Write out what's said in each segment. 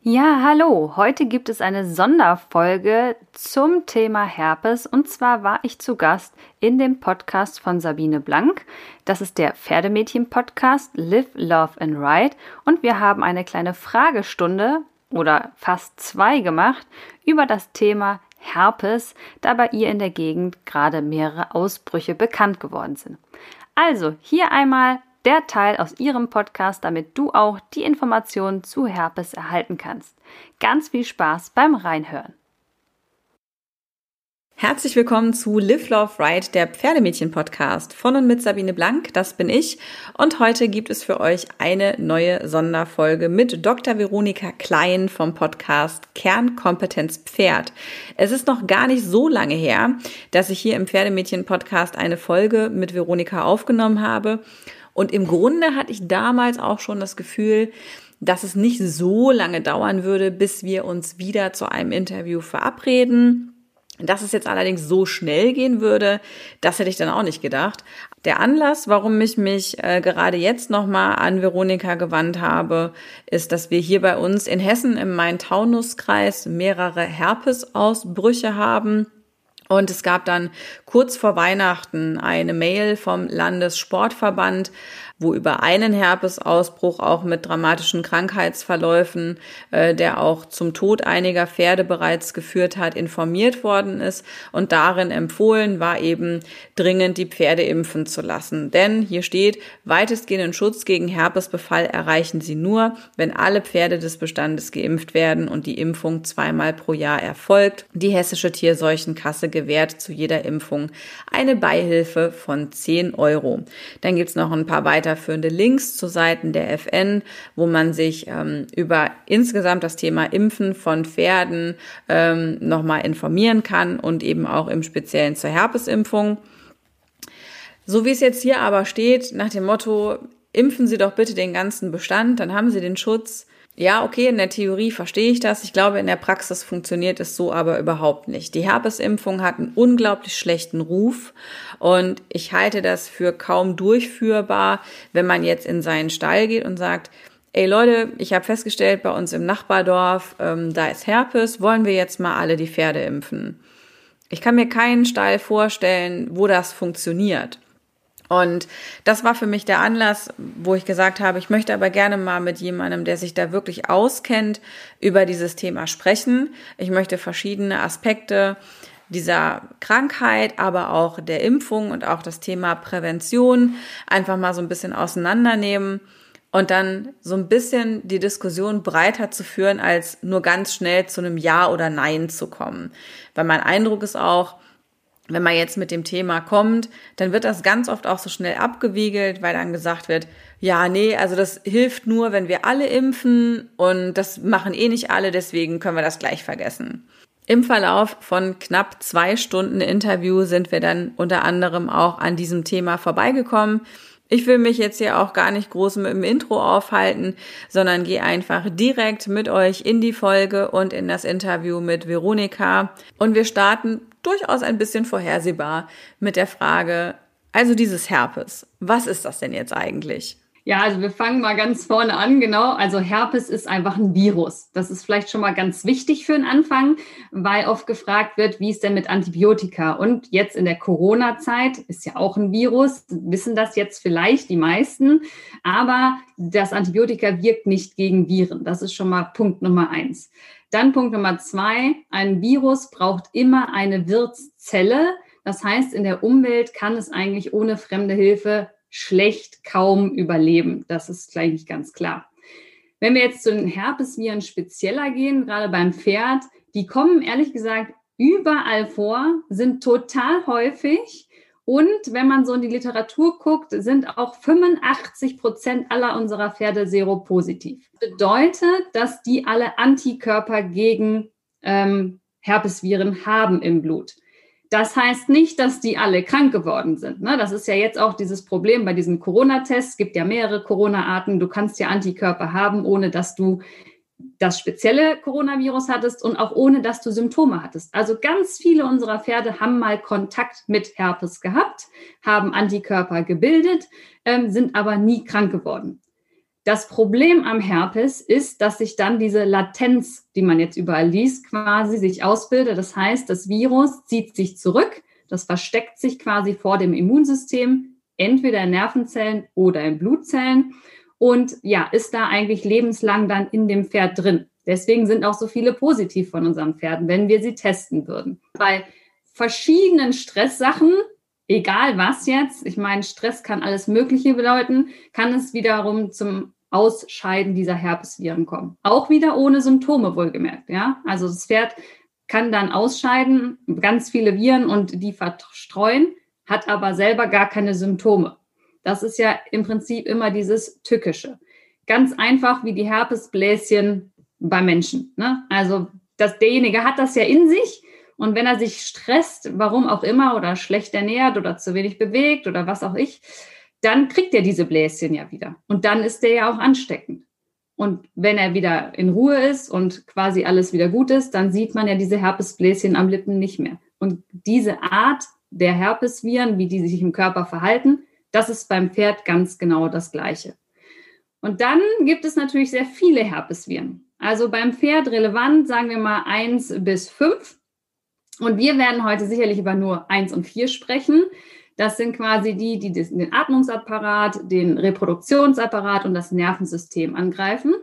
Ja, hallo. Heute gibt es eine Sonderfolge zum Thema Herpes und zwar war ich zu Gast in dem Podcast von Sabine Blank. Das ist der Pferdemädchen-Podcast Live, Love and Ride und wir haben eine kleine Fragestunde oder fast zwei gemacht über das Thema Herpes, da bei ihr in der Gegend gerade mehrere Ausbrüche bekannt geworden sind. Also hier einmal der Teil aus ihrem Podcast, damit du auch die Informationen zu Herpes erhalten kannst. Ganz viel Spaß beim Reinhören. Herzlich willkommen zu Live Love Ride, der Pferdemädchen-Podcast von und mit Sabine Blank, das bin ich. Und heute gibt es für euch eine neue Sonderfolge mit Dr. Veronika Klein vom Podcast Kernkompetenz Pferd. Es ist noch gar nicht so lange her, dass ich hier im Pferdemädchen-Podcast eine Folge mit Veronika aufgenommen habe. Und im Grunde hatte ich damals auch schon das Gefühl, dass es nicht so lange dauern würde, bis wir uns wieder zu einem Interview verabreden. Dass es jetzt allerdings so schnell gehen würde, das hätte ich dann auch nicht gedacht. Der Anlass, warum ich mich äh, gerade jetzt nochmal an Veronika gewandt habe, ist, dass wir hier bei uns in Hessen im Main-Taunus-Kreis mehrere Herpesausbrüche haben. Und es gab dann kurz vor Weihnachten eine Mail vom Landessportverband, wo über einen Herpesausbruch auch mit dramatischen Krankheitsverläufen, äh, der auch zum Tod einiger Pferde bereits geführt hat, informiert worden ist. Und darin empfohlen war eben dringend die Pferde impfen zu lassen. Denn hier steht, weitestgehenden Schutz gegen Herpesbefall erreichen sie nur, wenn alle Pferde des Bestandes geimpft werden und die Impfung zweimal pro Jahr erfolgt. Die Hessische Tierseuchenkasse gewährt zu jeder Impfung eine Beihilfe von 10 Euro. Dann gibt's noch ein paar weitere weiterführende Links zu Seiten der FN, wo man sich ähm, über insgesamt das Thema Impfen von Pferden ähm, nochmal informieren kann und eben auch im Speziellen zur Herpesimpfung. So wie es jetzt hier aber steht, nach dem Motto, impfen Sie doch bitte den ganzen Bestand, dann haben Sie den Schutz. Ja, okay, in der Theorie verstehe ich das. Ich glaube, in der Praxis funktioniert es so aber überhaupt nicht. Die Herpesimpfung hat einen unglaublich schlechten Ruf und ich halte das für kaum durchführbar, wenn man jetzt in seinen Stall geht und sagt, ey Leute, ich habe festgestellt, bei uns im Nachbardorf, ähm, da ist Herpes, wollen wir jetzt mal alle die Pferde impfen? Ich kann mir keinen Stall vorstellen, wo das funktioniert. Und das war für mich der Anlass, wo ich gesagt habe, ich möchte aber gerne mal mit jemandem, der sich da wirklich auskennt, über dieses Thema sprechen. Ich möchte verschiedene Aspekte dieser Krankheit, aber auch der Impfung und auch das Thema Prävention einfach mal so ein bisschen auseinandernehmen und dann so ein bisschen die Diskussion breiter zu führen, als nur ganz schnell zu einem Ja oder Nein zu kommen. Weil mein Eindruck ist auch, wenn man jetzt mit dem Thema kommt, dann wird das ganz oft auch so schnell abgewiegelt, weil dann gesagt wird, ja, nee, also das hilft nur, wenn wir alle impfen und das machen eh nicht alle, deswegen können wir das gleich vergessen. Im Verlauf von knapp zwei Stunden Interview sind wir dann unter anderem auch an diesem Thema vorbeigekommen. Ich will mich jetzt hier auch gar nicht groß mit dem Intro aufhalten, sondern gehe einfach direkt mit euch in die Folge und in das Interview mit Veronika. Und wir starten durchaus ein bisschen vorhersehbar mit der Frage, also dieses Herpes, was ist das denn jetzt eigentlich? Ja, also wir fangen mal ganz vorne an, genau. Also Herpes ist einfach ein Virus. Das ist vielleicht schon mal ganz wichtig für den Anfang, weil oft gefragt wird, wie ist denn mit Antibiotika? Und jetzt in der Corona-Zeit ist ja auch ein Virus, wissen das jetzt vielleicht die meisten, aber das Antibiotika wirkt nicht gegen Viren. Das ist schon mal Punkt Nummer eins. Dann Punkt Nummer zwei, ein Virus braucht immer eine Wirtszelle. Das heißt, in der Umwelt kann es eigentlich ohne fremde Hilfe schlecht kaum überleben. Das ist eigentlich ganz klar. Wenn wir jetzt zu den Herpesviren spezieller gehen, gerade beim Pferd, die kommen ehrlich gesagt überall vor, sind total häufig. Und wenn man so in die Literatur guckt, sind auch 85 Prozent aller unserer Pferde seropositiv. Bedeutet, dass die alle Antikörper gegen ähm, Herpesviren haben im Blut. Das heißt nicht, dass die alle krank geworden sind. Ne? Das ist ja jetzt auch dieses Problem bei diesem Corona-Test. Es gibt ja mehrere Corona-Arten. Du kannst ja Antikörper haben, ohne dass du das spezielle Coronavirus hattest und auch ohne, dass du Symptome hattest. Also ganz viele unserer Pferde haben mal Kontakt mit Herpes gehabt, haben Antikörper gebildet, ähm, sind aber nie krank geworden. Das Problem am Herpes ist, dass sich dann diese Latenz, die man jetzt überall liest, quasi sich ausbildet. Das heißt, das Virus zieht sich zurück, das versteckt sich quasi vor dem Immunsystem, entweder in Nervenzellen oder in Blutzellen und ja, ist da eigentlich lebenslang dann in dem Pferd drin. Deswegen sind auch so viele positiv von unseren Pferden, wenn wir sie testen würden. Bei verschiedenen Stresssachen, egal was jetzt, ich meine, Stress kann alles Mögliche bedeuten, kann es wiederum zum Ausscheiden dieser Herpesviren kommen. Auch wieder ohne Symptome wohlgemerkt, ja. Also das Pferd kann dann ausscheiden, ganz viele Viren und die verstreuen, hat aber selber gar keine Symptome. Das ist ja im Prinzip immer dieses Tückische. Ganz einfach wie die Herpesbläschen bei Menschen. Ne? Also dass derjenige hat das ja in sich und wenn er sich stresst, warum auch immer, oder schlecht ernährt oder zu wenig bewegt oder was auch ich, dann kriegt er diese Bläschen ja wieder. Und dann ist der ja auch ansteckend. Und wenn er wieder in Ruhe ist und quasi alles wieder gut ist, dann sieht man ja diese Herpesbläschen am Lippen nicht mehr. Und diese Art der Herpesviren, wie die sich im Körper verhalten, das ist beim Pferd ganz genau das Gleiche. Und dann gibt es natürlich sehr viele Herpesviren. Also beim Pferd relevant, sagen wir mal eins bis fünf. Und wir werden heute sicherlich über nur eins und vier sprechen. Das sind quasi die, die den Atmungsapparat, den Reproduktionsapparat und das Nervensystem angreifen.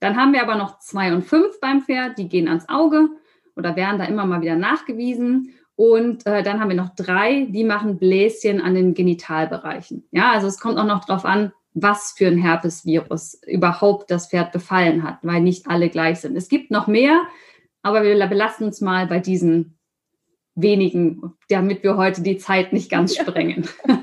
Dann haben wir aber noch zwei und fünf beim Pferd, die gehen ans Auge oder werden da immer mal wieder nachgewiesen. Und äh, dann haben wir noch drei, die machen Bläschen an den Genitalbereichen. Ja, also es kommt auch noch darauf an, was für ein Herpesvirus überhaupt das Pferd befallen hat, weil nicht alle gleich sind. Es gibt noch mehr, aber wir belassen uns mal bei diesen wenigen, damit wir heute die Zeit nicht ganz sprengen.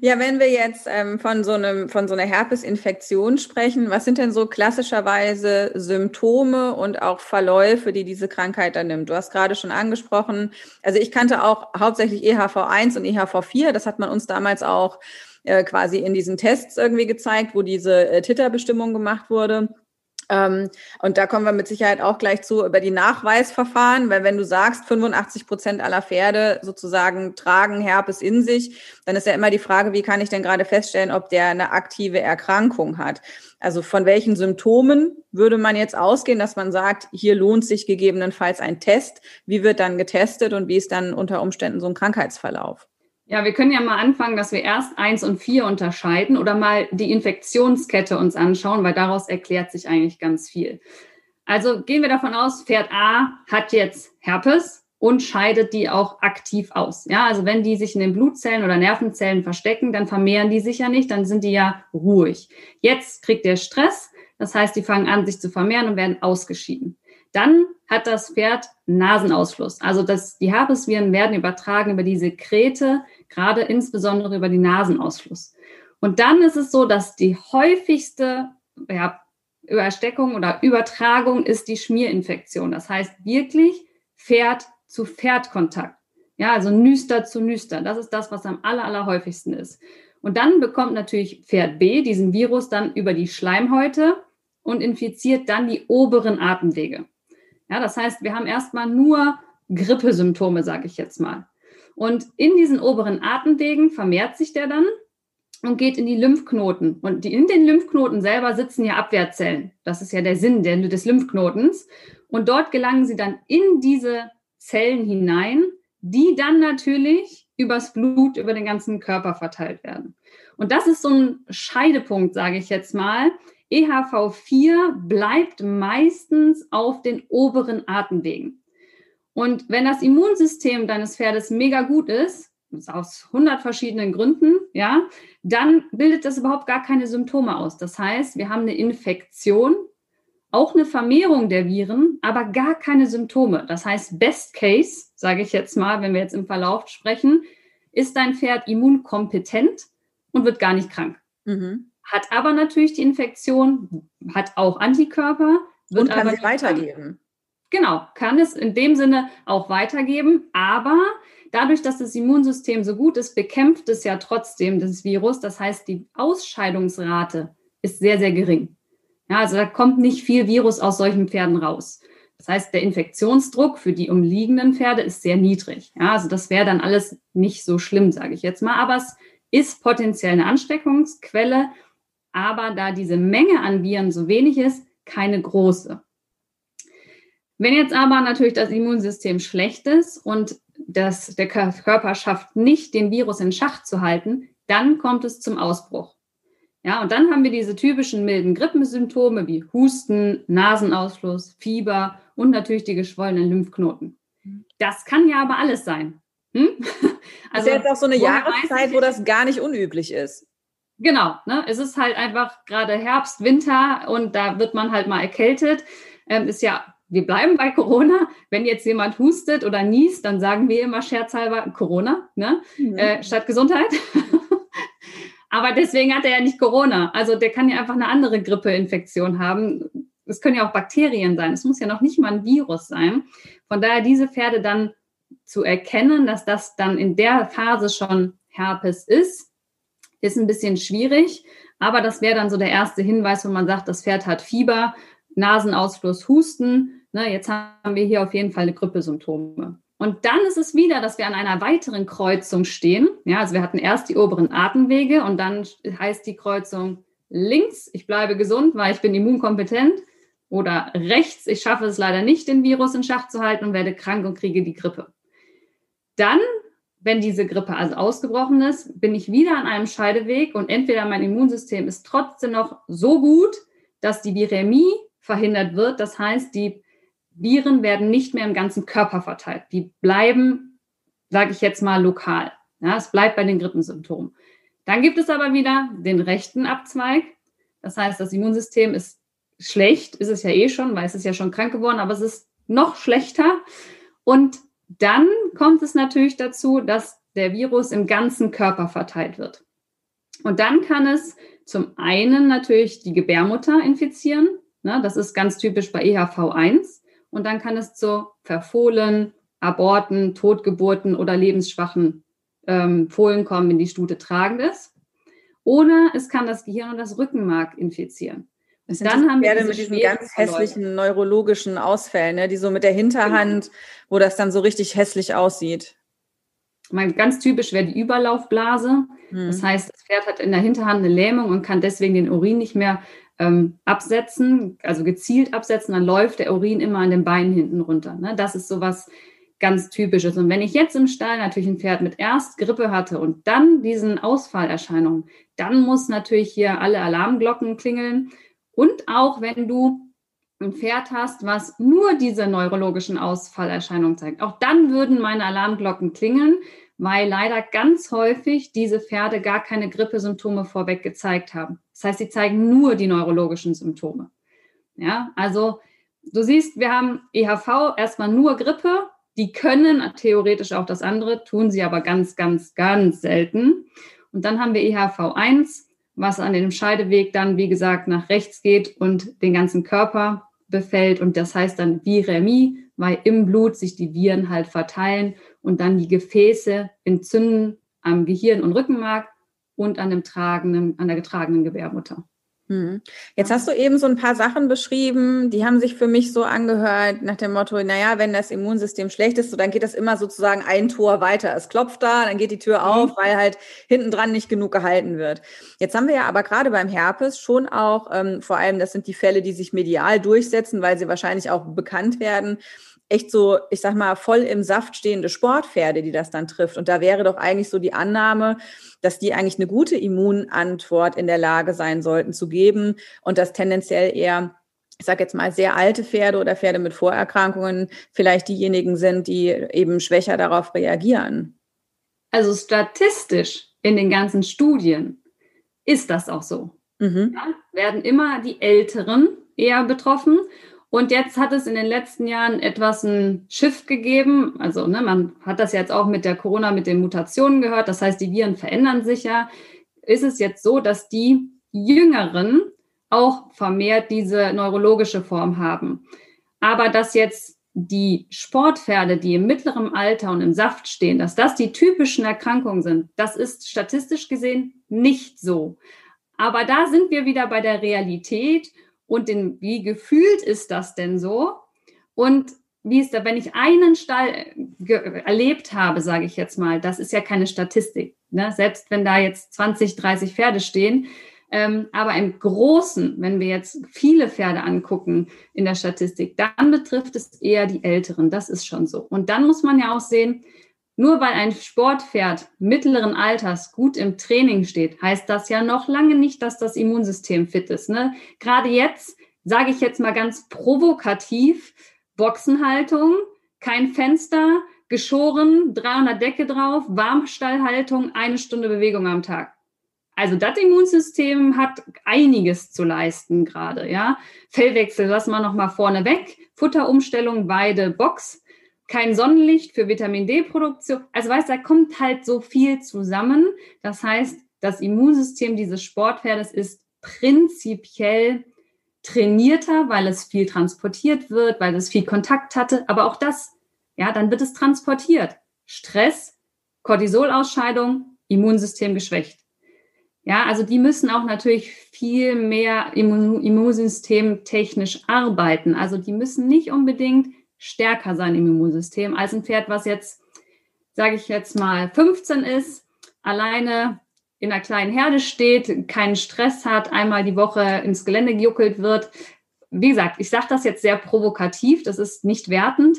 Ja, wenn wir jetzt ähm, von so einem von so einer Herpesinfektion sprechen, was sind denn so klassischerweise Symptome und auch Verläufe, die diese Krankheit dann nimmt? Du hast gerade schon angesprochen, also ich kannte auch hauptsächlich EHV1 und EHV4, das hat man uns damals auch äh, quasi in diesen Tests irgendwie gezeigt, wo diese äh, Titerbestimmung gemacht wurde. Ähm, und da kommen wir mit Sicherheit auch gleich zu über die Nachweisverfahren, weil wenn du sagst, 85 Prozent aller Pferde sozusagen tragen Herpes in sich, dann ist ja immer die Frage, wie kann ich denn gerade feststellen, ob der eine aktive Erkrankung hat? Also von welchen Symptomen würde man jetzt ausgehen, dass man sagt, hier lohnt sich gegebenenfalls ein Test? Wie wird dann getestet und wie ist dann unter Umständen so ein Krankheitsverlauf? Ja, wir können ja mal anfangen, dass wir erst eins und vier unterscheiden oder mal die Infektionskette uns anschauen, weil daraus erklärt sich eigentlich ganz viel. Also gehen wir davon aus, Pferd A hat jetzt Herpes und scheidet die auch aktiv aus. Ja, also wenn die sich in den Blutzellen oder Nervenzellen verstecken, dann vermehren die sich ja nicht, dann sind die ja ruhig. Jetzt kriegt der Stress, das heißt, die fangen an, sich zu vermehren und werden ausgeschieden. Dann hat das Pferd Nasenausfluss. Also das, die Herpesviren werden übertragen über diese Krete, gerade insbesondere über die Nasenausfluss. Und dann ist es so, dass die häufigste ja, Übersteckung oder Übertragung ist die Schmierinfektion. Das heißt wirklich Pferd zu Pferdkontakt. Ja, also Nüster zu Nüster. Das ist das, was am aller, aller häufigsten ist. Und dann bekommt natürlich Pferd B diesen Virus dann über die Schleimhäute und infiziert dann die oberen Atemwege. Ja, das heißt, wir haben erstmal nur Grippesymptome, sage ich jetzt mal. Und in diesen oberen Atemwegen vermehrt sich der dann und geht in die Lymphknoten. Und die, in den Lymphknoten selber sitzen ja Abwehrzellen. Das ist ja der Sinn der, des Lymphknotens. Und dort gelangen sie dann in diese Zellen hinein, die dann natürlich übers Blut über den ganzen Körper verteilt werden. Und das ist so ein Scheidepunkt, sage ich jetzt mal. EHV4 bleibt meistens auf den oberen Atemwegen. Und wenn das Immunsystem deines Pferdes mega gut ist, aus 100 verschiedenen Gründen, ja, dann bildet das überhaupt gar keine Symptome aus. Das heißt, wir haben eine Infektion, auch eine Vermehrung der Viren, aber gar keine Symptome. Das heißt, Best Case, sage ich jetzt mal, wenn wir jetzt im Verlauf sprechen, ist dein Pferd immunkompetent und wird gar nicht krank. Mhm. Hat aber natürlich die Infektion, hat auch Antikörper, wird und kann aber sie weitergeben. Genau, kann es in dem Sinne auch weitergeben, aber dadurch, dass das Immunsystem so gut ist, bekämpft es ja trotzdem das Virus. Das heißt, die Ausscheidungsrate ist sehr, sehr gering. Ja, also da kommt nicht viel Virus aus solchen Pferden raus. Das heißt, der Infektionsdruck für die umliegenden Pferde ist sehr niedrig. Ja, also das wäre dann alles nicht so schlimm, sage ich jetzt mal. Aber es ist potenziell eine Ansteckungsquelle. aber da diese Menge an Viren so wenig ist, keine große. Wenn jetzt aber natürlich das Immunsystem schlecht ist und das, der Körper schafft nicht, den Virus in Schach zu halten, dann kommt es zum Ausbruch. Ja, und dann haben wir diese typischen milden Grippensymptome wie Husten, Nasenausfluss, Fieber und natürlich die geschwollenen Lymphknoten. Das kann ja aber alles sein. Hm? Also ist ja jetzt auch so eine Jahreszeit, wo das gar nicht unüblich ist. Genau, ne? es ist halt einfach gerade Herbst, Winter und da wird man halt mal erkältet. Ähm, ist ja, wir bleiben bei Corona. Wenn jetzt jemand hustet oder niest, dann sagen wir immer scherzhalber Corona, ne? Mhm. Äh, statt Gesundheit. Aber deswegen hat er ja nicht Corona. Also der kann ja einfach eine andere Grippeinfektion haben. Es können ja auch Bakterien sein. Es muss ja noch nicht mal ein Virus sein. Von daher diese Pferde dann zu erkennen, dass das dann in der Phase schon Herpes ist, ist ein bisschen schwierig, aber das wäre dann so der erste Hinweis, wenn man sagt, das Pferd hat Fieber, Nasenausfluss, Husten. Ne, jetzt haben wir hier auf jeden Fall eine Grippesymptome. Und dann ist es wieder, dass wir an einer weiteren Kreuzung stehen. Ja, also wir hatten erst die oberen Atemwege und dann heißt die Kreuzung links, ich bleibe gesund, weil ich bin immunkompetent. Oder rechts, ich schaffe es leider nicht, den Virus in Schach zu halten und werde krank und kriege die Grippe. Dann wenn diese Grippe also ausgebrochen ist, bin ich wieder an einem Scheideweg und entweder mein Immunsystem ist trotzdem noch so gut, dass die Viremie verhindert wird. Das heißt, die Viren werden nicht mehr im ganzen Körper verteilt. Die bleiben, sage ich jetzt mal, lokal. Ja, es bleibt bei den Grippensymptomen. Dann gibt es aber wieder den rechten Abzweig. Das heißt, das Immunsystem ist schlecht, ist es ja eh schon, weil es ist ja schon krank geworden, aber es ist noch schlechter. Und dann kommt es natürlich dazu, dass der Virus im ganzen Körper verteilt wird. Und dann kann es zum einen natürlich die Gebärmutter infizieren. Das ist ganz typisch bei EHV1. Und dann kann es zu Verfohlen, Aborten, Totgeburten oder lebensschwachen ähm, Fohlen kommen, wenn die Stute tragend ist. Oder es kann das Gehirn und das Rückenmark infizieren. Das sind dann haben Pferde wir mit diesen ganz hässlichen Leute. neurologischen Ausfällen, ne? die so mit der Hinterhand, genau. wo das dann so richtig hässlich aussieht. Mein, ganz typisch wäre die Überlaufblase. Hm. Das heißt, das Pferd hat in der Hinterhand eine Lähmung und kann deswegen den Urin nicht mehr ähm, absetzen, also gezielt absetzen. Dann läuft der Urin immer an den Beinen hinten runter. Ne? Das ist sowas ganz typisches. Und wenn ich jetzt im Stall natürlich ein Pferd mit erst Grippe hatte und dann diesen Ausfallerscheinungen, dann muss natürlich hier alle Alarmglocken klingeln und auch wenn du ein Pferd hast, was nur diese neurologischen Ausfallerscheinungen zeigt, auch dann würden meine Alarmglocken klingeln, weil leider ganz häufig diese Pferde gar keine Grippesymptome vorweg gezeigt haben. Das heißt, sie zeigen nur die neurologischen Symptome. Ja, also du siehst, wir haben EHV erstmal nur Grippe. Die können theoretisch auch das andere, tun sie aber ganz, ganz, ganz selten. Und dann haben wir EHV1, was an dem Scheideweg dann, wie gesagt, nach rechts geht und den ganzen Körper befällt. Und das heißt dann Viremie, weil im Blut sich die Viren halt verteilen und dann die Gefäße entzünden am Gehirn und Rückenmark und an dem tragenden, an der getragenen Gebärmutter. Hm. Jetzt hast du eben so ein paar Sachen beschrieben, die haben sich für mich so angehört, nach dem Motto, naja, wenn das Immunsystem schlecht ist, so, dann geht das immer sozusagen ein Tor weiter. Es klopft da, dann geht die Tür auf, mhm. weil halt hinten dran nicht genug gehalten wird. Jetzt haben wir ja aber gerade beim Herpes schon auch, ähm, vor allem, das sind die Fälle, die sich medial durchsetzen, weil sie wahrscheinlich auch bekannt werden, echt so, ich sag mal, voll im Saft stehende Sportpferde, die das dann trifft. Und da wäre doch eigentlich so die Annahme, dass die eigentlich eine gute Immunantwort in der Lage sein sollten zu geben und dass tendenziell eher ich sage jetzt mal, sehr alte Pferde oder Pferde mit Vorerkrankungen vielleicht diejenigen sind, die eben schwächer darauf reagieren. Also statistisch in den ganzen Studien ist das auch so. Mhm. Ja, werden immer die Älteren eher betroffen und jetzt hat es in den letzten Jahren etwas ein Shift gegeben. Also ne, man hat das jetzt auch mit der Corona, mit den Mutationen gehört. Das heißt, die Viren verändern sich ja. Ist es jetzt so, dass die Jüngeren auch vermehrt diese neurologische Form haben. Aber dass jetzt die Sportpferde, die im mittleren Alter und im Saft stehen, dass das die typischen Erkrankungen sind, das ist statistisch gesehen nicht so. Aber da sind wir wieder bei der Realität und den, wie gefühlt ist das denn so? Und wie ist da, wenn ich einen Stall erlebt habe, sage ich jetzt mal, das ist ja keine Statistik. Ne? Selbst wenn da jetzt 20, 30 Pferde stehen, Ähm, aber im Großen, wenn wir jetzt viele Pferde angucken in der Statistik, dann betrifft es eher die Älteren. Das ist schon so. Und dann muss man ja auch sehen, nur weil ein Sportpferd mittleren Alters gut im Training steht, heißt das ja noch lange nicht, dass das Immunsystem fit ist. Ne? Gerade jetzt sage ich jetzt mal ganz provokativ, Boxenhaltung, kein Fenster, geschoren, 300 Decke drauf, Warmstallhaltung, eine Stunde Bewegung am Tag. Also das Immunsystem hat einiges zu leisten gerade, ja. Fellwechsel lassen wir noch mal vorne weg, Futterumstellung, Weide, Box, kein Sonnenlicht für Vitamin D-Produktion. Also weißt, da kommt halt so viel zusammen. Das heißt, das Immunsystem dieses Sportpferdes ist prinzipiell trainierter, weil es viel transportiert wird, weil es viel Kontakt hatte. Aber auch das, ja, dann wird es transportiert. Stress, Cortisolausscheidung, Immunsystem geschwächt. Ja, also die müssen auch natürlich viel mehr Immunsystem technisch arbeiten. Also die müssen nicht unbedingt stärker sein im Immunsystem als ein Pferd, was jetzt, sage ich jetzt mal, 15 ist, alleine in einer kleinen Herde steht, keinen Stress hat, einmal die Woche ins Gelände gejuckelt wird. Wie gesagt, ich sage das jetzt sehr provokativ, das ist nicht wertend,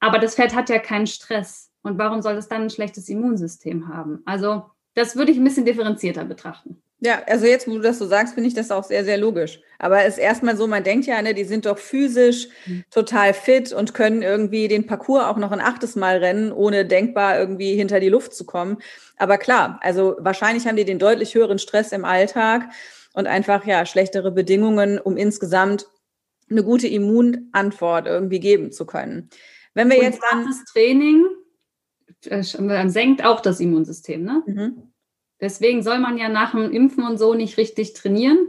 aber das Pferd hat ja keinen Stress. Und warum soll es dann ein schlechtes Immunsystem haben? Also das würde ich ein bisschen differenzierter betrachten. Ja, also jetzt, wo du das so sagst, finde ich das auch sehr, sehr logisch. Aber es ist erstmal so, man denkt ja, ne, die sind doch physisch mhm. total fit und können irgendwie den Parcours auch noch ein achtes Mal rennen, ohne denkbar irgendwie hinter die Luft zu kommen. Aber klar, also wahrscheinlich haben die den deutlich höheren Stress im Alltag und einfach ja schlechtere Bedingungen, um insgesamt eine gute Immunantwort irgendwie geben zu können. Wenn wir und jetzt dann das Training äh, senkt auch das Immunsystem, ne? Mhm. Deswegen soll man ja nach dem Impfen und so nicht richtig trainieren,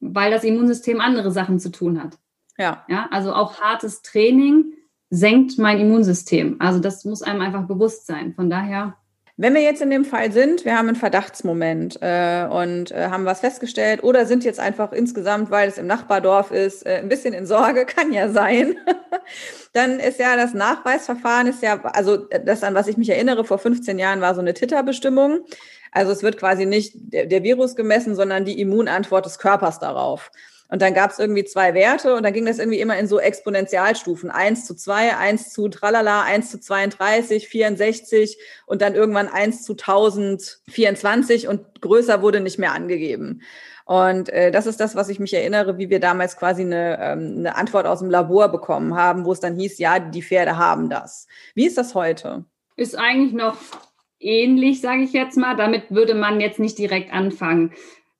weil das Immunsystem andere Sachen zu tun hat. Ja. ja also auch hartes Training senkt mein Immunsystem. Also das muss einem einfach bewusst sein. Von daher. Wenn wir jetzt in dem Fall sind, wir haben einen Verdachtsmoment äh, und äh, haben was festgestellt oder sind jetzt einfach insgesamt, weil es im Nachbardorf ist, äh, ein bisschen in Sorge, kann ja sein, dann ist ja das Nachweisverfahren ist ja, also das, an was ich mich erinnere, vor 15 Jahren war so eine Titerbestimmung. Also es wird quasi nicht der, der Virus gemessen, sondern die Immunantwort des Körpers darauf. Und dann gab es irgendwie zwei Werte und dann ging das irgendwie immer in so Exponentialstufen. eins zu zwei, eins zu tralala, eins zu 32, 64 und dann irgendwann eins zu 1024 und größer wurde nicht mehr angegeben. Und äh, das ist das, was ich mich erinnere, wie wir damals quasi eine, ähm, eine Antwort aus dem Labor bekommen haben, wo es dann hieß, ja, die Pferde haben das. Wie ist das heute? Ist eigentlich noch ähnlich, sage ich jetzt mal. Damit würde man jetzt nicht direkt anfangen.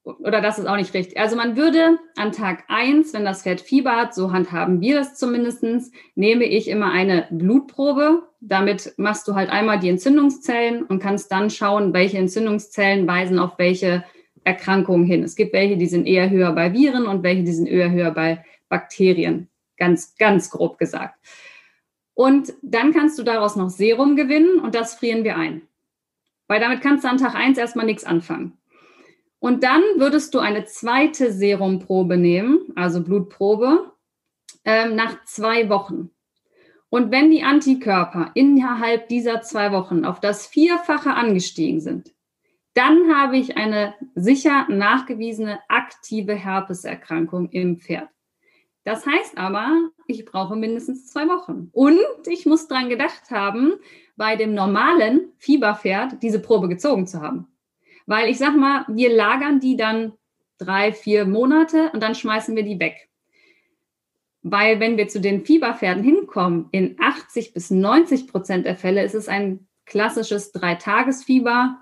Oder das ist auch nicht richtig. Also man würde an Tag eins, wenn das Pferd Fieber hat, so handhaben wir das zumindestens, nehme ich immer eine Blutprobe. Damit machst du halt einmal die Entzündungszellen und kannst dann schauen, welche Entzündungszellen weisen auf welche Erkrankungen hin. Es gibt welche, die sind eher höher bei Viren und welche, die sind eher höher bei Bakterien. Ganz, ganz grob gesagt. Und dann kannst du daraus noch Serum gewinnen und das frieren wir ein. Weil damit kannst du an Tag 1 erstmal nichts anfangen. Und dann würdest du eine zweite Serumprobe nehmen, also Blutprobe, ähm, nach zwei Wochen. Und wenn die Antikörper innerhalb dieser zwei Wochen auf das Vierfache angestiegen sind, dann habe ich eine sicher nachgewiesene aktive Herpeserkrankung im Pferd. Das heißt aber, ich brauche mindestens zwei Wochen. Und ich muss dran gedacht haben, bei dem normalen Fieberpferd diese Probe gezogen zu haben. Weil ich sag mal, wir lagern die dann drei, vier Monate und dann schmeißen wir die weg. Weil wenn wir zu den Fieberpferden hinkommen, in 80 bis 90 Prozent der Fälle ist es ein klassisches Dreitagesfieber.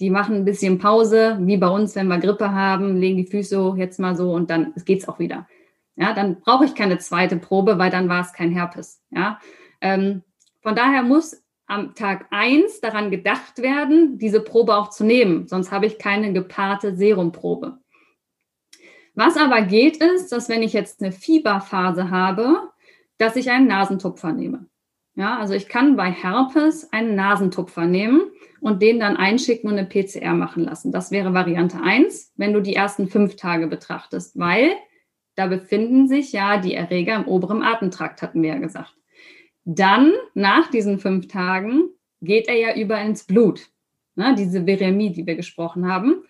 Die machen ein bisschen Pause, wie bei uns, wenn wir Grippe haben, legen die Füße jetzt mal so und dann geht's auch wieder. Ja, dann brauche ich keine zweite Probe, weil dann war es kein Herpes. Ja, ähm, von daher muss am Tag eins daran gedacht werden, diese Probe auch zu nehmen. Sonst habe ich keine gepaarte Serumprobe. Was aber geht, ist, dass wenn ich jetzt eine Fieberphase habe, dass ich einen Nasentupfer nehme. Ja, also ich kann bei Herpes einen Nasentupfer nehmen und den dann einschicken und eine PCR machen lassen. Das wäre Variante eins, wenn du die ersten fünf Tage betrachtest, weil da befinden sich ja die Erreger im oberen Atemtrakt, hatten wir ja gesagt. Dann, nach diesen fünf Tagen, geht er ja über ins Blut. Ne, diese Viremie, die wir gesprochen haben.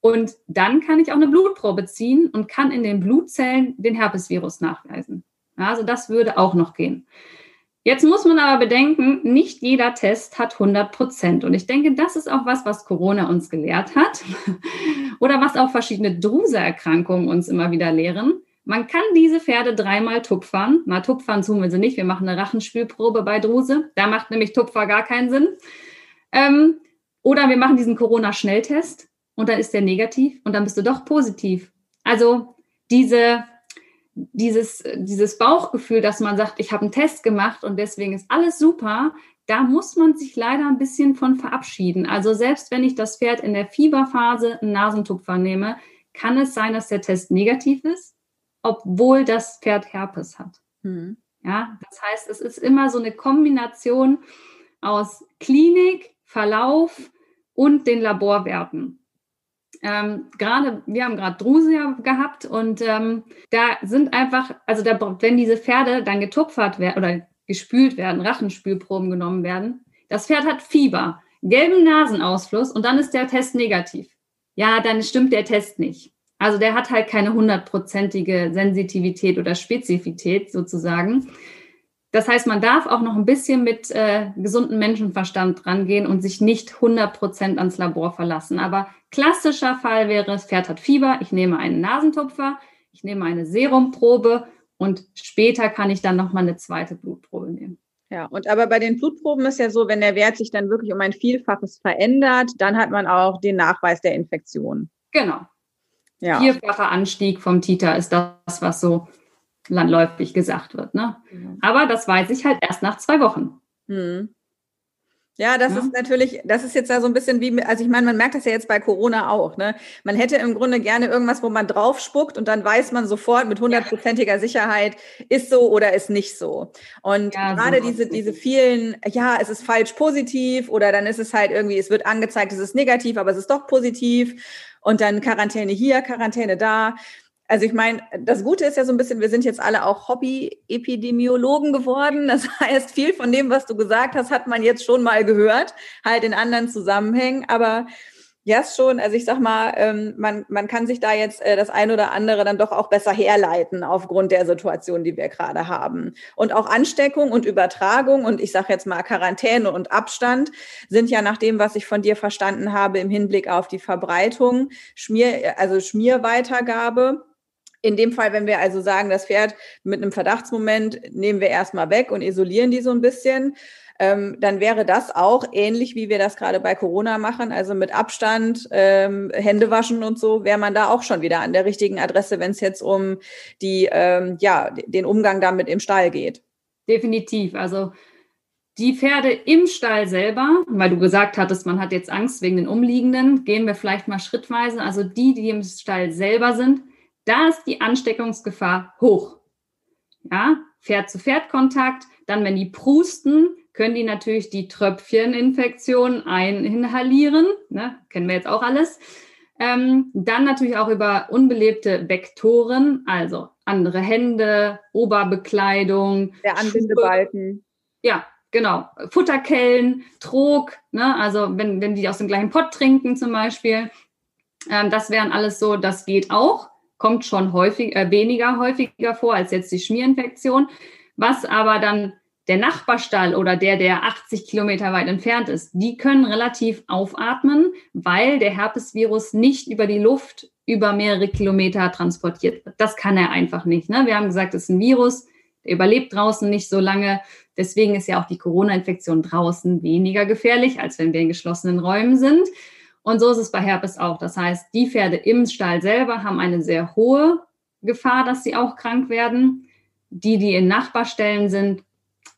Und dann kann ich auch eine Blutprobe ziehen und kann in den Blutzellen den Herpesvirus nachweisen. Also das würde auch noch gehen. Jetzt muss man aber bedenken, nicht jeder Test hat 100 Prozent. Und ich denke, das ist auch was, was Corona uns gelehrt hat oder was auch verschiedene Druseerkrankungen uns immer wieder lehren. Man kann diese Pferde dreimal tupfern. Na, tupfern tun wir sie nicht. Wir machen eine Rachenspülprobe bei Druse. Da macht nämlich Tupfer gar keinen Sinn. Ähm, oder wir machen diesen Corona-Schnelltest und dann ist der negativ und dann bist du doch positiv. Also diese dieses, dieses Bauchgefühl, dass man sagt, ich habe einen Test gemacht und deswegen ist alles super, da muss man sich leider ein bisschen von verabschieden. Also selbst wenn ich das Pferd in der Fieberphase einen Nasentupfer nehme, kann es sein, dass der Test negativ ist, obwohl das Pferd Herpes hat. Mhm. Ja, das heißt, es ist immer so eine Kombination aus Klinik, Verlauf und den Laborwerten. Ähm, gerade, wir haben gerade Druse gehabt und ähm, da sind einfach, also da, wenn diese Pferde dann getupfert werden oder gespült werden, Rachenspülproben genommen werden, das Pferd hat Fieber, gelben Nasenausfluss und dann ist der Test negativ. Ja, dann stimmt der Test nicht. Also der hat halt keine hundertprozentige Sensitivität oder Spezifität sozusagen. Das heißt, man darf auch noch ein bisschen mit äh, gesundem Menschenverstand rangehen und sich nicht 100 Prozent ans Labor verlassen. Aber klassischer Fall wäre, das Pferd hat Fieber, ich nehme einen Nasentupfer, ich nehme eine Serumprobe und später kann ich dann nochmal eine zweite Blutprobe nehmen. Ja, und aber bei den Blutproben ist ja so, wenn der Wert sich dann wirklich um ein Vielfaches verändert, dann hat man auch den Nachweis der Infektion. Genau. Ja. Vierfacher Anstieg vom Titer ist das, was so landläufig gesagt wird. Ne? Mhm. Aber das weiß ich halt erst nach zwei Wochen. Mhm. Ja, das ja. ist natürlich, das ist jetzt ja so ein bisschen wie, also ich meine, man merkt das ja jetzt bei Corona auch, ne? Man hätte im Grunde gerne irgendwas, wo man drauf spuckt und dann weiß man sofort mit hundertprozentiger Sicherheit, ist so oder ist nicht so. Und ja, gerade so diese, diese vielen, ja, es ist falsch positiv oder dann ist es halt irgendwie, es wird angezeigt, es ist negativ, aber es ist doch positiv und dann Quarantäne hier, Quarantäne da. Also ich meine, das Gute ist ja so ein bisschen, wir sind jetzt alle auch Hobby-Epidemiologen geworden. Das heißt, viel von dem, was du gesagt hast, hat man jetzt schon mal gehört, halt in anderen Zusammenhängen. Aber ja, ist schon, also ich sag mal, ähm, man, man kann sich da jetzt äh, das ein oder andere dann doch auch besser herleiten aufgrund der Situation, die wir gerade haben. Und auch Ansteckung und Übertragung und ich sage jetzt mal Quarantäne und Abstand sind ja nach dem, was ich von dir verstanden habe, im Hinblick auf die Verbreitung, Schmier, also Schmierweitergabe in dem Fall, wenn wir also sagen, das Pferd mit einem Verdachtsmoment nehmen wir erstmal weg und isolieren die so ein bisschen, ähm, dann wäre das auch ähnlich, wie wir das gerade bei Corona machen, also mit Abstand, ähm, Hände waschen und so, wäre man da auch schon wieder an der richtigen Adresse, wenn es jetzt um die, ähm, ja, den Umgang damit im Stall geht. Definitiv. Also die Pferde im Stall selber, weil du gesagt hattest, man hat jetzt Angst wegen den Umliegenden, gehen wir vielleicht mal schrittweise. Also die, die im Stall selber sind, da ist die Ansteckungsgefahr hoch. Ja, Pferd-zu-Pferd-Kontakt. Dann, wenn die prusten, können die natürlich die Tröpfcheninfektion eininhalieren. Ne? Kennen wir jetzt auch alles. Ähm, dann natürlich auch über unbelebte Vektoren, also andere Hände, Oberbekleidung. Der Anbindebalken. Ja, genau. Futterkellen, Trog, ne? also wenn, wenn die aus dem gleichen Pott trinken zum Beispiel. Ähm, das wären alles so, das geht auch kommt schon häufig, äh, weniger häufiger vor als jetzt die Schmierinfektion. Was aber dann der Nachbarstall oder der, der 80 Kilometer weit entfernt ist, die können relativ aufatmen, weil der Herpesvirus nicht über die Luft über mehrere Kilometer transportiert wird. Das kann er einfach nicht. Ne? Wir haben gesagt, es ist ein Virus, der überlebt draußen nicht so lange. Deswegen ist ja auch die Corona-Infektion draußen weniger gefährlich, als wenn wir in geschlossenen Räumen sind. Und so ist es bei Herpes auch. Das heißt, die Pferde im Stall selber haben eine sehr hohe Gefahr, dass sie auch krank werden. Die, die in Nachbarstellen sind,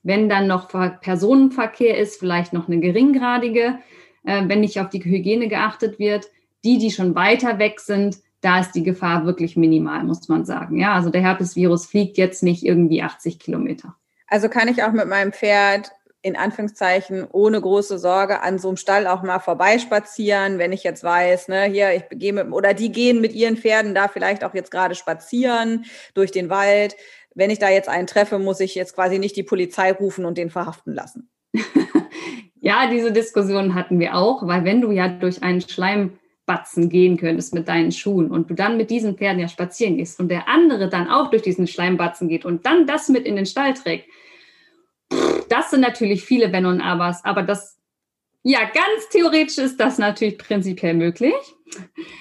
wenn dann noch Personenverkehr ist, vielleicht noch eine geringgradige, äh, wenn nicht auf die Hygiene geachtet wird. Die, die schon weiter weg sind, da ist die Gefahr wirklich minimal, muss man sagen. Ja, also der Herpesvirus fliegt jetzt nicht irgendwie 80 Kilometer. Also kann ich auch mit meinem Pferd in Anführungszeichen ohne große Sorge an so einem Stall auch mal vorbeispazieren, wenn ich jetzt weiß, ne, hier, ich gehe mit, oder die gehen mit ihren Pferden da vielleicht auch jetzt gerade spazieren durch den Wald. Wenn ich da jetzt einen treffe, muss ich jetzt quasi nicht die Polizei rufen und den verhaften lassen. ja, diese Diskussion hatten wir auch, weil wenn du ja durch einen Schleim Schleimbatzen gehen könntest mit deinen Schuhen und du dann mit diesen Pferden ja spazieren gehst und der andere dann auch durch diesen Schleimbatzen geht und dann das mit in den Stall trägt, das sind natürlich viele Wenn und Abers, aber das, ja, ganz theoretisch ist das natürlich prinzipiell möglich.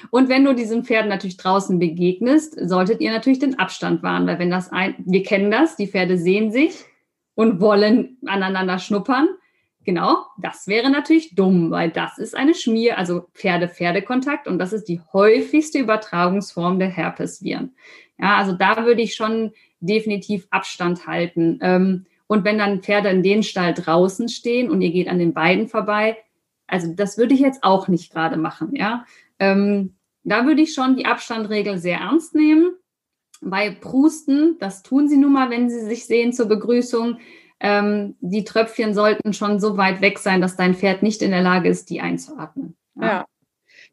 Und wenn du diesen Pferden natürlich draußen begegnest, solltet ihr natürlich den Abstand wahren, weil wenn das ein, wir kennen das, die Pferde sehen sich und wollen aneinander schnuppern. Genau, das wäre natürlich dumm, weil das ist eine Schmier, also Pferde-Pferde-Kontakt und das ist die häufigste Übertragungsform der Herpesviren. Ja, also da würde ich schon definitiv Abstand halten. Ähm, und wenn dann Pferde in den Stall draußen stehen und ihr geht an den beiden vorbei, also das würde ich jetzt auch nicht gerade machen, ja. Ähm, da würde ich schon die Abstandregel sehr ernst nehmen. Bei Prusten, das tun sie nun mal, wenn sie sich sehen zur Begrüßung. Ähm, die Tröpfchen sollten schon so weit weg sein, dass dein Pferd nicht in der Lage ist, die einzuatmen. Ja. ja.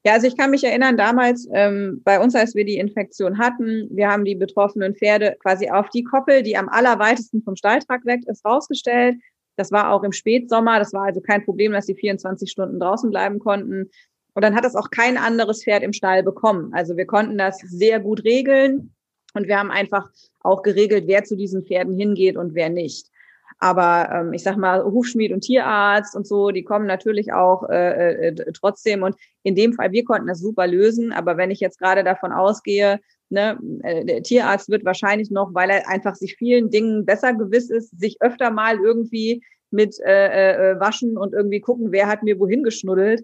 Ja, also ich kann mich erinnern, damals ähm, bei uns, als wir die Infektion hatten, wir haben die betroffenen Pferde quasi auf die Koppel, die am allerweitesten vom Stalltrakt weg ist, rausgestellt. Das war auch im Spätsommer. Das war also kein Problem, dass sie 24 Stunden draußen bleiben konnten. Und dann hat das auch kein anderes Pferd im Stall bekommen. Also wir konnten das sehr gut regeln. Und wir haben einfach auch geregelt, wer zu diesen Pferden hingeht und wer nicht. Aber ähm, ich sag mal, Hufschmied und Tierarzt und so, die kommen natürlich auch äh, äh, trotzdem. Und in dem Fall, wir konnten das super lösen. Aber wenn ich jetzt gerade davon ausgehe, ne, äh, der Tierarzt wird wahrscheinlich noch, weil er einfach sich vielen Dingen besser gewiss ist, sich öfter mal irgendwie mit äh, äh, waschen und irgendwie gucken, wer hat mir wohin geschnuddelt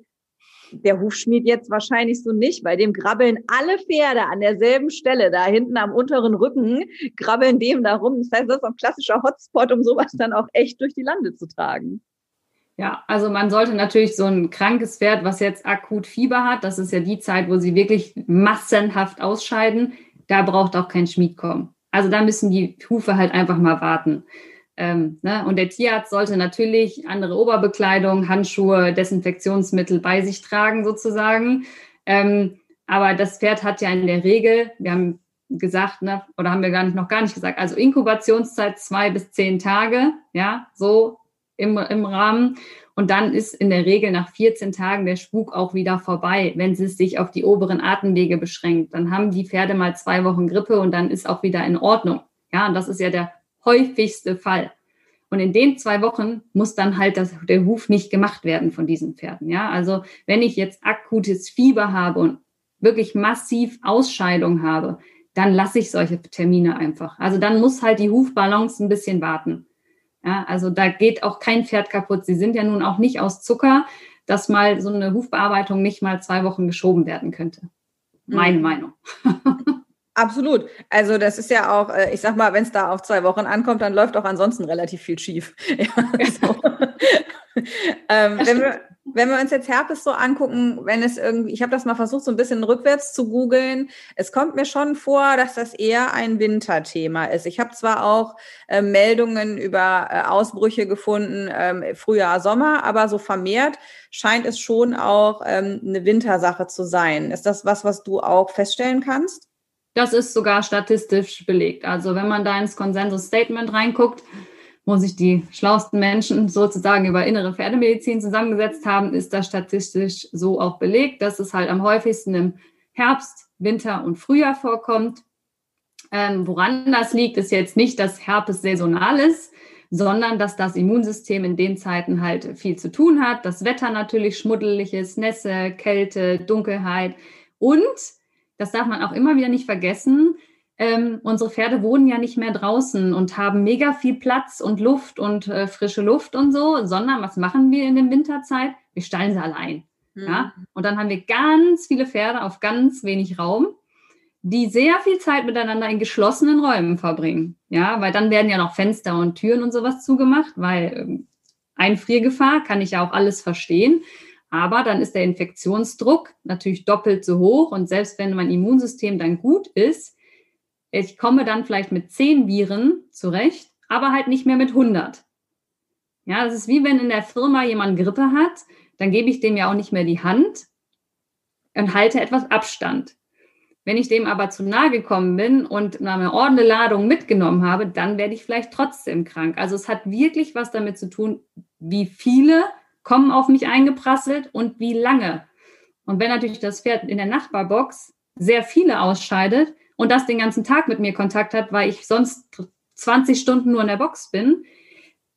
der Hufschmied jetzt wahrscheinlich so nicht, weil dem grabbeln alle Pferde an derselben Stelle, da hinten am unteren Rücken, grabbeln dem da rum. Das heißt, das ist ein klassischer Hotspot, um sowas dann auch echt durch die Lande zu tragen. Ja, also man sollte natürlich so ein krankes Pferd, was jetzt akut Fieber hat, das ist ja die Zeit, wo sie wirklich massenhaft ausscheiden, da braucht auch kein Schmied kommen. Also da müssen die Hufe halt einfach mal warten. Ähm, ne? Und der Tierarzt sollte natürlich andere Oberbekleidung, Handschuhe, Desinfektionsmittel bei sich tragen sozusagen. Ähm, aber das Pferd hat ja in der Regel, wir haben gesagt, ne, oder haben wir gar nicht, noch gar nicht gesagt, also Inkubationszeit zwei bis zehn Tage, ja, so im, im Rahmen. Und dann ist in der Regel nach 14 Tagen der Spuk auch wieder vorbei, wenn es sich auf die oberen Atemwege beschränkt. Dann haben die Pferde mal zwei Wochen Grippe und dann ist auch wieder in Ordnung. Ja, und das ist ja der häufigste Fall. Und in den zwei Wochen muss dann halt das, der Huf nicht gemacht werden von diesen Pferden. Ja, also wenn ich jetzt akutes Fieber habe und wirklich massiv Ausscheidung habe, dann lasse ich solche Termine einfach. Also dann muss halt die Hufbalance ein bisschen warten. Ja, also da geht auch kein Pferd kaputt. Sie sind ja nun auch nicht aus Zucker, dass mal so eine Hufbearbeitung nicht mal zwei Wochen geschoben werden könnte. Meine mhm. Meinung. Absolut. Also das ist ja auch, äh, ich sag mal, wenn es da auf zwei Wochen ankommt, dann läuft auch ansonsten relativ viel schief. Ja, so. ähm, wenn, wir, wenn wir uns jetzt Herpes so angucken, wenn es irgendwie, ich habe das mal versucht, so ein bisschen rückwärts zu googeln, es kommt mir schon vor, dass das eher ein Winterthema ist. Ich habe zwar auch äh, Meldungen über äh, Ausbrüche gefunden, ähm, Frühjahr, Sommer, aber so vermehrt scheint es schon auch ähm, eine Wintersache zu sein. Ist das was, was du auch feststellen kannst? Das ist sogar statistisch belegt. Also wenn man da ins Consensus Statement reinguckt, wo sich die schlauesten Menschen sozusagen über innere Pferdemedizin zusammengesetzt haben, ist das statistisch so auch belegt, dass es halt am häufigsten im Herbst, Winter und Frühjahr vorkommt. Ähm, woran das liegt, ist jetzt nicht, dass Herpes saisonal ist, sondern dass das Immunsystem in den Zeiten halt viel zu tun hat. Das Wetter natürlich schmuddelig ist, Nässe, Kälte, Dunkelheit und das darf man auch immer wieder nicht vergessen. Ähm, unsere Pferde wohnen ja nicht mehr draußen und haben mega viel Platz und Luft und äh, frische Luft und so, sondern was machen wir in der Winterzeit? Wir stallen sie allein. Mhm. Ja? Und dann haben wir ganz viele Pferde auf ganz wenig Raum, die sehr viel Zeit miteinander in geschlossenen Räumen verbringen. Ja, weil dann werden ja noch Fenster und Türen und sowas zugemacht, weil ähm, Einfriergefahr kann ich ja auch alles verstehen. Aber dann ist der Infektionsdruck natürlich doppelt so hoch und selbst wenn mein Immunsystem dann gut ist, ich komme dann vielleicht mit zehn Viren zurecht, aber halt nicht mehr mit 100. Ja, das ist wie wenn in der Firma jemand Grippe hat, dann gebe ich dem ja auch nicht mehr die Hand und halte etwas Abstand. Wenn ich dem aber zu nahe gekommen bin und eine ordentliche Ladung mitgenommen habe, dann werde ich vielleicht trotzdem krank. Also es hat wirklich was damit zu tun, wie viele kommen auf mich eingeprasselt und wie lange. Und wenn natürlich das Pferd in der Nachbarbox sehr viele ausscheidet und das den ganzen Tag mit mir Kontakt hat, weil ich sonst 20 Stunden nur in der Box bin,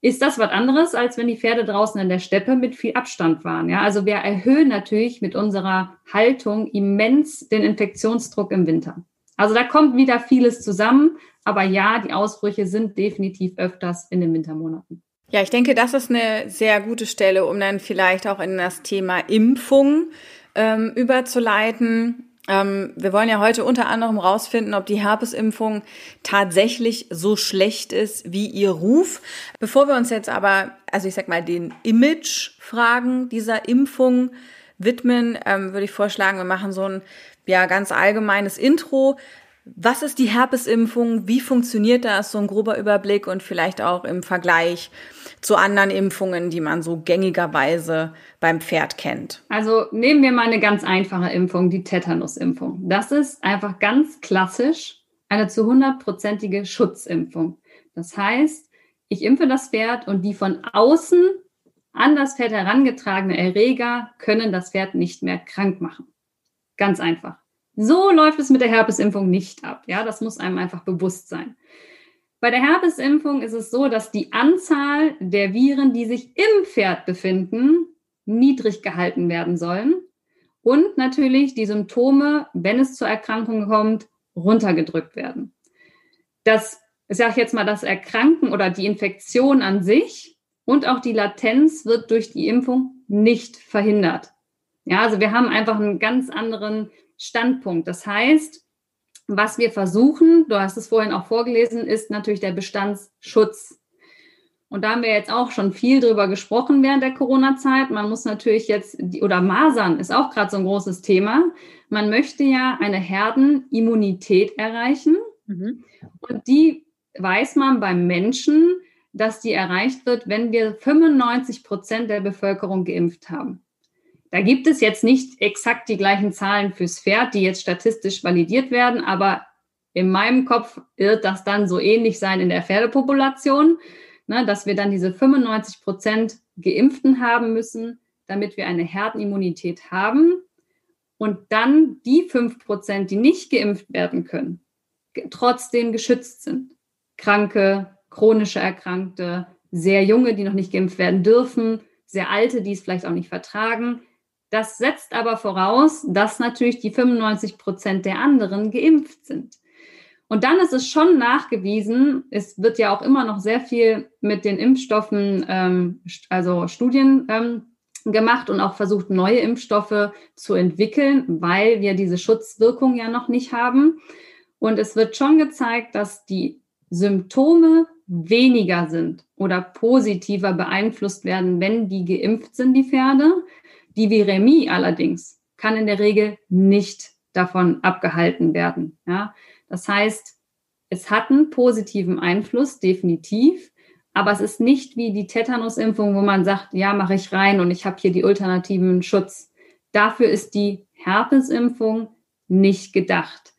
ist das was anderes, als wenn die Pferde draußen in der Steppe mit viel Abstand waren. Ja, also wir erhöhen natürlich mit unserer Haltung immens den Infektionsdruck im Winter. Also da kommt wieder vieles zusammen. Aber ja, die Ausbrüche sind definitiv öfters in den Wintermonaten. Ja, ich denke, das ist eine sehr gute Stelle, um dann vielleicht auch in das Thema Impfung ähm, überzuleiten. Ähm, wir wollen ja heute unter anderem rausfinden, ob die Herpesimpfung tatsächlich so schlecht ist wie ihr Ruf. Bevor wir uns jetzt aber, also ich sag mal, den Image-Fragen dieser Impfung widmen, ähm, würde ich vorschlagen, wir machen so ein ja ganz allgemeines Intro. Was ist die Herpesimpfung? Wie funktioniert das? So ein grober Überblick und vielleicht auch im Vergleich zu anderen Impfungen, die man so gängigerweise beim Pferd kennt. Also nehmen wir mal eine ganz einfache Impfung, die Tetanusimpfung. Das ist einfach ganz klassisch eine zu hundertprozentige Schutzimpfung. Das heißt, ich impfe das Pferd und die von außen an das Pferd herangetragene Erreger können das Pferd nicht mehr krank machen. Ganz einfach. So läuft es mit der Herpesimpfung nicht ab. Ja, das muss einem einfach bewusst sein. Bei der Herpesimpfung ist es so, dass die Anzahl der Viren, die sich im Pferd befinden, niedrig gehalten werden sollen und natürlich die Symptome, wenn es zur Erkrankung kommt, runtergedrückt werden. Das, ich sage jetzt mal, das Erkranken oder die Infektion an sich und auch die Latenz wird durch die Impfung nicht verhindert. Ja, also wir haben einfach einen ganz anderen Standpunkt. Das heißt, was wir versuchen, du hast es vorhin auch vorgelesen, ist natürlich der Bestandsschutz. Und da haben wir jetzt auch schon viel drüber gesprochen während der Corona-Zeit. Man muss natürlich jetzt, oder Masern ist auch gerade so ein großes Thema. Man möchte ja eine Herdenimmunität erreichen. Mhm. Und die weiß man beim Menschen, dass die erreicht wird, wenn wir 95 Prozent der Bevölkerung geimpft haben. Da gibt es jetzt nicht exakt die gleichen Zahlen fürs Pferd, die jetzt statistisch validiert werden, aber in meinem Kopf wird das dann so ähnlich sein in der Pferdepopulation, ne, dass wir dann diese 95 Prozent Geimpften haben müssen, damit wir eine Herdenimmunität haben und dann die 5 Prozent, die nicht geimpft werden können, trotzdem geschützt sind. Kranke, chronische Erkrankte, sehr junge, die noch nicht geimpft werden dürfen, sehr alte, die es vielleicht auch nicht vertragen. Das setzt aber voraus, dass natürlich die 95 Prozent der anderen geimpft sind. Und dann ist es schon nachgewiesen, es wird ja auch immer noch sehr viel mit den Impfstoffen, ähm, also Studien ähm, gemacht und auch versucht, neue Impfstoffe zu entwickeln, weil wir diese Schutzwirkung ja noch nicht haben. Und es wird schon gezeigt, dass die Symptome weniger sind oder positiver beeinflusst werden, wenn die geimpft sind, die Pferde, die Viremie allerdings kann in der Regel nicht davon abgehalten werden. Ja? Das heißt, es hat einen positiven Einfluss, definitiv, aber es ist nicht wie die Tetanusimpfung, wo man sagt, ja, mache ich rein und ich habe hier die ultimativen Schutz. Dafür ist die Herpesimpfung nicht gedacht.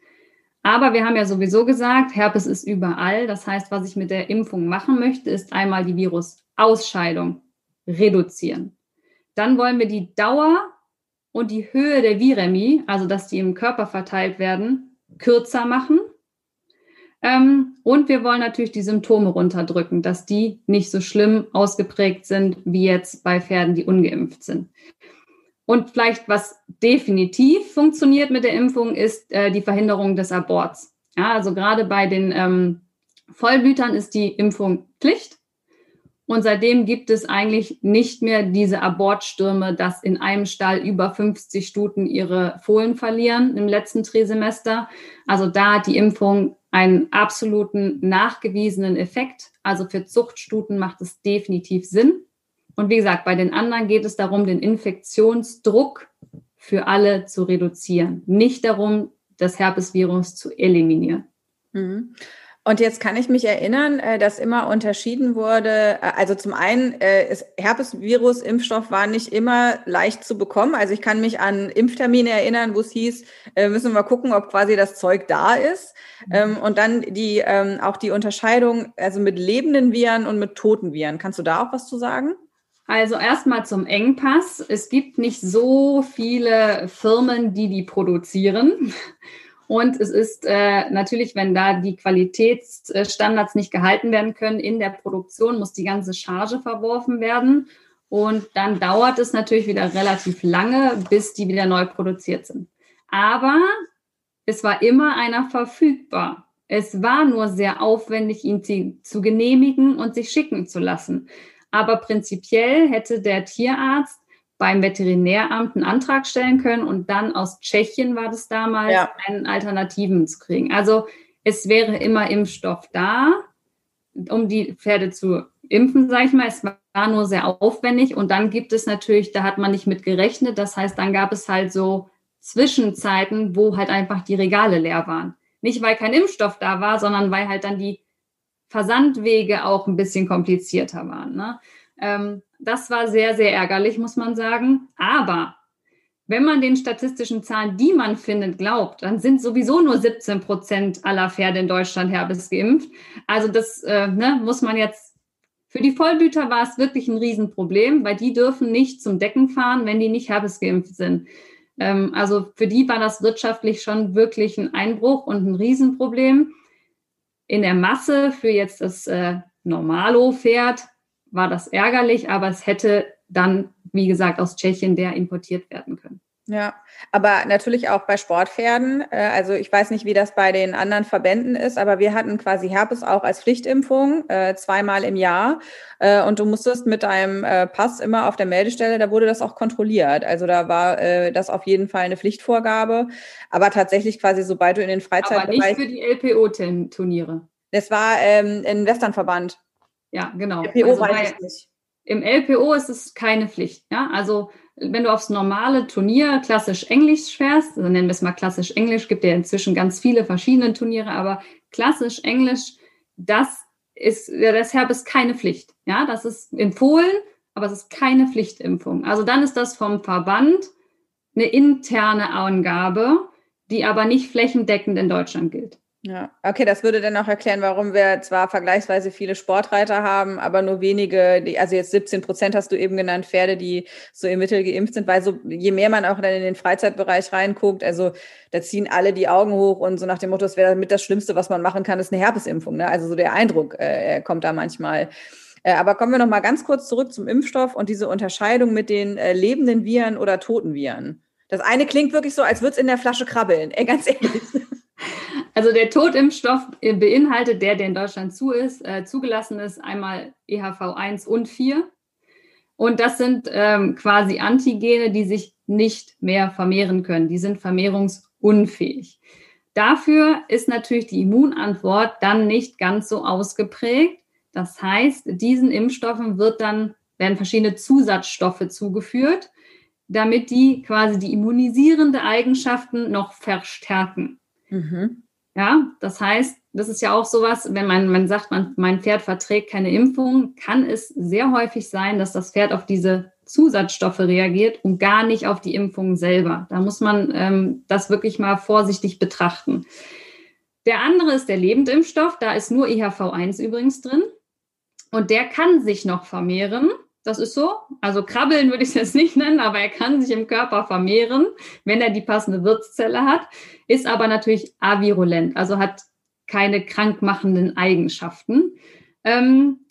Aber wir haben ja sowieso gesagt, Herpes ist überall. Das heißt, was ich mit der Impfung machen möchte, ist einmal die Virusausscheidung reduzieren. Dann wollen wir die Dauer und die Höhe der Viremie, also dass die im Körper verteilt werden, kürzer machen. Ähm, und wir wollen natürlich die Symptome runterdrücken, dass die nicht so schlimm ausgeprägt sind wie jetzt bei Pferden, die ungeimpft sind. Und vielleicht, was definitiv funktioniert mit der Impfung, ist äh, die Verhinderung des Aborts. Ja, also gerade bei den ähm, Vollblütern ist die Impfung Pflicht. Und seitdem gibt es eigentlich nicht mehr diese Abortstürme, dass in einem Stall über 50 Stuten ihre Fohlen verlieren im letzten Trisemester. Also da hat die Impfung einen absoluten nachgewiesenen Effekt. Also für Zuchtstuten macht es definitiv Sinn. Und wie gesagt, bei den anderen geht es darum, den Infektionsdruck für alle zu reduzieren, nicht darum, das Herpesvirus zu eliminieren. Mhm. Und jetzt kann ich mich erinnern, äh, dass immer unterschieden wurde, äh, also zum einen, äh, Herpesvirus-Impfstoff war nicht immer leicht zu bekommen. Also ich kann mich an Impftermine erinnern, wo es hieß, müssen wir gucken, ob quasi das Zeug da ist. Mhm. Ähm, und dann die, ähm, auch die Unterscheidung, also mit lebenden Viren und mit toten Viren. Kannst du da auch was zu sagen? Also erstmal zum Engpass. Es gibt nicht so viele Firmen, die die produzieren. Und es ist äh, natürlich, wenn da die Qualitätsstandards nicht gehalten werden können in der Produktion, muss die ganze Charge verworfen werden. Und dann dauert es natürlich wieder relativ lange, bis die wieder neu produziert sind. Aber es war immer einer verfügbar. Es war nur sehr aufwendig, ihn zu, zu genehmigen und sich schicken zu lassen. Aber prinzipiell hätte der Tierarzt beim Veterinäramt einen Antrag stellen können und dann aus Tschechien war das damals, ja. einen Alternativen zu kriegen. Also es wäre immer Impfstoff da, um die Pferde zu impfen, sage ich mal. Es war nur sehr aufwendig und dann gibt es natürlich, da hat man nicht mit gerechnet. Das heißt, dann gab es halt so Zwischenzeiten, wo halt einfach die Regale leer waren. Nicht, weil kein Impfstoff da war, sondern weil halt dann die Versandwege auch ein bisschen komplizierter waren. Ne? Ähm, das war sehr, sehr ärgerlich, muss man sagen. Aber wenn man den statistischen Zahlen, die man findet, glaubt, dann sind sowieso nur 17 Prozent aller Pferde in Deutschland Herpes geimpft. Also das äh, ne, muss man jetzt, für die Vollblüter war es wirklich ein Riesenproblem, weil die dürfen nicht zum Decken fahren, wenn die nicht Herpes geimpft sind. Ähm, also für die war das wirtschaftlich schon wirklich ein Einbruch und ein Riesenproblem. In der Masse für jetzt das äh, Normalo-Pferd war das ärgerlich, aber es hätte dann, wie gesagt, aus Tschechien der importiert werden können. Ja, aber natürlich auch bei Sportpferden. Äh, also ich weiß nicht, wie das bei den anderen Verbänden ist, aber wir hatten quasi Herpes auch als Pflichtimpfung äh, zweimal im Jahr. Äh, und du musstest mit deinem Pass immer auf der Meldestelle, da wurde das auch kontrolliert. Also da war das auf jeden Fall eine Pflichtvorgabe. Aber tatsächlich quasi, sobald du in den Freizeitbereich... Aber nicht für die LPO-Turniere. Das war ähm, ein Westernverband. Ja, genau. LPO also weiß ich nicht. Im LPO ist es keine Pflicht. Ja, also wenn du aufs normale Turnier klassisch Englisch fährst, also nennen wir es mal klassisch Englisch, gibt ja inzwischen ganz viele verschiedene Turniere, aber klassisch Englisch, das ist, ja, deshalb ist keine Pflicht. Ja, das ist empfohlen, aber es ist keine Pflichtimpfung. Also dann ist das vom Verband eine interne Angabe, die aber nicht flächendeckend in Deutschland gilt. Ja, okay, das würde dann auch erklären, warum wir zwar vergleichsweise viele Sportreiter haben, aber nur wenige, die, also jetzt 17 Prozent hast du eben genannt, Pferde, die so im Mittel geimpft sind, weil so, je mehr man auch dann in den Freizeitbereich reinguckt, also da ziehen alle die Augen hoch und so nach dem Motto, es wäre mit das Schlimmste, was man machen kann, ist eine Herpesimpfung, ne? Also so der Eindruck äh, kommt da manchmal. Äh, aber kommen wir noch mal ganz kurz zurück zum Impfstoff und diese Unterscheidung mit den äh, lebenden Viren oder toten Viren. Das eine klingt wirklich so, als würde es in der Flasche krabbeln, ey, ganz ehrlich. Also der Totimpfstoff beinhaltet, der, der in Deutschland zu ist, äh, zugelassen ist, einmal EHV 1 und 4. Und das sind ähm, quasi Antigene, die sich nicht mehr vermehren können. Die sind vermehrungsunfähig. Dafür ist natürlich die Immunantwort dann nicht ganz so ausgeprägt. Das heißt, diesen Impfstoffen wird dann, werden verschiedene Zusatzstoffe zugeführt, damit die quasi die immunisierende Eigenschaften noch verstärken. Mhm. Ja, das heißt, das ist ja auch sowas, wenn man, man sagt, man, mein Pferd verträgt keine Impfung, kann es sehr häufig sein, dass das Pferd auf diese Zusatzstoffe reagiert und gar nicht auf die Impfung selber. Da muss man ähm, das wirklich mal vorsichtig betrachten. Der andere ist der Lebendimpfstoff, da ist nur IHV1 übrigens drin. Und der kann sich noch vermehren. Das ist so. Also krabbeln würde ich es jetzt nicht nennen, aber er kann sich im Körper vermehren, wenn er die passende Wirtszelle hat, ist aber natürlich avirulent, also hat keine krankmachenden Eigenschaften. Ähm,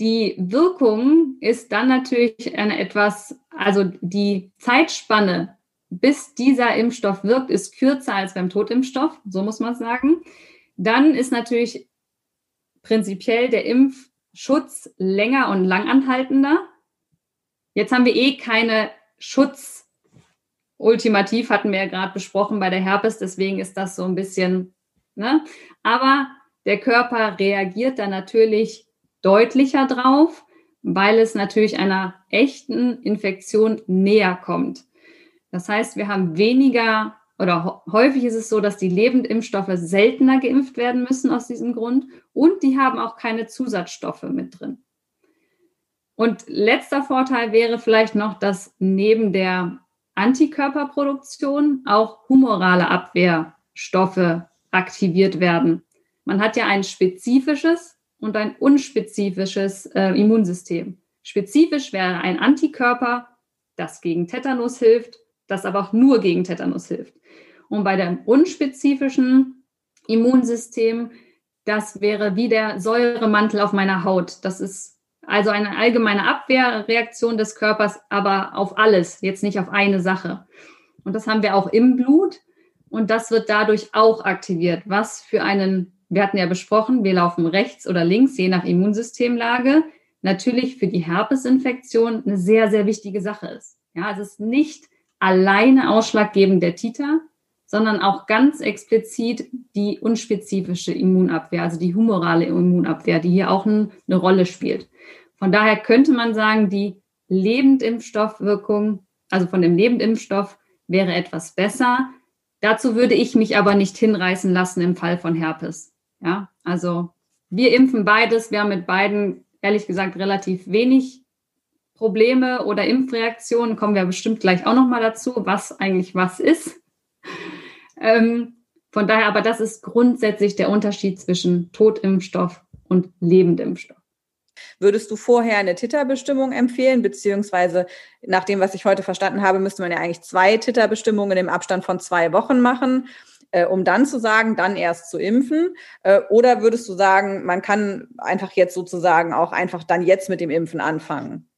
die Wirkung ist dann natürlich eine etwas, also die Zeitspanne, bis dieser Impfstoff wirkt, ist kürzer als beim Totimpfstoff, so muss man sagen. Dann ist natürlich prinzipiell der Impf Schutz länger und langanhaltender. Jetzt haben wir eh keine Schutz. Ultimativ hatten wir ja gerade besprochen bei der Herpes, deswegen ist das so ein bisschen, ne? Aber der Körper reagiert da natürlich deutlicher drauf, weil es natürlich einer echten Infektion näher kommt. Das heißt, wir haben weniger oder häufig ist es so, dass die Lebendimpfstoffe seltener geimpft werden müssen aus diesem Grund und die haben auch keine Zusatzstoffe mit drin. Und letzter Vorteil wäre vielleicht noch, dass neben der Antikörperproduktion auch humorale Abwehrstoffe aktiviert werden. Man hat ja ein spezifisches und ein unspezifisches äh, Immunsystem. Spezifisch wäre ein Antikörper, das gegen Tetanus hilft, das aber auch nur gegen Tetanus hilft. Und bei dem unspezifischen Immunsystem, das wäre wie der Säuremantel auf meiner Haut. Das ist also eine allgemeine Abwehrreaktion des Körpers, aber auf alles, jetzt nicht auf eine Sache. Und das haben wir auch im Blut. Und das wird dadurch auch aktiviert, was für einen, wir hatten ja besprochen, wir laufen rechts oder links, je nach Immunsystemlage, natürlich für die Herpesinfektion eine sehr, sehr wichtige Sache ist. Ja, es ist nicht alleine ausschlaggebend der Titer, sondern auch ganz explizit die unspezifische Immunabwehr, also die humorale Immunabwehr, die hier auch eine Rolle spielt. Von daher könnte man sagen, die Lebendimpfstoffwirkung, also von dem Lebendimpfstoff, wäre etwas besser. Dazu würde ich mich aber nicht hinreißen lassen im Fall von Herpes. Ja, also wir impfen beides. Wir haben mit beiden, ehrlich gesagt, relativ wenig Probleme oder Impfreaktionen. Kommen wir bestimmt gleich auch nochmal dazu, was eigentlich was ist. Ähm, von daher, aber das ist grundsätzlich der Unterschied zwischen Totimpfstoff und Lebendimpfstoff. Würdest du vorher eine Titerbestimmung empfehlen, beziehungsweise nach dem, was ich heute verstanden habe, müsste man ja eigentlich zwei Titerbestimmungen im Abstand von zwei Wochen machen, äh, um dann zu sagen, dann erst zu impfen? Äh, oder würdest du sagen, man kann einfach jetzt sozusagen auch einfach dann jetzt mit dem Impfen anfangen?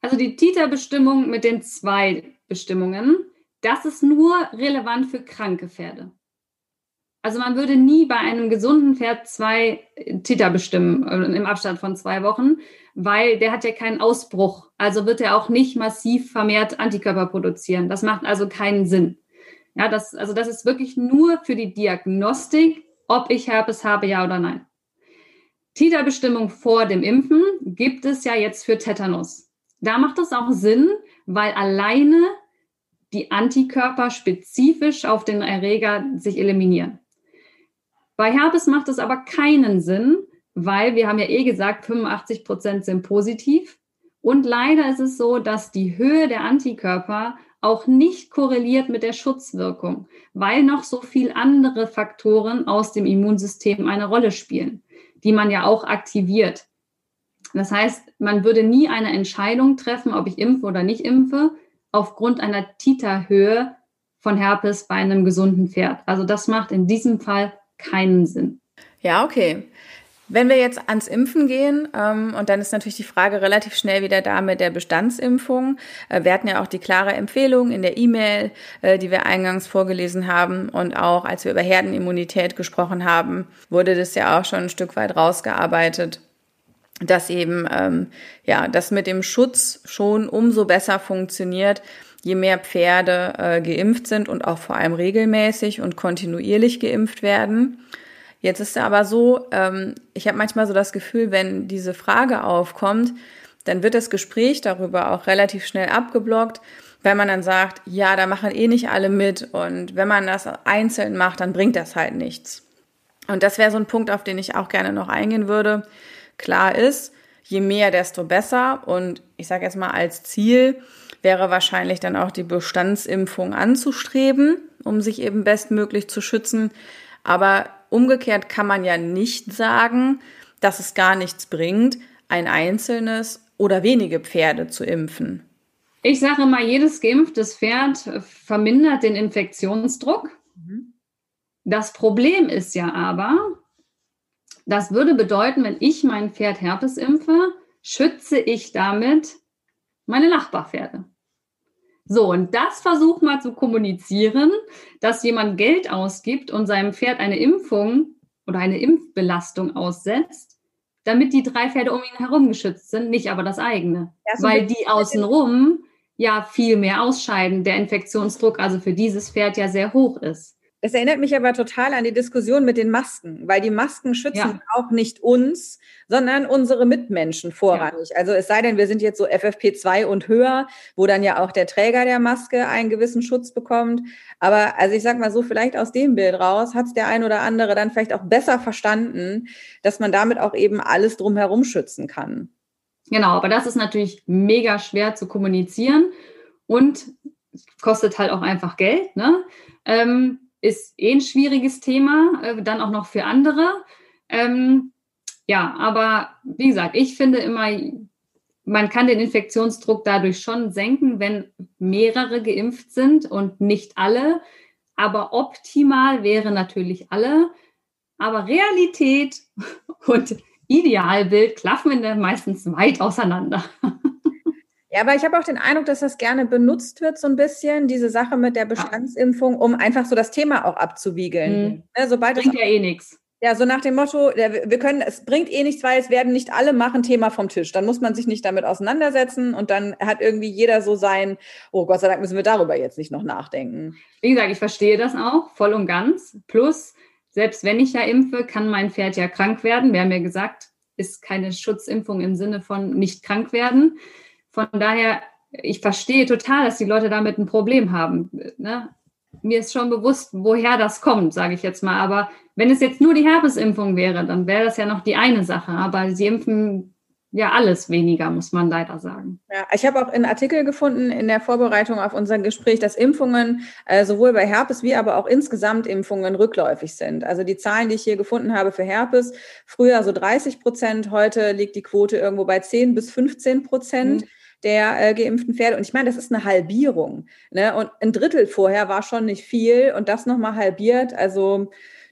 Also die Titerbestimmung mit den zwei Bestimmungen, das ist nur relevant für kranke Pferde. Also man würde nie bei einem gesunden Pferd zwei Titer bestimmen äh, im Abstand von zwei Wochen, weil der hat ja keinen Ausbruch. Also wird er auch nicht massiv vermehrt Antikörper produzieren. Das macht also keinen Sinn. Ja, das, also das ist wirklich nur für die Diagnostik, ob ich Herpes habe, ja oder nein. Titerbestimmung vor dem Impfen gibt es ja jetzt für Tetanus. Da macht es auch Sinn, weil alleine die Antikörper spezifisch auf den Erreger sich eliminieren. Bei Herpes macht es aber keinen Sinn, weil wir haben ja eh gesagt, 85 Prozent sind positiv. Und leider ist es so, dass die Höhe der Antikörper auch nicht korreliert mit der Schutzwirkung, weil noch so viel andere Faktoren aus dem Immunsystem eine Rolle spielen, die man ja auch aktiviert. Das heißt, man würde nie eine Entscheidung treffen, ob ich impfe oder nicht impfe, aufgrund einer Titerhöhe von Herpes bei einem gesunden Pferd. Also das macht in diesem Fall keinen Sinn. Ja, okay. Wenn wir jetzt ans Impfen gehen, ähm, und dann ist natürlich die Frage relativ schnell wieder da mit der Bestandsimpfung. Äh, wir hatten ja auch die klare Empfehlung in der E-Mail, äh, die wir eingangs vorgelesen haben. Und auch als wir über Herdenimmunität gesprochen haben, wurde das ja auch schon ein Stück weit rausgearbeitet dass eben ähm, ja das mit dem Schutz schon umso besser funktioniert, je mehr Pferde äh, geimpft sind und auch vor allem regelmäßig und kontinuierlich geimpft werden. Jetzt ist es aber so, ähm, ich habe manchmal so das Gefühl, wenn diese Frage aufkommt, dann wird das Gespräch darüber auch relativ schnell abgeblockt, weil man dann sagt, ja, da machen eh nicht alle mit und wenn man das einzeln macht, dann bringt das halt nichts. Und das wäre so ein Punkt, auf den ich auch gerne noch eingehen würde. Klar ist, je mehr, desto besser. Und ich sage jetzt mal als Ziel, wäre wahrscheinlich dann auch die Bestandsimpfung anzustreben, um sich eben bestmöglich zu schützen. Aber umgekehrt kann man ja nicht sagen, dass es gar nichts bringt, ein einzelnes oder wenige Pferde zu impfen. Ich sage mal, jedes geimpftes Pferd vermindert den Infektionsdruck. Mhm. Das Problem ist ja aber, das würde bedeuten, wenn ich mein Pferd Herpes impfe, schütze ich damit meine Nachbarpferde. So, und das versucht mal zu kommunizieren, dass jemand Geld ausgibt und seinem Pferd eine Impfung oder eine Impfbelastung aussetzt, damit die drei Pferde um ihn herum geschützt sind, nicht aber das eigene. Ja, so Weil die außenrum ja viel mehr ausscheiden, der Infektionsdruck also für dieses Pferd ja sehr hoch ist. Das erinnert mich aber total an die Diskussion mit den Masken, weil die Masken schützen ja. auch nicht uns, sondern unsere Mitmenschen vorrangig. Ja. Also es sei denn, wir sind jetzt so FFP2 und höher, wo dann ja auch der Träger der Maske einen gewissen Schutz bekommt. Aber also ich sag mal so, vielleicht aus dem Bild raus hat es der ein oder andere dann vielleicht auch besser verstanden, dass man damit auch eben alles drumherum schützen kann. Genau, aber das ist natürlich mega schwer zu kommunizieren und kostet halt auch einfach Geld. Ne? Ähm, ist eh ein schwieriges Thema, äh, dann auch noch für andere. Ähm, ja, aber wie gesagt, ich finde immer, man kann den Infektionsdruck dadurch schon senken, wenn mehrere geimpft sind und nicht alle. Aber optimal wäre natürlich alle. Aber Realität und Idealbild klaffen wir meistens weit auseinander. Ja, aber ich habe auch den Eindruck, dass das gerne benutzt wird, so ein bisschen, diese Sache mit der Bestandsimpfung, um einfach so das Thema auch abzuwiegeln. Mhm. Ne, sobald Bringt ja eh nichts. Ja, so nach dem Motto, wir können, es bringt eh nichts, weil es werden nicht alle machen Thema vom Tisch. Dann muss man sich nicht damit auseinandersetzen und dann hat irgendwie jeder so sein, oh Gott sei Dank müssen wir darüber jetzt nicht noch nachdenken. Wie gesagt, ich verstehe das auch voll und ganz. Plus, selbst wenn ich ja impfe, kann mein Pferd ja krank werden. Wir haben ja gesagt, ist keine Schutzimpfung im Sinne von nicht krank werden. Von daher, ich verstehe total, dass die Leute damit ein Problem haben. Ne? mir ist schon bewusst, woher das kommt, sage ich jetzt mal. Aber wenn es jetzt nur die Herpesimpfung wäre, dann wäre das ja noch die eine Sache. Aber sie impfen ja alles weniger, muss man leider sagen. Ja, ich habe auch einen Artikel gefunden in der Vorbereitung auf unser Gespräch, dass Impfungen äh, sowohl bei Herpes wie aber auch insgesamt Impfungen rückläufig sind. Also die Zahlen, die ich hier gefunden habe für Herpes, früher so 30 Prozent, heute liegt die Quote irgendwo bei 10 bis 15 Prozent. Mhm der äh, geimpften Pferde. Und ich meine, das ist eine Halbierung. Ne? Und ein Drittel vorher war schon nicht viel und das nochmal halbiert. Also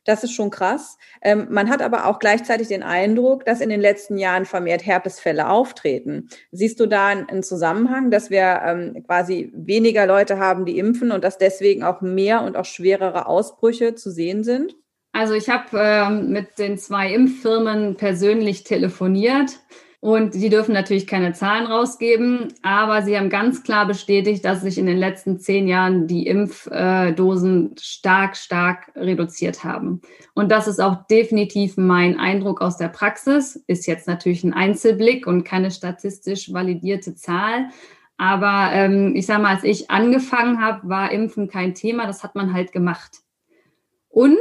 das ist schon krass. Ähm, man hat aber auch gleichzeitig den Eindruck, dass in den letzten Jahren vermehrt Herpesfälle auftreten. Siehst du da einen Zusammenhang, dass wir ähm, quasi weniger Leute haben, die impfen und dass deswegen auch mehr und auch schwerere Ausbrüche zu sehen sind? Also ich habe ähm, mit den zwei Impffirmen persönlich telefoniert. Und sie dürfen natürlich keine Zahlen rausgeben, aber sie haben ganz klar bestätigt, dass sich in den letzten zehn Jahren die Impfdosen stark, stark reduziert haben. Und das ist auch definitiv mein Eindruck aus der Praxis. Ist jetzt natürlich ein Einzelblick und keine statistisch validierte Zahl. Aber ähm, ich sage mal, als ich angefangen habe, war Impfen kein Thema. Das hat man halt gemacht. Und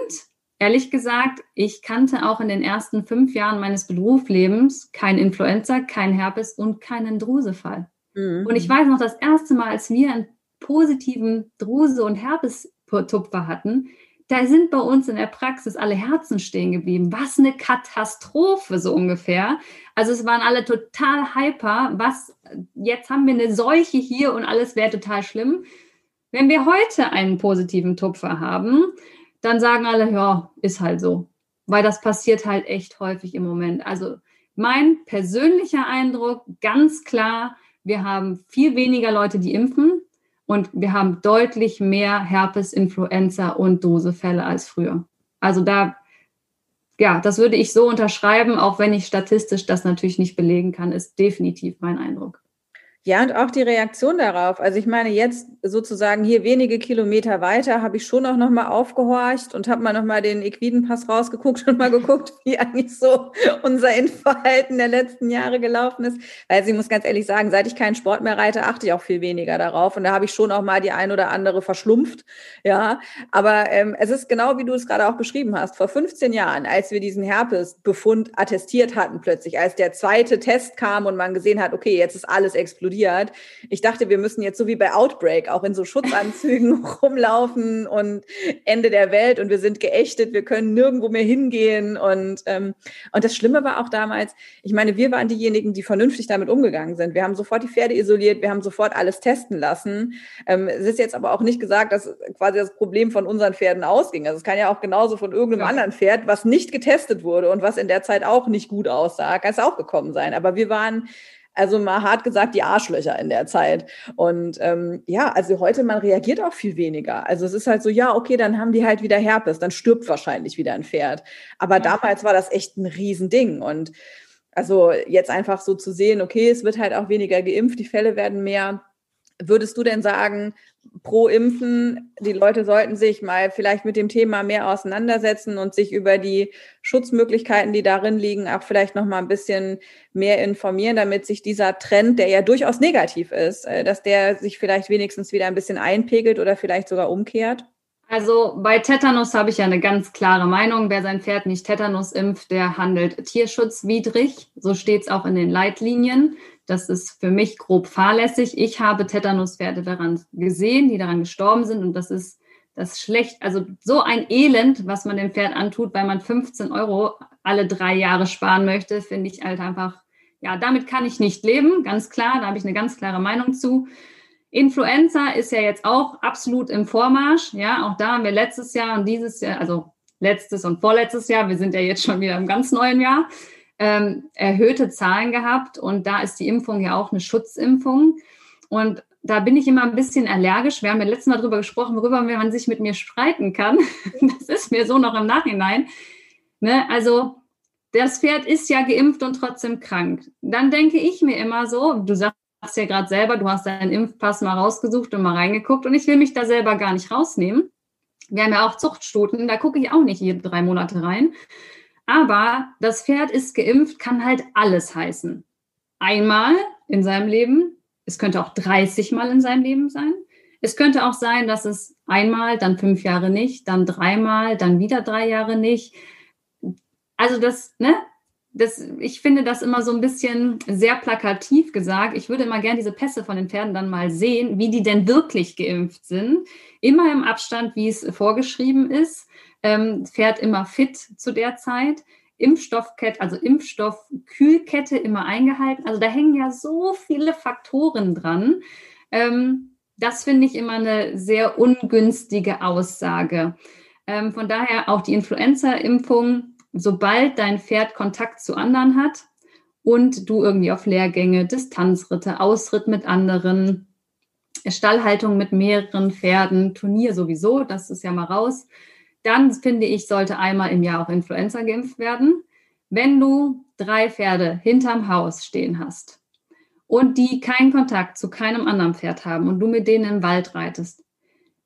Ehrlich gesagt, ich kannte auch in den ersten fünf Jahren meines Berufslebens kein Influenza, kein Herpes und keinen Drusefall. Mhm. Und ich weiß noch, das erste Mal, als wir einen positiven Druse- und Herpes-Tupfer hatten, da sind bei uns in der Praxis alle Herzen stehen geblieben. Was eine Katastrophe, so ungefähr. Also es waren alle total hyper. Was, jetzt haben wir eine Seuche hier und alles wäre total schlimm. Wenn wir heute einen positiven Tupfer haben, dann sagen alle, ja, ist halt so. Weil das passiert halt echt häufig im Moment. Also mein persönlicher Eindruck, ganz klar, wir haben viel weniger Leute, die impfen und wir haben deutlich mehr Herpes, Influenza und Dosefälle als früher. Also da, ja, das würde ich so unterschreiben, auch wenn ich statistisch das natürlich nicht belegen kann, ist definitiv mein Eindruck. Ja, und auch die Reaktion darauf. Also ich meine, jetzt sozusagen hier wenige Kilometer weiter habe ich schon auch nochmal aufgehorcht und habe mal nochmal den Equidenpass rausgeguckt und mal geguckt, wie eigentlich so unser Impfverhalten der letzten Jahre gelaufen ist. Weil ich muss ganz ehrlich sagen, seit ich keinen Sport mehr reite, achte ich auch viel weniger darauf. Und da habe ich schon auch mal die ein oder andere verschlumpft. Ja, aber ähm, es ist genau wie du es gerade auch beschrieben hast. Vor 15 Jahren, als wir diesen Herpesbefund attestiert hatten plötzlich, als der zweite Test kam und man gesehen hat, okay, jetzt ist alles explodiert explodiert. Ich dachte, wir müssen jetzt so wie bei Outbreak auch in so Schutzanzügen rumlaufen und Ende der Welt und wir sind geächtet, wir können nirgendwo mehr hingehen. Und, ähm, und das Schlimme war auch damals, ich meine, wir waren diejenigen, die vernünftig damit umgegangen sind. Wir haben sofort die Pferde isoliert, wir haben sofort alles testen lassen. Ähm, es ist jetzt aber auch nicht gesagt, dass quasi das Problem von unseren Pferden ausging. Also es kann ja auch genauso von irgendeinem ja. anderen Pferd, was nicht getestet wurde und was in der Zeit auch nicht gut aussah, kann es auch gekommen sein. Aber wir waren also mal hart gesagt, die Arschlöcher in der Zeit. Und ähm, ja, also heute, man reagiert auch viel weniger. Also es ist halt so, ja, okay, dann haben die halt wieder Herpes, dann stirbt wahrscheinlich wieder ein Pferd. Aber damals war das echt ein Riesending. Und also jetzt einfach so zu sehen, okay, es wird halt auch weniger geimpft, die Fälle werden mehr. Würdest du denn sagen, pro Impfen, die Leute sollten sich mal vielleicht mit dem Thema mehr auseinandersetzen und sich über die Schutzmöglichkeiten, die darin liegen, auch vielleicht noch mal ein bisschen mehr informieren, damit sich dieser Trend, der ja durchaus negativ ist, äh, dass der sich vielleicht wenigstens wieder ein bisschen einpegelt oder vielleicht sogar umkehrt? Also bei Tetanus habe ich ja eine ganz klare Meinung. Wer sein Pferd nicht Tetanus impft, der handelt tierschutzwidrig. So steht es auch in den Leitlinien. Das ist für mich grob fahrlässig. Ich habe Tetanuspferde daran gesehen, die daran gestorben sind. Und das ist das schlecht, also so ein Elend, was man dem Pferd antut, weil man 15 Euro alle drei Jahre sparen möchte, finde ich halt einfach Ja, damit kann ich nicht leben, ganz klar, da habe ich eine ganz klare Meinung zu. Influenza ist ja jetzt auch absolut im Vormarsch. Ja, auch da haben wir letztes Jahr und dieses Jahr, also letztes und vorletztes Jahr, wir sind ja jetzt schon wieder im ganz neuen Jahr, ähm, erhöhte Zahlen gehabt. Und da ist die Impfung ja auch eine Schutzimpfung. Und da bin ich immer ein bisschen allergisch. Wir haben ja letztes Mal darüber gesprochen, worüber man sich mit mir streiten kann. Das ist mir so noch im Nachhinein. Ne? Also das Pferd ist ja geimpft und trotzdem krank. Dann denke ich mir immer so, du sagst ja gerade selber, du hast deinen Impfpass mal rausgesucht und mal reingeguckt und ich will mich da selber gar nicht rausnehmen. Wir haben ja auch Zuchtstuten, da gucke ich auch nicht jede drei Monate rein. Aber das Pferd ist geimpft, kann halt alles heißen. Einmal in seinem Leben, es könnte auch 30 Mal in seinem Leben sein. Es könnte auch sein, dass es einmal, dann fünf Jahre nicht, dann dreimal, dann wieder drei Jahre nicht. Also das, ne? Das, ich finde das immer so ein bisschen sehr plakativ gesagt. Ich würde immer gerne diese Pässe von den Pferden dann mal sehen, wie die denn wirklich geimpft sind. Immer im Abstand, wie es vorgeschrieben ist. Ähm, Pferd immer fit zu der Zeit. Impfstoffkette, also Impfstoffkühlkette immer eingehalten. Also da hängen ja so viele Faktoren dran. Ähm, das finde ich immer eine sehr ungünstige Aussage. Ähm, von daher auch die Influenza-Impfung sobald dein Pferd Kontakt zu anderen hat und du irgendwie auf Lehrgänge, Distanzritte, Ausritt mit anderen, Stallhaltung mit mehreren Pferden, Turnier sowieso, das ist ja mal raus, dann finde ich, sollte einmal im Jahr auch Influenza geimpft werden. Wenn du drei Pferde hinterm Haus stehen hast und die keinen Kontakt zu keinem anderen Pferd haben und du mit denen im Wald reitest,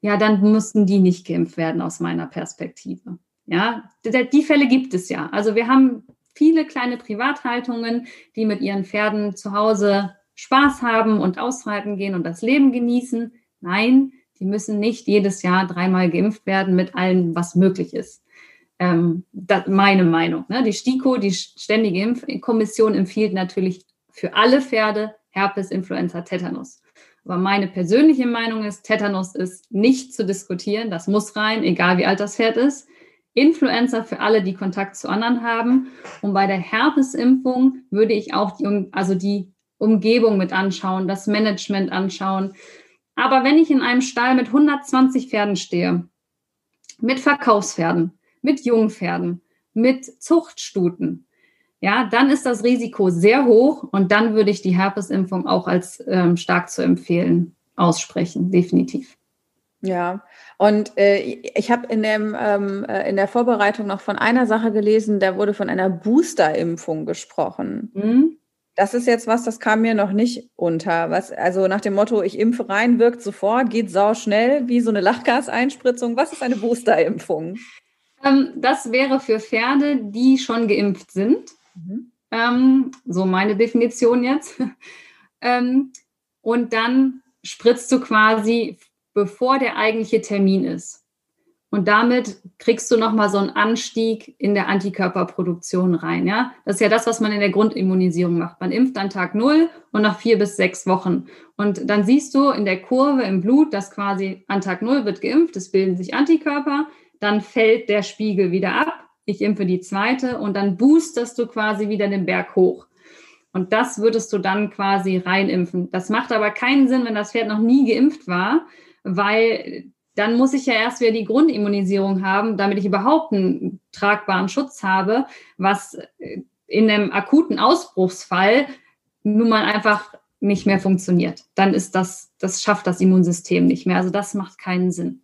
ja, dann müssten die nicht geimpft werden aus meiner Perspektive. Ja, die Fälle gibt es ja. Also wir haben viele kleine Privathaltungen, die mit ihren Pferden zu Hause Spaß haben und ausreiten gehen und das Leben genießen. Nein, die müssen nicht jedes Jahr dreimal geimpft werden mit allem, was möglich ist. Ähm, meine Meinung. Ne? Die STIKO, die Ständige Impfkommission, empfiehlt natürlich für alle Pferde Herpes, Influenza, Tetanus. Aber meine persönliche Meinung ist, Tetanus ist nicht zu diskutieren. Das muss rein, egal wie alt das Pferd ist. Influencer für alle, die Kontakt zu anderen haben. Und bei der Herpesimpfung würde ich auch die, also die Umgebung mit anschauen, das Management anschauen. Aber wenn ich in einem Stall mit 120 Pferden stehe, mit Verkaufspferden, mit Jungpferden, mit Zuchtstuten, ja, dann ist das Risiko sehr hoch und dann würde ich die Herpesimpfung auch als ähm, stark zu empfehlen aussprechen, definitiv. Ja, und äh, ich habe in, dem, ähm, äh, in der Vorbereitung noch von einer Sache gelesen, da wurde von einer Booster-Impfung gesprochen. Mhm. Das ist jetzt was, das kam mir noch nicht unter. Was, also nach dem Motto, ich impfe rein, wirkt sofort, geht sau schnell, wie so eine Lachgaseinspritzung. Was ist eine Booster-Impfung? Ähm, das wäre für Pferde, die schon geimpft sind. Mhm. Ähm, so meine Definition jetzt. ähm, und dann spritzt du quasi bevor der eigentliche Termin ist. Und damit kriegst du nochmal so einen Anstieg in der Antikörperproduktion rein. Ja? Das ist ja das, was man in der Grundimmunisierung macht. Man impft an Tag null und nach vier bis sechs Wochen. Und dann siehst du in der Kurve im Blut, dass quasi an Tag null wird geimpft, es bilden sich Antikörper, dann fällt der Spiegel wieder ab. Ich impfe die zweite und dann boosterst du quasi wieder den Berg hoch. Und das würdest du dann quasi reinimpfen. Das macht aber keinen Sinn, wenn das Pferd noch nie geimpft war, weil dann muss ich ja erst wieder die Grundimmunisierung haben, damit ich überhaupt einen tragbaren Schutz habe, was in einem akuten Ausbruchsfall nun mal einfach nicht mehr funktioniert. Dann ist das, das schafft das Immunsystem nicht mehr. Also das macht keinen Sinn.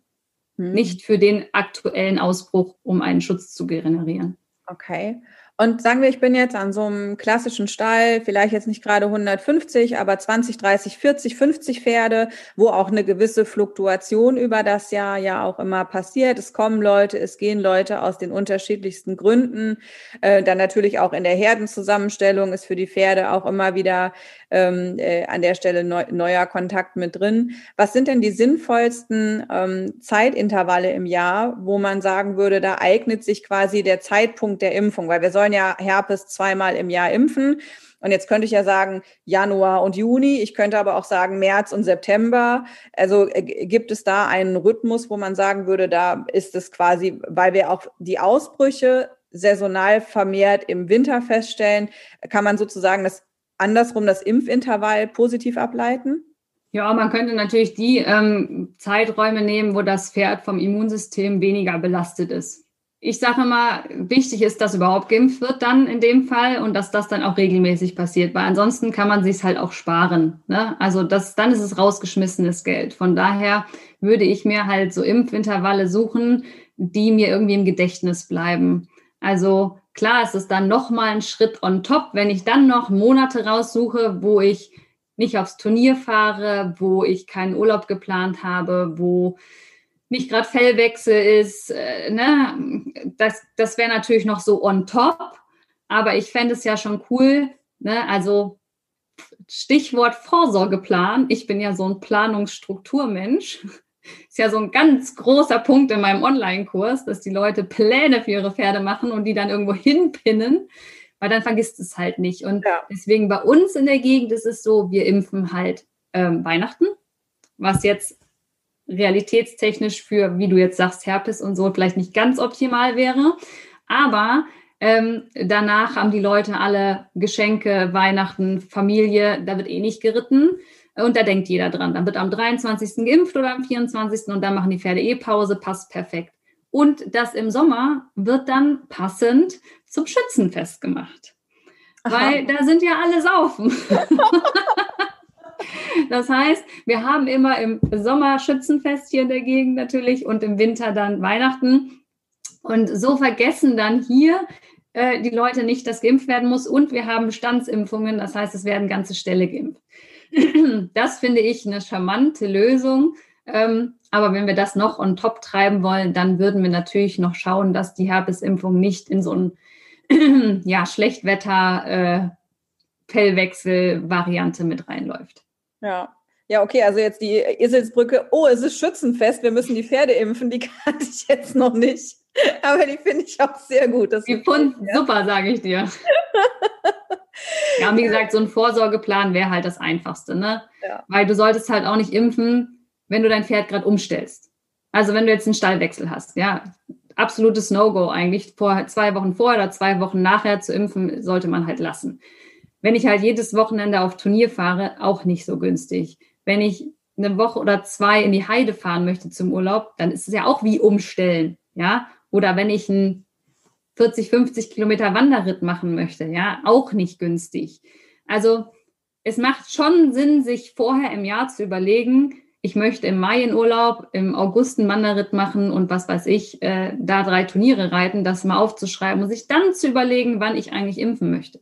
Hm. Nicht für den aktuellen Ausbruch, um einen Schutz zu generieren. Okay. Und sagen wir, ich bin jetzt an so einem klassischen Stall, vielleicht jetzt nicht gerade 150, aber 20, 30, 40, 50 Pferde, wo auch eine gewisse Fluktuation über das Jahr ja auch immer passiert. Es kommen Leute, es gehen Leute aus den unterschiedlichsten Gründen. Äh, dann natürlich auch in der Herdenzusammenstellung ist für die Pferde auch immer wieder ähm, äh, an der Stelle neu, neuer Kontakt mit drin. Was sind denn die sinnvollsten ähm, Zeitintervalle im Jahr, wo man sagen würde, da eignet sich quasi der Zeitpunkt der Impfung? Weil wir sollen ja Herpes zweimal im Jahr impfen. Und jetzt könnte ich ja sagen Januar und Juni. Ich könnte aber auch sagen März und September. Also äh, gibt es da einen Rhythmus, wo man sagen würde, da ist es quasi, weil wir auch die Ausbrüche saisonal vermehrt im Winter feststellen, kann man sozusagen das andersrum das Impfintervall positiv ableiten? Ja, man könnte natürlich die ähm, Zeiträume nehmen, wo das Pferd vom Immunsystem weniger belastet ist. Ich sage immer, wichtig ist, dass überhaupt geimpft wird dann in dem Fall und dass das dann auch regelmäßig passiert, weil ansonsten kann man sich halt auch sparen. Ne? Also das, dann ist es rausgeschmissenes Geld. Von daher würde ich mir halt so Impfintervalle suchen, die mir irgendwie im Gedächtnis bleiben. Also klar ist es dann nochmal ein Schritt on top, wenn ich dann noch Monate raussuche, wo ich nicht aufs Turnier fahre, wo ich keinen Urlaub geplant habe, wo nicht gerade Fellwechsel ist, äh, ne? das, das wäre natürlich noch so on top. Aber ich fände es ja schon cool, ne? also Stichwort Vorsorgeplan. Ich bin ja so ein Planungsstrukturmensch. Ist ja so ein ganz großer Punkt in meinem Online-Kurs, dass die Leute Pläne für ihre Pferde machen und die dann irgendwo hinpinnen, weil dann vergisst es halt nicht. Und ja. deswegen bei uns in der Gegend ist es so, wir impfen halt ähm, Weihnachten, was jetzt realitätstechnisch für, wie du jetzt sagst, Herpes und so vielleicht nicht ganz optimal wäre. Aber ähm, danach haben die Leute alle Geschenke, Weihnachten, Familie, da wird eh nicht geritten. Und da denkt jeder dran. Dann wird am 23. geimpft oder am 24. und dann machen die Pferde eh Pause, passt perfekt. Und das im Sommer wird dann passend zum Schützenfest gemacht. Aha. Weil da sind ja alle saufen. Das heißt, wir haben immer im Sommer Schützenfest hier in der Gegend natürlich und im Winter dann Weihnachten. Und so vergessen dann hier äh, die Leute nicht, dass geimpft werden muss. Und wir haben Bestandsimpfungen, das heißt, es werden ganze Ställe geimpft. Das finde ich eine charmante Lösung. Ähm, aber wenn wir das noch on top treiben wollen, dann würden wir natürlich noch schauen, dass die Herpesimpfung nicht in so ein ja, Schlechtwetter äh, Fellwechsel-Variante mit reinläuft. Ja. Ja, okay, also jetzt die Eselsbrücke. Oh, es ist Schützenfest, wir müssen die Pferde impfen. Die kannte ich jetzt noch nicht. Aber die finde ich auch sehr gut. Das die Pfund, super, sage ich dir. ja, und wie gesagt, so ein Vorsorgeplan wäre halt das Einfachste, ne? Ja. Weil du solltest halt auch nicht impfen, wenn du dein Pferd gerade umstellst. Also wenn du jetzt einen Stallwechsel hast, ja, absolutes No-Go eigentlich. Vor, zwei Wochen vorher oder zwei Wochen nachher zu impfen, sollte man halt lassen. Wenn ich halt jedes Wochenende auf Turnier fahre, auch nicht so günstig. Wenn ich eine Woche oder zwei in die Heide fahren möchte zum Urlaub, dann ist es ja auch wie umstellen, ja. Oder wenn ich einen 40, 50 Kilometer Wanderritt machen möchte, ja, auch nicht günstig. Also es macht schon Sinn, sich vorher im Jahr zu überlegen, ich möchte im Mai in Urlaub, im August einen Wanderritt machen und was weiß ich, äh, da drei Turniere reiten, das mal aufzuschreiben und sich dann zu überlegen, wann ich eigentlich impfen möchte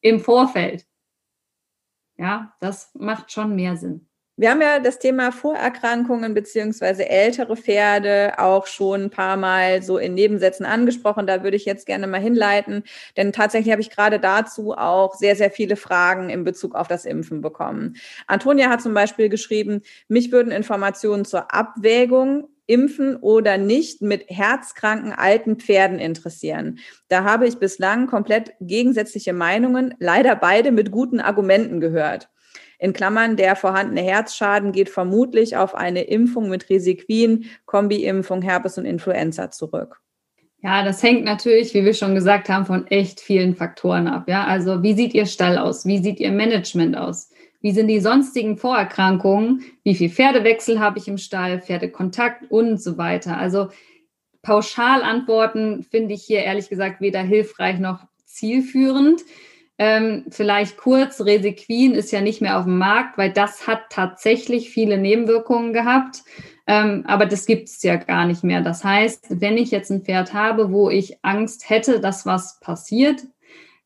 im Vorfeld. Ja, das macht schon mehr Sinn. Wir haben ja das Thema Vorerkrankungen beziehungsweise ältere Pferde auch schon ein paar Mal so in Nebensätzen angesprochen. Da würde ich jetzt gerne mal hinleiten, denn tatsächlich habe ich gerade dazu auch sehr, sehr viele Fragen in Bezug auf das Impfen bekommen. Antonia hat zum Beispiel geschrieben, mich würden Informationen zur Abwägung Impfen oder nicht mit herzkranken alten Pferden interessieren. Da habe ich bislang komplett gegensätzliche Meinungen, leider beide mit guten Argumenten gehört. In Klammern, der vorhandene Herzschaden geht vermutlich auf eine Impfung mit Resiquin, Kombi-Impfung, Herpes und Influenza zurück. Ja, das hängt natürlich, wie wir schon gesagt haben, von echt vielen Faktoren ab. Ja, also wie sieht Ihr Stall aus? Wie sieht Ihr Management aus? Wie sind die sonstigen Vorerkrankungen? Wie viel Pferdewechsel habe ich im Stall? Pferdekontakt und so weiter. Also pauschal antworten finde ich hier ehrlich gesagt weder hilfreich noch zielführend. Ähm, vielleicht kurz, Resequin ist ja nicht mehr auf dem Markt, weil das hat tatsächlich viele Nebenwirkungen gehabt. Ähm, aber das gibt es ja gar nicht mehr. Das heißt, wenn ich jetzt ein Pferd habe, wo ich Angst hätte, dass was passiert,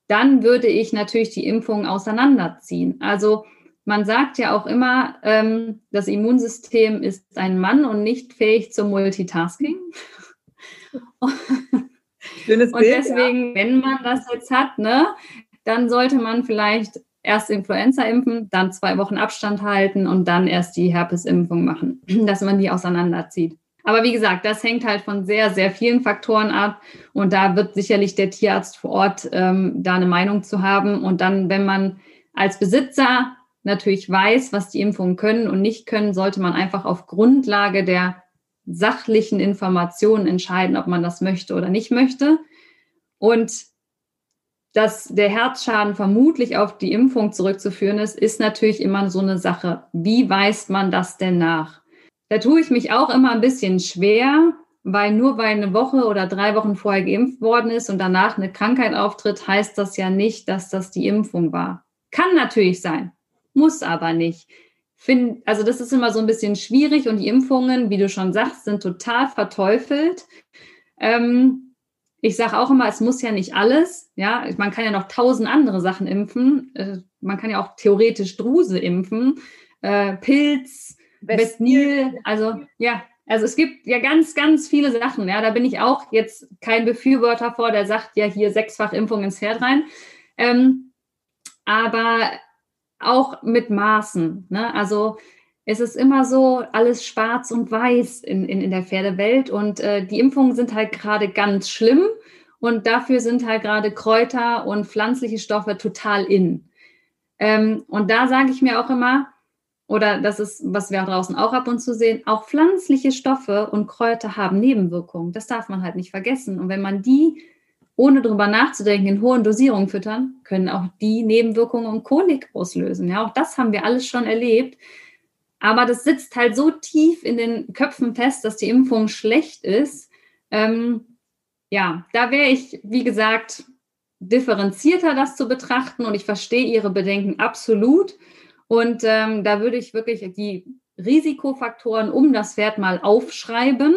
dann würde ich natürlich die Impfung auseinanderziehen. Also man sagt ja auch immer, ähm, das Immunsystem ist ein Mann und nicht fähig zum Multitasking. Schönes und Bild, deswegen, ja. wenn man das jetzt hat, ne, dann sollte man vielleicht erst Influenza impfen, dann zwei Wochen Abstand halten und dann erst die Herpesimpfung machen, dass man die auseinanderzieht. Aber wie gesagt, das hängt halt von sehr, sehr vielen Faktoren ab. Und da wird sicherlich der Tierarzt vor Ort ähm, da eine Meinung zu haben. Und dann, wenn man als Besitzer natürlich weiß, was die Impfungen können und nicht können, sollte man einfach auf Grundlage der sachlichen Informationen entscheiden, ob man das möchte oder nicht möchte. Und dass der Herzschaden vermutlich auf die Impfung zurückzuführen ist, ist natürlich immer so eine Sache. Wie weist man das denn nach? Da tue ich mich auch immer ein bisschen schwer, weil nur weil eine Woche oder drei Wochen vorher geimpft worden ist und danach eine Krankheit auftritt, heißt das ja nicht, dass das die Impfung war. Kann natürlich sein, muss aber nicht. Find, also das ist immer so ein bisschen schwierig und die Impfungen, wie du schon sagst, sind total verteufelt. Ähm, ich sage auch immer, es muss ja nicht alles. Ja, man kann ja noch tausend andere Sachen impfen. Äh, man kann ja auch theoretisch Druse impfen, äh, Pilz, Westnil. Also ja, also es gibt ja ganz, ganz viele Sachen. Ja, da bin ich auch jetzt kein Befürworter vor, der sagt ja hier sechsfach Impfung ins Pferd rein. Ähm, aber auch mit Maßen. Ne? Also es ist immer so alles schwarz und weiß in, in, in der Pferdewelt und äh, die Impfungen sind halt gerade ganz schlimm und dafür sind halt gerade Kräuter und pflanzliche Stoffe total in. Ähm, und da sage ich mir auch immer, oder das ist, was wir draußen auch ab und zu sehen, auch pflanzliche Stoffe und Kräuter haben Nebenwirkungen. Das darf man halt nicht vergessen. Und wenn man die ohne darüber nachzudenken, in hohen Dosierungen füttern, können auch die Nebenwirkungen und Kolik auslösen. Ja, auch das haben wir alles schon erlebt. Aber das sitzt halt so tief in den Köpfen fest, dass die Impfung schlecht ist. Ähm, ja, da wäre ich, wie gesagt, differenzierter das zu betrachten und ich verstehe Ihre Bedenken absolut. Und ähm, da würde ich wirklich die Risikofaktoren um das Pferd mal aufschreiben.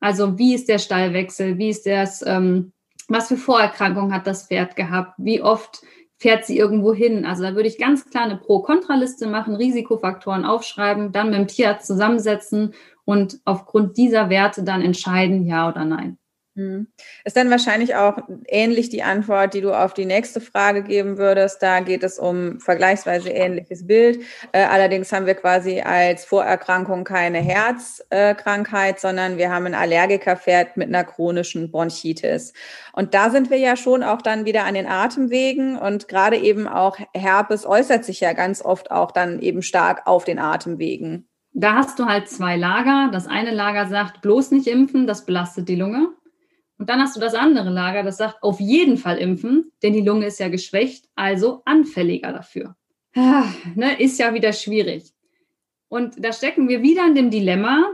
Also wie ist der Stallwechsel, wie ist das ähm, was für Vorerkrankungen hat das Pferd gehabt, wie oft fährt sie irgendwo hin. Also da würde ich ganz klar eine Pro-Kontra-Liste machen, Risikofaktoren aufschreiben, dann mit dem Tierarzt zusammensetzen und aufgrund dieser Werte dann entscheiden, ja oder nein. Hm. Ist dann wahrscheinlich auch ähnlich die Antwort, die du auf die nächste Frage geben würdest. Da geht es um vergleichsweise ähnliches Bild. Äh, allerdings haben wir quasi als Vorerkrankung keine Herzkrankheit, sondern wir haben ein Allergikerpferd mit einer chronischen Bronchitis. Und da sind wir ja schon auch dann wieder an den Atemwegen und gerade eben auch Herpes äußert sich ja ganz oft auch dann eben stark auf den Atemwegen. Da hast du halt zwei Lager. Das eine Lager sagt, bloß nicht impfen, das belastet die Lunge. Und dann hast du das andere Lager, das sagt, auf jeden Fall impfen, denn die Lunge ist ja geschwächt, also anfälliger dafür. Ah, ne, ist ja wieder schwierig. Und da stecken wir wieder in dem Dilemma.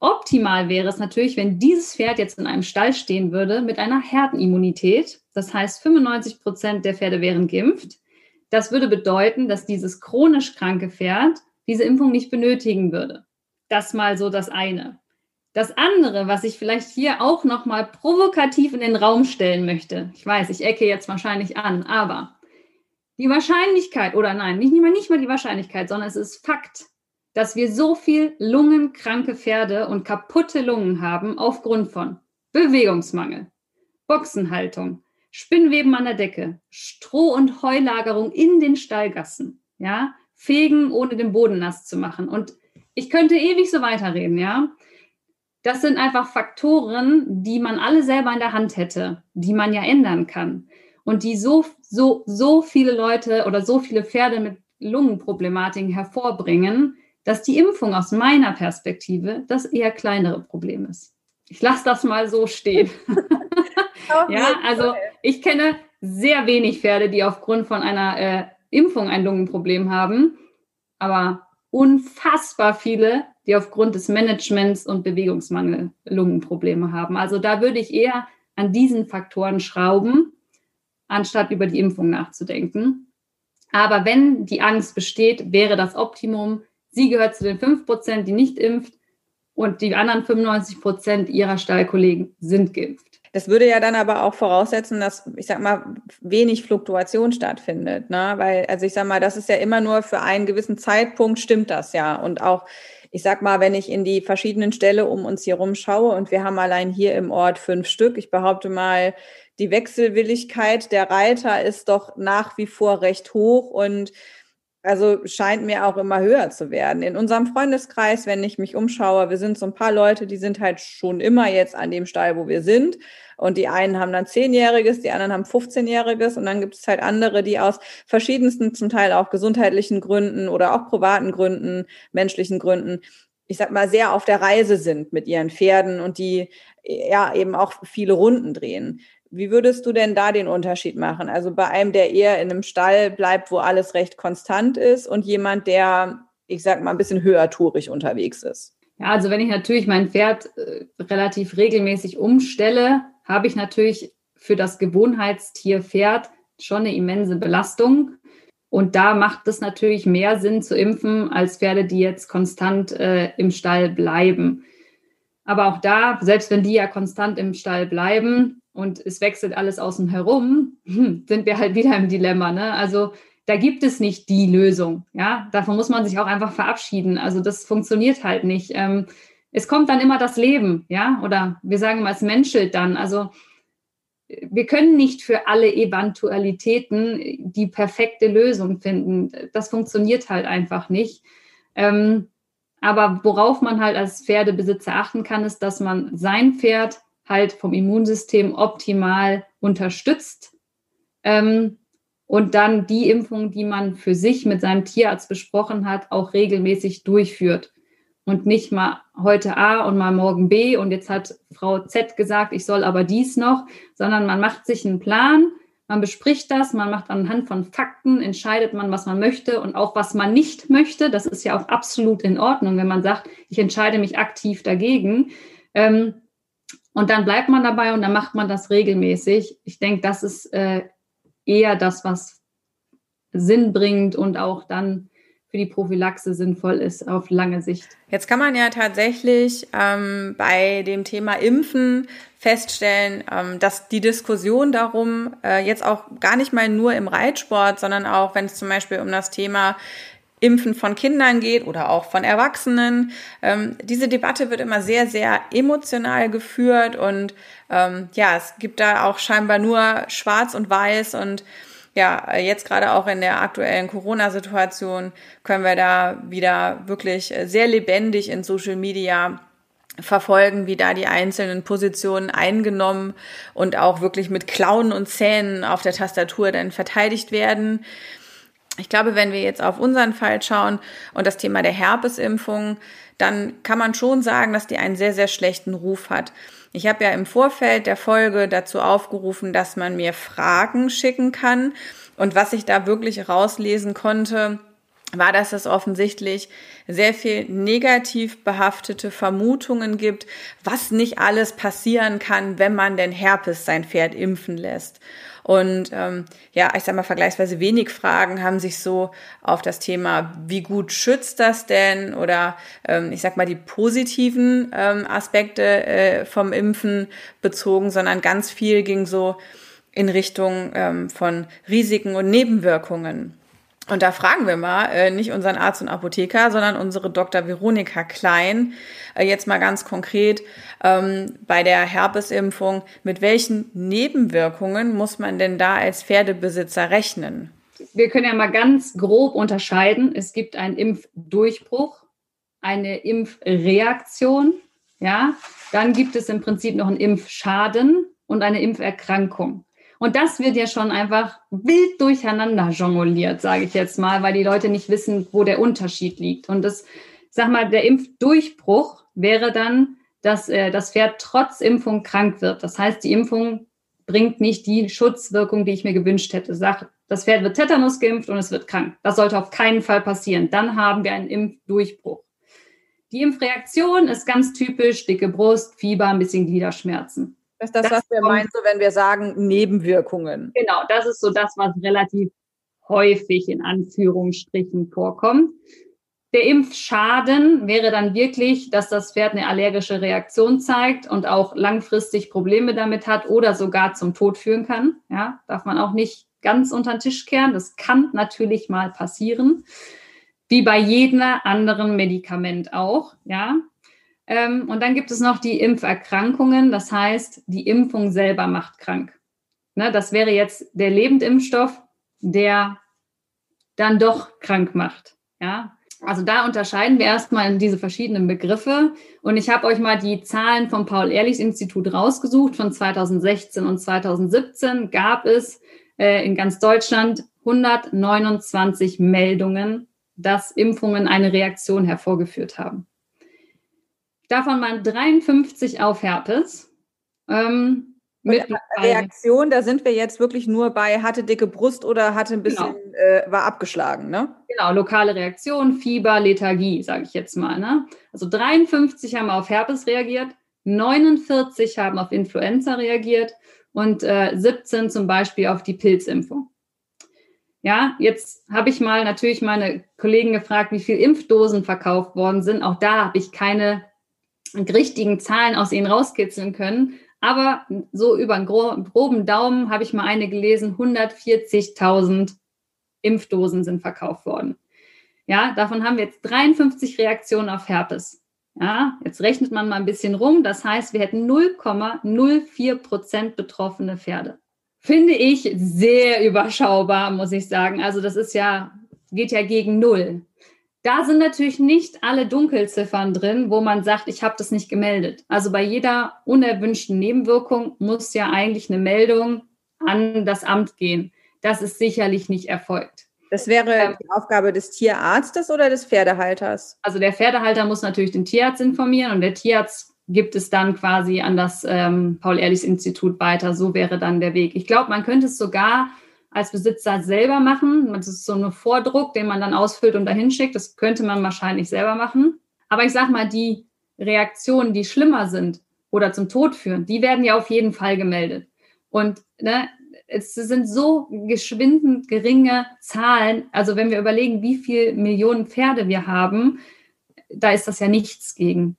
Optimal wäre es natürlich, wenn dieses Pferd jetzt in einem Stall stehen würde mit einer Herdenimmunität. Das heißt, 95 Prozent der Pferde wären geimpft. Das würde bedeuten, dass dieses chronisch kranke Pferd diese Impfung nicht benötigen würde. Das mal so das eine. Das andere, was ich vielleicht hier auch nochmal provokativ in den Raum stellen möchte, ich weiß, ich ecke jetzt wahrscheinlich an, aber die Wahrscheinlichkeit, oder nein, nicht, nicht mal die Wahrscheinlichkeit, sondern es ist Fakt, dass wir so viel lungenkranke Pferde und kaputte Lungen haben aufgrund von Bewegungsmangel, Boxenhaltung, Spinnweben an der Decke, Stroh- und Heulagerung in den Stallgassen, ja, Fegen ohne den Boden nass zu machen. Und ich könnte ewig so weiterreden, ja. Das sind einfach Faktoren, die man alle selber in der Hand hätte, die man ja ändern kann und die so, so, so viele Leute oder so viele Pferde mit Lungenproblematiken hervorbringen, dass die Impfung aus meiner Perspektive das eher kleinere Problem ist. Ich lasse das mal so stehen. ja, also ich kenne sehr wenig Pferde, die aufgrund von einer äh, Impfung ein Lungenproblem haben, aber unfassbar viele, die aufgrund des Managements und Bewegungsmangel Lungenprobleme haben. Also da würde ich eher an diesen Faktoren schrauben, anstatt über die Impfung nachzudenken. Aber wenn die Angst besteht, wäre das Optimum, sie gehört zu den 5 Prozent, die nicht impft und die anderen 95 Prozent ihrer Stallkollegen sind geimpft. Das würde ja dann aber auch voraussetzen, dass, ich sag mal, wenig Fluktuation stattfindet, ne? Weil, also ich sag mal, das ist ja immer nur für einen gewissen Zeitpunkt stimmt das ja. Und auch ich sag mal, wenn ich in die verschiedenen Ställe um uns hier rumschaue und wir haben allein hier im Ort fünf Stück, ich behaupte mal, die Wechselwilligkeit der Reiter ist doch nach wie vor recht hoch und also scheint mir auch immer höher zu werden. In unserem Freundeskreis, wenn ich mich umschaue, wir sind so ein paar Leute, die sind halt schon immer jetzt an dem Stall, wo wir sind. Und die einen haben dann zehnjähriges, die anderen haben 15-jähriges und dann gibt es halt andere, die aus verschiedensten, zum Teil auch gesundheitlichen Gründen oder auch privaten Gründen, menschlichen Gründen, ich sag mal, sehr auf der Reise sind mit ihren Pferden und die ja eben auch viele Runden drehen. Wie würdest du denn da den Unterschied machen? Also bei einem, der eher in einem Stall bleibt, wo alles recht konstant ist und jemand, der, ich sag mal, ein bisschen höhertourig unterwegs ist? Ja, also wenn ich natürlich mein Pferd äh, relativ regelmäßig umstelle, habe ich natürlich für das Gewohnheitstier Pferd schon eine immense Belastung. Und da macht es natürlich mehr Sinn zu impfen als Pferde, die jetzt konstant äh, im Stall bleiben. Aber auch da, selbst wenn die ja konstant im Stall bleiben und es wechselt alles außen herum, sind wir halt wieder im Dilemma. Ne? Also da gibt es nicht die Lösung. Ja, davon muss man sich auch einfach verabschieden. Also das funktioniert halt nicht. Ähm, es kommt dann immer das Leben, ja, oder wir sagen mal, es menschelt dann. Also wir können nicht für alle Eventualitäten die perfekte Lösung finden. Das funktioniert halt einfach nicht. Ähm, aber worauf man halt als Pferdebesitzer achten kann, ist, dass man sein Pferd halt vom Immunsystem optimal unterstützt ähm, und dann die Impfung, die man für sich mit seinem Tierarzt besprochen hat, auch regelmäßig durchführt und nicht mal heute A und mal morgen B und jetzt hat Frau Z gesagt, ich soll aber dies noch, sondern man macht sich einen Plan, man bespricht das, man macht anhand von Fakten, entscheidet man, was man möchte und auch was man nicht möchte. Das ist ja auch absolut in Ordnung, wenn man sagt, ich entscheide mich aktiv dagegen. Ähm, und dann bleibt man dabei und dann macht man das regelmäßig. Ich denke, das ist äh, eher das, was Sinn bringt und auch dann für die Prophylaxe sinnvoll ist auf lange Sicht. Jetzt kann man ja tatsächlich ähm, bei dem Thema Impfen feststellen, ähm, dass die Diskussion darum äh, jetzt auch gar nicht mal nur im Reitsport, sondern auch wenn es zum Beispiel um das Thema Impfen von Kindern geht oder auch von Erwachsenen. Ähm, diese Debatte wird immer sehr, sehr emotional geführt und ähm, ja, es gibt da auch scheinbar nur Schwarz und Weiß und ja, jetzt gerade auch in der aktuellen Corona-Situation können wir da wieder wirklich sehr lebendig in Social Media verfolgen, wie da die einzelnen Positionen eingenommen und auch wirklich mit Klauen und Zähnen auf der Tastatur dann verteidigt werden. Ich glaube, wenn wir jetzt auf unseren Fall schauen und das Thema der Herpesimpfung, dann kann man schon sagen, dass die einen sehr, sehr schlechten Ruf hat. Ich habe ja im Vorfeld der Folge dazu aufgerufen, dass man mir Fragen schicken kann. Und was ich da wirklich rauslesen konnte, war, dass es offensichtlich sehr viel negativ behaftete Vermutungen gibt, was nicht alles passieren kann, wenn man denn Herpes sein Pferd impfen lässt. Und ähm, ja, ich sag mal, vergleichsweise wenig Fragen haben sich so auf das Thema, wie gut schützt das denn? Oder ähm, ich sag mal, die positiven ähm, Aspekte äh, vom Impfen bezogen, sondern ganz viel ging so in Richtung ähm, von Risiken und Nebenwirkungen. Und da fragen wir mal, äh, nicht unseren Arzt und Apotheker, sondern unsere Dr. Veronika Klein, äh, jetzt mal ganz konkret ähm, bei der Herpesimpfung, mit welchen Nebenwirkungen muss man denn da als Pferdebesitzer rechnen? Wir können ja mal ganz grob unterscheiden. Es gibt einen Impfdurchbruch, eine Impfreaktion, ja, dann gibt es im Prinzip noch einen Impfschaden und eine Impferkrankung. Und das wird ja schon einfach wild durcheinander jongliert, sage ich jetzt mal, weil die Leute nicht wissen, wo der Unterschied liegt. Und das, sag mal, der Impfdurchbruch wäre dann, dass äh, das Pferd trotz Impfung krank wird. Das heißt, die Impfung bringt nicht die Schutzwirkung, die ich mir gewünscht hätte. Sag, das Pferd wird Tetanus geimpft und es wird krank. Das sollte auf keinen Fall passieren. Dann haben wir einen Impfdurchbruch. Die Impfreaktion ist ganz typisch, dicke Brust, Fieber, ein bisschen Gliederschmerzen. Das ist das, das was wir meinen, so wenn wir sagen Nebenwirkungen. Genau, das ist so das, was relativ häufig in Anführungsstrichen vorkommt. Der Impfschaden wäre dann wirklich, dass das Pferd eine allergische Reaktion zeigt und auch langfristig Probleme damit hat oder sogar zum Tod führen kann. Ja, darf man auch nicht ganz unter den Tisch kehren. Das kann natürlich mal passieren. Wie bei jedem anderen Medikament auch. Ja, ähm, und dann gibt es noch die Impferkrankungen, das heißt, die Impfung selber macht krank. Ne, das wäre jetzt der Lebendimpfstoff, der dann doch krank macht. Ja, also da unterscheiden wir erstmal diese verschiedenen Begriffe. Und ich habe euch mal die Zahlen vom Paul-Ehrlich-Institut rausgesucht. Von 2016 und 2017 gab es äh, in ganz Deutschland 129 Meldungen, dass Impfungen eine Reaktion hervorgeführt haben. Davon waren 53 auf Herpes. Ähm, mit Reaktion, da sind wir jetzt wirklich nur bei hatte dicke Brust oder hatte ein genau. bisschen, genau. äh, war abgeschlagen, ne? Genau, lokale Reaktion, Fieber, Lethargie, sage ich jetzt mal. Ne? Also 53 haben auf Herpes reagiert, 49 haben auf Influenza reagiert und äh, 17 zum Beispiel auf die Pilzimpfung. Ja, jetzt habe ich mal natürlich meine Kollegen gefragt, wie viele Impfdosen verkauft worden sind. Auch da habe ich keine richtigen Zahlen aus ihnen rauskitzeln können. Aber so über einen groben Daumen habe ich mal eine gelesen, 140.000 Impfdosen sind verkauft worden. Ja, davon haben wir jetzt 53 Reaktionen auf Herpes. Ja, jetzt rechnet man mal ein bisschen rum. Das heißt, wir hätten 0,04 Prozent betroffene Pferde. Finde ich sehr überschaubar, muss ich sagen. Also das ist ja, geht ja gegen Null. Da sind natürlich nicht alle Dunkelziffern drin, wo man sagt, ich habe das nicht gemeldet. Also bei jeder unerwünschten Nebenwirkung muss ja eigentlich eine Meldung an das Amt gehen. Das ist sicherlich nicht erfolgt. Das wäre ähm, die Aufgabe des Tierarztes oder des Pferdehalters? Also der Pferdehalter muss natürlich den Tierarzt informieren und der Tierarzt gibt es dann quasi an das ähm, Paul-Ehrlichs-Institut weiter. So wäre dann der Weg. Ich glaube, man könnte es sogar als Besitzer selber machen. Das ist so ein Vordruck, den man dann ausfüllt und dahin schickt. Das könnte man wahrscheinlich selber machen. Aber ich sage mal, die Reaktionen, die schlimmer sind oder zum Tod führen, die werden ja auf jeden Fall gemeldet. Und ne, es sind so geschwindend geringe Zahlen. Also wenn wir überlegen, wie viele Millionen Pferde wir haben, da ist das ja nichts gegen.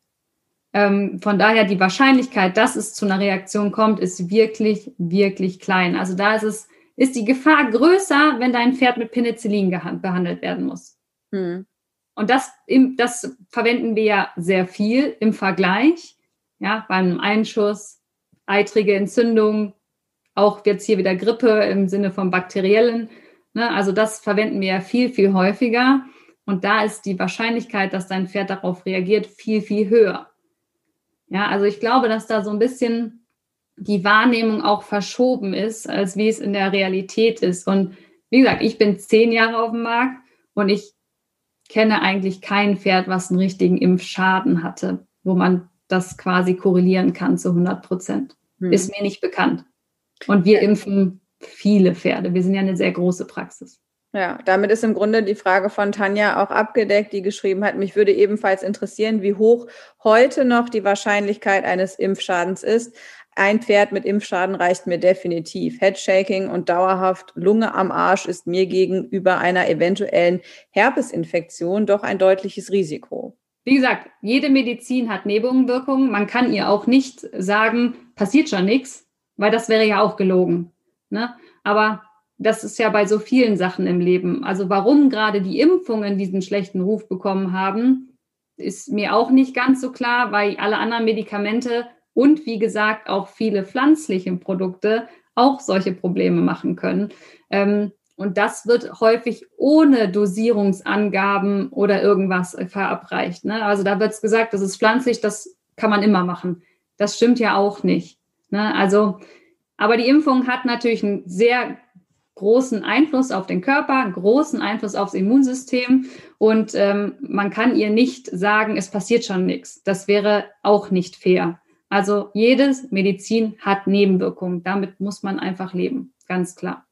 Ähm, von daher die Wahrscheinlichkeit, dass es zu einer Reaktion kommt, ist wirklich, wirklich klein. Also da ist es, ist die Gefahr größer, wenn dein Pferd mit Penicillin behandelt werden muss. Hm. Und das, das verwenden wir ja sehr viel im Vergleich. Ja, beim Einschuss, eitrige Entzündung, auch jetzt hier wieder Grippe im Sinne von bakteriellen. Ne? Also das verwenden wir ja viel, viel häufiger. Und da ist die Wahrscheinlichkeit, dass dein Pferd darauf reagiert, viel, viel höher. Ja, also ich glaube, dass da so ein bisschen die Wahrnehmung auch verschoben ist, als wie es in der Realität ist. Und wie gesagt, ich bin zehn Jahre auf dem Markt und ich kenne eigentlich kein Pferd, was einen richtigen Impfschaden hatte, wo man das quasi korrelieren kann zu 100 Prozent. Hm. Ist mir nicht bekannt. Und wir impfen viele Pferde. Wir sind ja eine sehr große Praxis. Ja, damit ist im Grunde die Frage von Tanja auch abgedeckt, die geschrieben hat, mich würde ebenfalls interessieren, wie hoch heute noch die Wahrscheinlichkeit eines Impfschadens ist. Ein Pferd mit Impfschaden reicht mir definitiv. Headshaking und dauerhaft Lunge am Arsch ist mir gegenüber einer eventuellen Herpesinfektion doch ein deutliches Risiko. Wie gesagt, jede Medizin hat Nebenwirkungen. Man kann ihr auch nicht sagen, passiert schon nichts, weil das wäre ja auch gelogen. Ne? Aber das ist ja bei so vielen Sachen im Leben. Also warum gerade die Impfungen diesen schlechten Ruf bekommen haben, ist mir auch nicht ganz so klar, weil alle anderen Medikamente und wie gesagt auch viele pflanzliche Produkte auch solche Probleme machen können. Ähm, und das wird häufig ohne Dosierungsangaben oder irgendwas verabreicht. Ne? Also da wird es gesagt, das ist pflanzlich, das kann man immer machen. Das stimmt ja auch nicht. Ne? Also, aber die Impfung hat natürlich einen sehr großen Einfluss auf den Körper, großen Einfluss aufs Immunsystem und ähm, man kann ihr nicht sagen, es passiert schon nichts. Das wäre auch nicht fair. Also jedes Medizin hat Nebenwirkungen. Damit muss man einfach leben, ganz klar.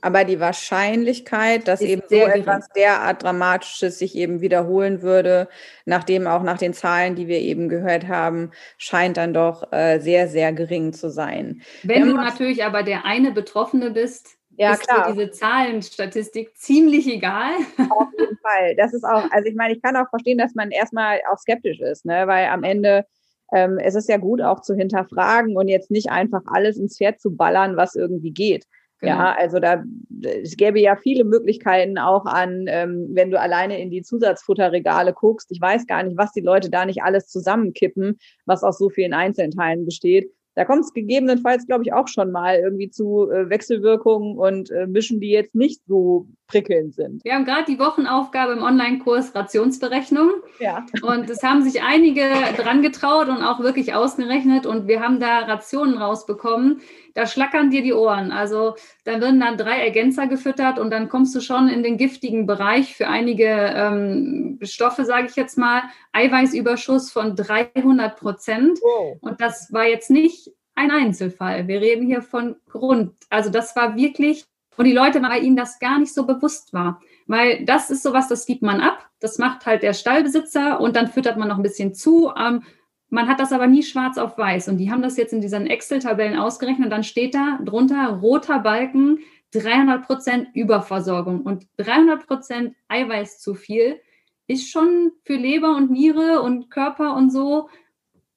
Aber die Wahrscheinlichkeit, dass eben so etwas derart Dramatisches sich eben wiederholen würde, nachdem auch nach den Zahlen, die wir eben gehört haben, scheint dann doch äh, sehr, sehr gering zu sein. Wenn du natürlich aber der eine Betroffene bist, ja, ist klar. diese Zahlenstatistik ziemlich egal. Auf jeden Fall. Das ist auch, also ich meine, ich kann auch verstehen, dass man erstmal auch skeptisch ist, ne? weil am Ende ähm, es ist ja gut auch zu hinterfragen und jetzt nicht einfach alles ins Pferd zu ballern, was irgendwie geht. Genau. Ja, also da es gäbe ja viele Möglichkeiten auch an, ähm, wenn du alleine in die Zusatzfutterregale guckst. Ich weiß gar nicht, was die Leute da nicht alles zusammenkippen, was aus so vielen Einzelteilen besteht. Da kommt es gegebenenfalls, glaube ich, auch schon mal irgendwie zu äh, Wechselwirkungen und äh, Mischen, die jetzt nicht so prickelnd sind. Wir haben gerade die Wochenaufgabe im Online-Kurs Rationsberechnung. Ja. Und es haben sich einige dran getraut und auch wirklich ausgerechnet. Und wir haben da Rationen rausbekommen. Da schlackern dir die Ohren. Also da werden dann drei Ergänzer gefüttert und dann kommst du schon in den giftigen Bereich für einige ähm, Stoffe, sage ich jetzt mal. Eiweißüberschuss von 300 Prozent. Wow. Und das war jetzt nicht ein Einzelfall. Wir reden hier von Grund. Also das war wirklich, und die Leute, weil ihnen das gar nicht so bewusst war. Weil das ist sowas, das gibt man ab. Das macht halt der Stallbesitzer und dann füttert man noch ein bisschen zu. Ähm, man hat das aber nie schwarz auf weiß. Und die haben das jetzt in diesen Excel-Tabellen ausgerechnet. Und dann steht da drunter roter Balken, 300 Prozent Überversorgung. Und 300 Prozent Eiweiß zu viel ist schon für Leber und Niere und Körper und so,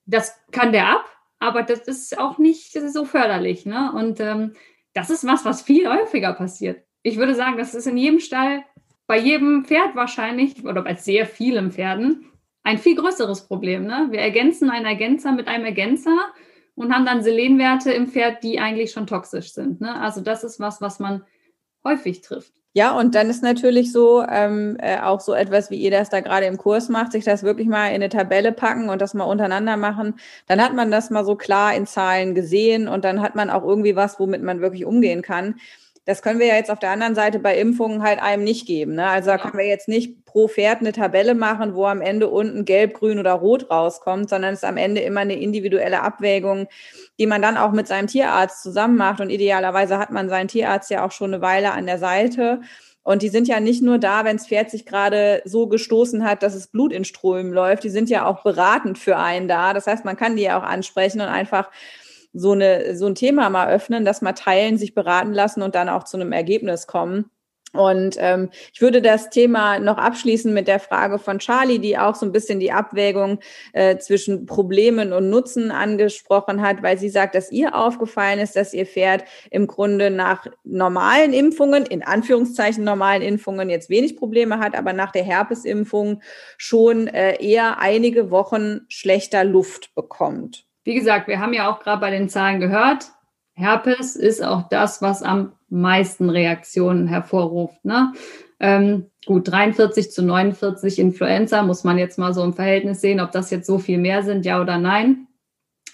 das kann der ab, aber das ist auch nicht so förderlich. Ne? Und ähm, das ist was, was viel häufiger passiert. Ich würde sagen, das ist in jedem Stall, bei jedem Pferd wahrscheinlich oder bei sehr vielen Pferden ein viel größeres Problem. Ne? Wir ergänzen einen Ergänzer mit einem Ergänzer und haben dann Selenwerte im Pferd, die eigentlich schon toxisch sind. Ne? Also das ist was, was man häufig trifft. Ja, und dann ist natürlich so ähm, äh, auch so etwas, wie ihr das da gerade im Kurs macht, sich das wirklich mal in eine Tabelle packen und das mal untereinander machen. Dann hat man das mal so klar in Zahlen gesehen und dann hat man auch irgendwie was, womit man wirklich umgehen kann. Das können wir ja jetzt auf der anderen Seite bei Impfungen halt einem nicht geben. Ne? Also da können wir jetzt nicht pro Pferd eine Tabelle machen, wo am Ende unten gelb, grün oder rot rauskommt, sondern es ist am Ende immer eine individuelle Abwägung, die man dann auch mit seinem Tierarzt zusammen macht. Und idealerweise hat man seinen Tierarzt ja auch schon eine Weile an der Seite. Und die sind ja nicht nur da, wenn das Pferd sich gerade so gestoßen hat, dass es Blut in Strömen läuft. Die sind ja auch beratend für einen da. Das heißt, man kann die ja auch ansprechen und einfach so, eine, so ein Thema mal öffnen, das mal teilen, sich beraten lassen und dann auch zu einem Ergebnis kommen. Und ähm, ich würde das Thema noch abschließen mit der Frage von Charlie, die auch so ein bisschen die Abwägung äh, zwischen Problemen und Nutzen angesprochen hat, weil sie sagt, dass ihr aufgefallen ist, dass ihr Pferd im Grunde nach normalen Impfungen, in Anführungszeichen normalen Impfungen, jetzt wenig Probleme hat, aber nach der Herpesimpfung schon äh, eher einige Wochen schlechter Luft bekommt. Wie gesagt, wir haben ja auch gerade bei den Zahlen gehört, Herpes ist auch das, was am meisten Reaktionen hervorruft. Ne? Ähm, gut, 43 zu 49 Influenza muss man jetzt mal so im Verhältnis sehen, ob das jetzt so viel mehr sind, ja oder nein.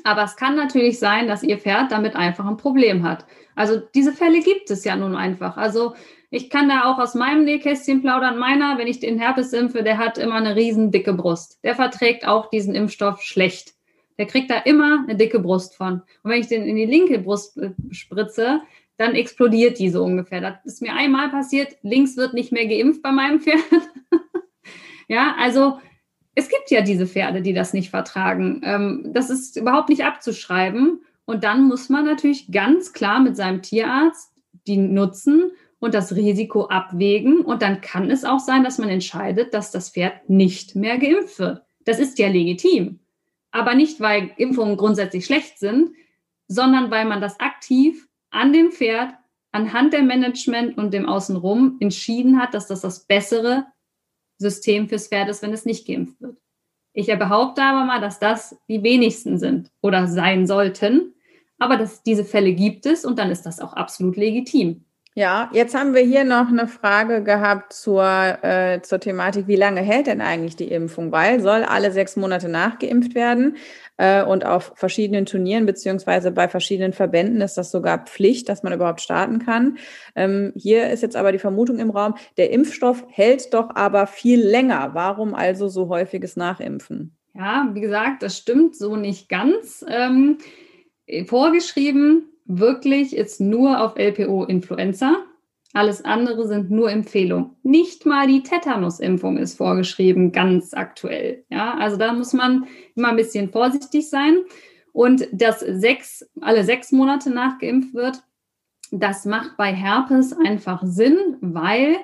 Aber es kann natürlich sein, dass Ihr Pferd damit einfach ein Problem hat. Also diese Fälle gibt es ja nun einfach. Also ich kann da auch aus meinem Nähkästchen plaudern. Meiner, wenn ich den Herpes impfe, der hat immer eine riesen dicke Brust. Der verträgt auch diesen Impfstoff schlecht. Der kriegt da immer eine dicke Brust von. Und wenn ich den in die linke Brust äh, spritze, dann explodiert die so ungefähr. Das ist mir einmal passiert. Links wird nicht mehr geimpft bei meinem Pferd. ja, also es gibt ja diese Pferde, die das nicht vertragen. Ähm, das ist überhaupt nicht abzuschreiben. Und dann muss man natürlich ganz klar mit seinem Tierarzt die Nutzen und das Risiko abwägen. Und dann kann es auch sein, dass man entscheidet, dass das Pferd nicht mehr geimpft wird. Das ist ja legitim aber nicht, weil Impfungen grundsätzlich schlecht sind, sondern weil man das aktiv an dem Pferd, anhand der Management und dem Außenrum entschieden hat, dass das das bessere System fürs Pferd ist, wenn es nicht geimpft wird. Ich behaupte aber mal, dass das die wenigsten sind oder sein sollten. Aber dass diese Fälle gibt es und dann ist das auch absolut legitim. Ja, jetzt haben wir hier noch eine Frage gehabt zur, äh, zur Thematik, wie lange hält denn eigentlich die Impfung? Weil soll alle sechs Monate nachgeimpft werden äh, und auf verschiedenen Turnieren beziehungsweise bei verschiedenen Verbänden ist das sogar Pflicht, dass man überhaupt starten kann. Ähm, hier ist jetzt aber die Vermutung im Raum, der Impfstoff hält doch aber viel länger. Warum also so häufiges Nachimpfen? Ja, wie gesagt, das stimmt so nicht ganz. Ähm, vorgeschrieben wirklich ist nur auf LPO Influenza. Alles andere sind nur Empfehlungen. Nicht mal die Tetanusimpfung ist vorgeschrieben, ganz aktuell. Ja, also da muss man immer ein bisschen vorsichtig sein. Und dass sechs, alle sechs Monate nachgeimpft wird, das macht bei Herpes einfach Sinn, weil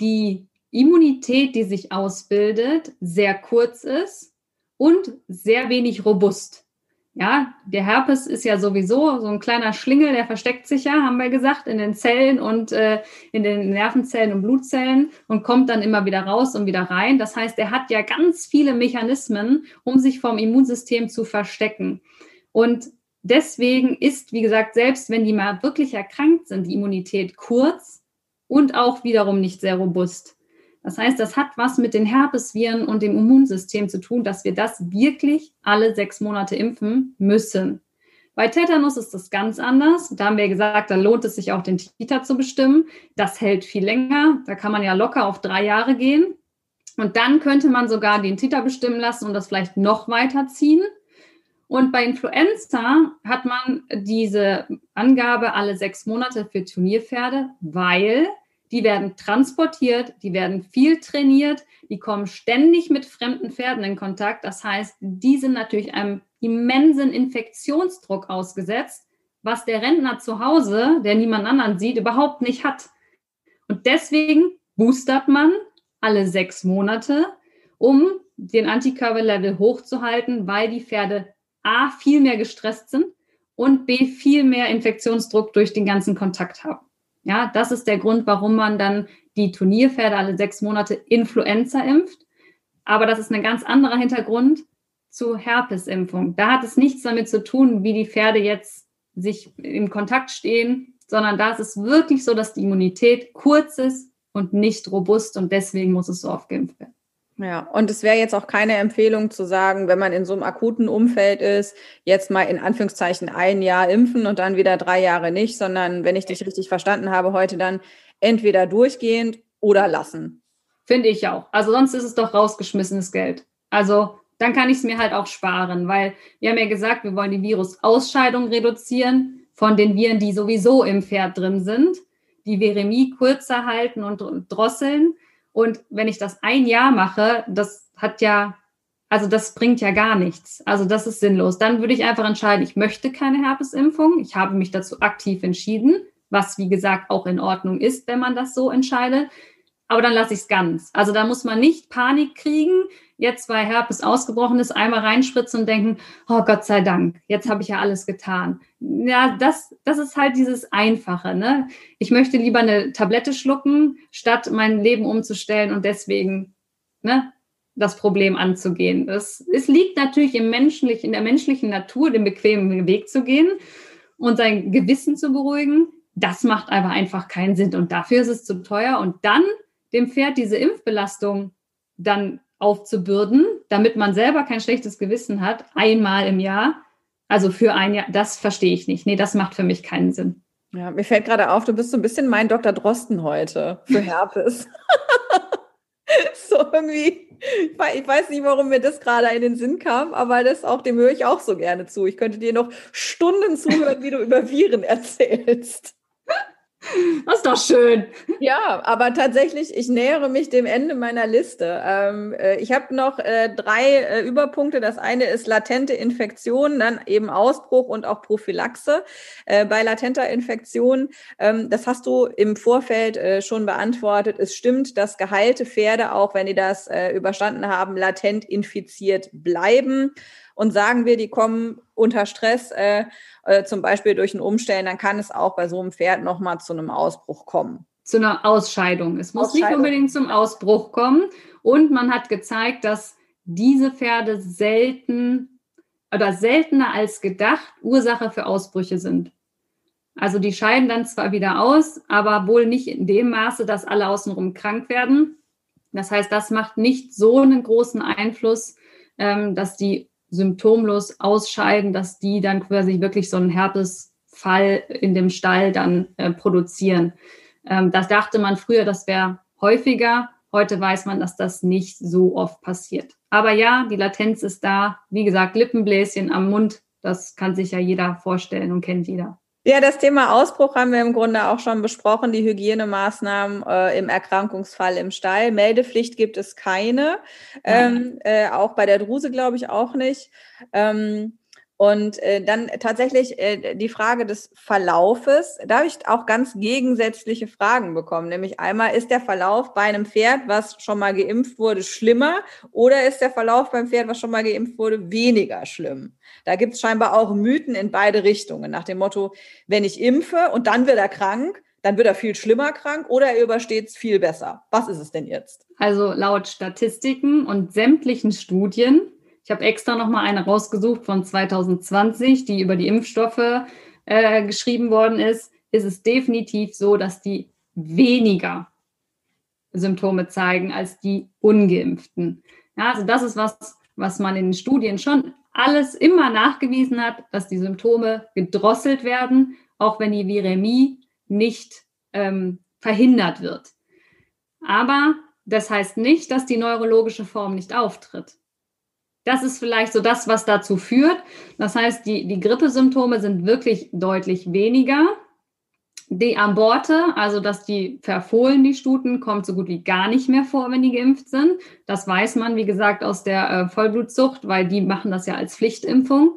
die Immunität, die sich ausbildet, sehr kurz ist und sehr wenig robust. Ja, der Herpes ist ja sowieso so ein kleiner Schlingel, der versteckt sich ja, haben wir gesagt, in den Zellen und äh, in den Nervenzellen und Blutzellen und kommt dann immer wieder raus und wieder rein. Das heißt, er hat ja ganz viele Mechanismen, um sich vom Immunsystem zu verstecken. Und deswegen ist, wie gesagt, selbst wenn die mal wirklich erkrankt sind, die Immunität kurz und auch wiederum nicht sehr robust. Das heißt, das hat was mit den Herpesviren und dem Immunsystem zu tun, dass wir das wirklich alle sechs Monate impfen müssen. Bei Tetanus ist das ganz anders. Da haben wir gesagt, da lohnt es sich auch, den Titer zu bestimmen. Das hält viel länger. Da kann man ja locker auf drei Jahre gehen. Und dann könnte man sogar den Titer bestimmen lassen und das vielleicht noch weiter ziehen. Und bei Influenza hat man diese Angabe alle sechs Monate für Turnierpferde, weil die werden transportiert, die werden viel trainiert, die kommen ständig mit fremden Pferden in Kontakt. Das heißt, die sind natürlich einem immensen Infektionsdruck ausgesetzt, was der Rentner zu Hause, der niemand anderen sieht, überhaupt nicht hat. Und deswegen boostert man alle sechs Monate, um den Antikörperlevel hochzuhalten, weil die Pferde A, viel mehr gestresst sind und B, viel mehr Infektionsdruck durch den ganzen Kontakt haben. Ja, das ist der Grund, warum man dann die Turnierpferde alle sechs Monate Influenza impft. Aber das ist ein ganz anderer Hintergrund zur Herpesimpfung. Da hat es nichts damit zu tun, wie die Pferde jetzt sich im Kontakt stehen, sondern da ist es wirklich so, dass die Immunität kurz ist und nicht robust und deswegen muss es so oft geimpft werden. Ja, und es wäre jetzt auch keine Empfehlung zu sagen, wenn man in so einem akuten Umfeld ist, jetzt mal in Anführungszeichen ein Jahr impfen und dann wieder drei Jahre nicht, sondern wenn ich dich richtig verstanden habe, heute dann entweder durchgehend oder lassen. Finde ich auch. Also sonst ist es doch rausgeschmissenes Geld. Also dann kann ich es mir halt auch sparen, weil wir haben ja gesagt, wir wollen die Virusausscheidung reduzieren von den Viren, die sowieso im Pferd drin sind, die Viremie kürzer halten und drosseln. Und wenn ich das ein Jahr mache, das hat ja, also das bringt ja gar nichts. Also das ist sinnlos. Dann würde ich einfach entscheiden, ich möchte keine Herpesimpfung. Ich habe mich dazu aktiv entschieden, was wie gesagt auch in Ordnung ist, wenn man das so entscheidet. Aber dann lasse ich es ganz. Also da muss man nicht Panik kriegen, jetzt weil Herpes ausgebrochen ist, einmal reinspritzen und denken, oh Gott sei Dank, jetzt habe ich ja alles getan. Ja, das, das ist halt dieses Einfache. Ne? Ich möchte lieber eine Tablette schlucken, statt mein Leben umzustellen und deswegen ne, das Problem anzugehen. Das, es liegt natürlich im menschlich, in der menschlichen Natur, den bequemen Weg zu gehen und sein Gewissen zu beruhigen. Das macht aber einfach keinen Sinn und dafür ist es zu teuer. Und dann dem Pferd diese Impfbelastung dann aufzubürden, damit man selber kein schlechtes Gewissen hat, einmal im Jahr. Also für ein Jahr, das verstehe ich nicht. Nee, das macht für mich keinen Sinn. Ja, mir fällt gerade auf, du bist so ein bisschen mein Dr. Drosten heute für Herpes. so irgendwie, ich weiß nicht, warum mir das gerade in den Sinn kam, aber das auch, dem höre ich auch so gerne zu. Ich könnte dir noch Stunden zuhören, wie du über Viren erzählst. Das ist doch schön. Ja, aber tatsächlich, ich nähere mich dem Ende meiner Liste. Ähm, äh, ich habe noch äh, drei äh, Überpunkte. Das eine ist latente Infektion, dann eben Ausbruch und auch Prophylaxe. Äh, bei latenter Infektion, ähm, das hast du im Vorfeld äh, schon beantwortet. Es stimmt, dass geheilte Pferde, auch wenn die das äh, überstanden haben, latent infiziert bleiben und sagen wir, die kommen unter Stress, äh, äh, zum Beispiel durch ein Umstellen, dann kann es auch bei so einem Pferd nochmal zu einem Ausbruch kommen. Zu einer Ausscheidung. Es muss Ausscheidung. nicht unbedingt zum Ausbruch kommen. Und man hat gezeigt, dass diese Pferde selten oder seltener als gedacht Ursache für Ausbrüche sind. Also die scheiden dann zwar wieder aus, aber wohl nicht in dem Maße, dass alle außenrum krank werden. Das heißt, das macht nicht so einen großen Einfluss, ähm, dass die symptomlos ausscheiden, dass die dann quasi wirklich so einen Herpesfall in dem Stall dann äh, produzieren. Ähm, das dachte man früher, das wäre häufiger. Heute weiß man, dass das nicht so oft passiert. Aber ja, die Latenz ist da. Wie gesagt, Lippenbläschen am Mund, das kann sich ja jeder vorstellen und kennt jeder. Ja, das Thema Ausbruch haben wir im Grunde auch schon besprochen, die Hygienemaßnahmen äh, im Erkrankungsfall im Stall. Meldepflicht gibt es keine, ähm, äh, auch bei der Druse glaube ich auch nicht. Ähm, und äh, dann tatsächlich äh, die Frage des Verlaufes. Da habe ich auch ganz gegensätzliche Fragen bekommen. Nämlich einmal, ist der Verlauf bei einem Pferd, was schon mal geimpft wurde, schlimmer oder ist der Verlauf beim Pferd, was schon mal geimpft wurde, weniger schlimm? Da gibt es scheinbar auch Mythen in beide Richtungen. Nach dem Motto, wenn ich impfe und dann wird er krank, dann wird er viel schlimmer krank oder er übersteht es viel besser. Was ist es denn jetzt? Also laut Statistiken und sämtlichen Studien ich habe extra noch mal eine rausgesucht von 2020, die über die Impfstoffe äh, geschrieben worden ist. Ist es definitiv so, dass die weniger Symptome zeigen als die ungeimpften. Ja, also das ist was, was man in den Studien schon alles immer nachgewiesen hat, dass die Symptome gedrosselt werden, auch wenn die Viremie nicht ähm, verhindert wird. Aber das heißt nicht, dass die neurologische Form nicht auftritt. Das ist vielleicht so das, was dazu führt. Das heißt, die, die Grippesymptome sind wirklich deutlich weniger. Die Aborte, also dass die verfohlen, die Stuten, kommt so gut wie gar nicht mehr vor, wenn die geimpft sind. Das weiß man, wie gesagt, aus der äh, Vollblutzucht, weil die machen das ja als Pflichtimpfung,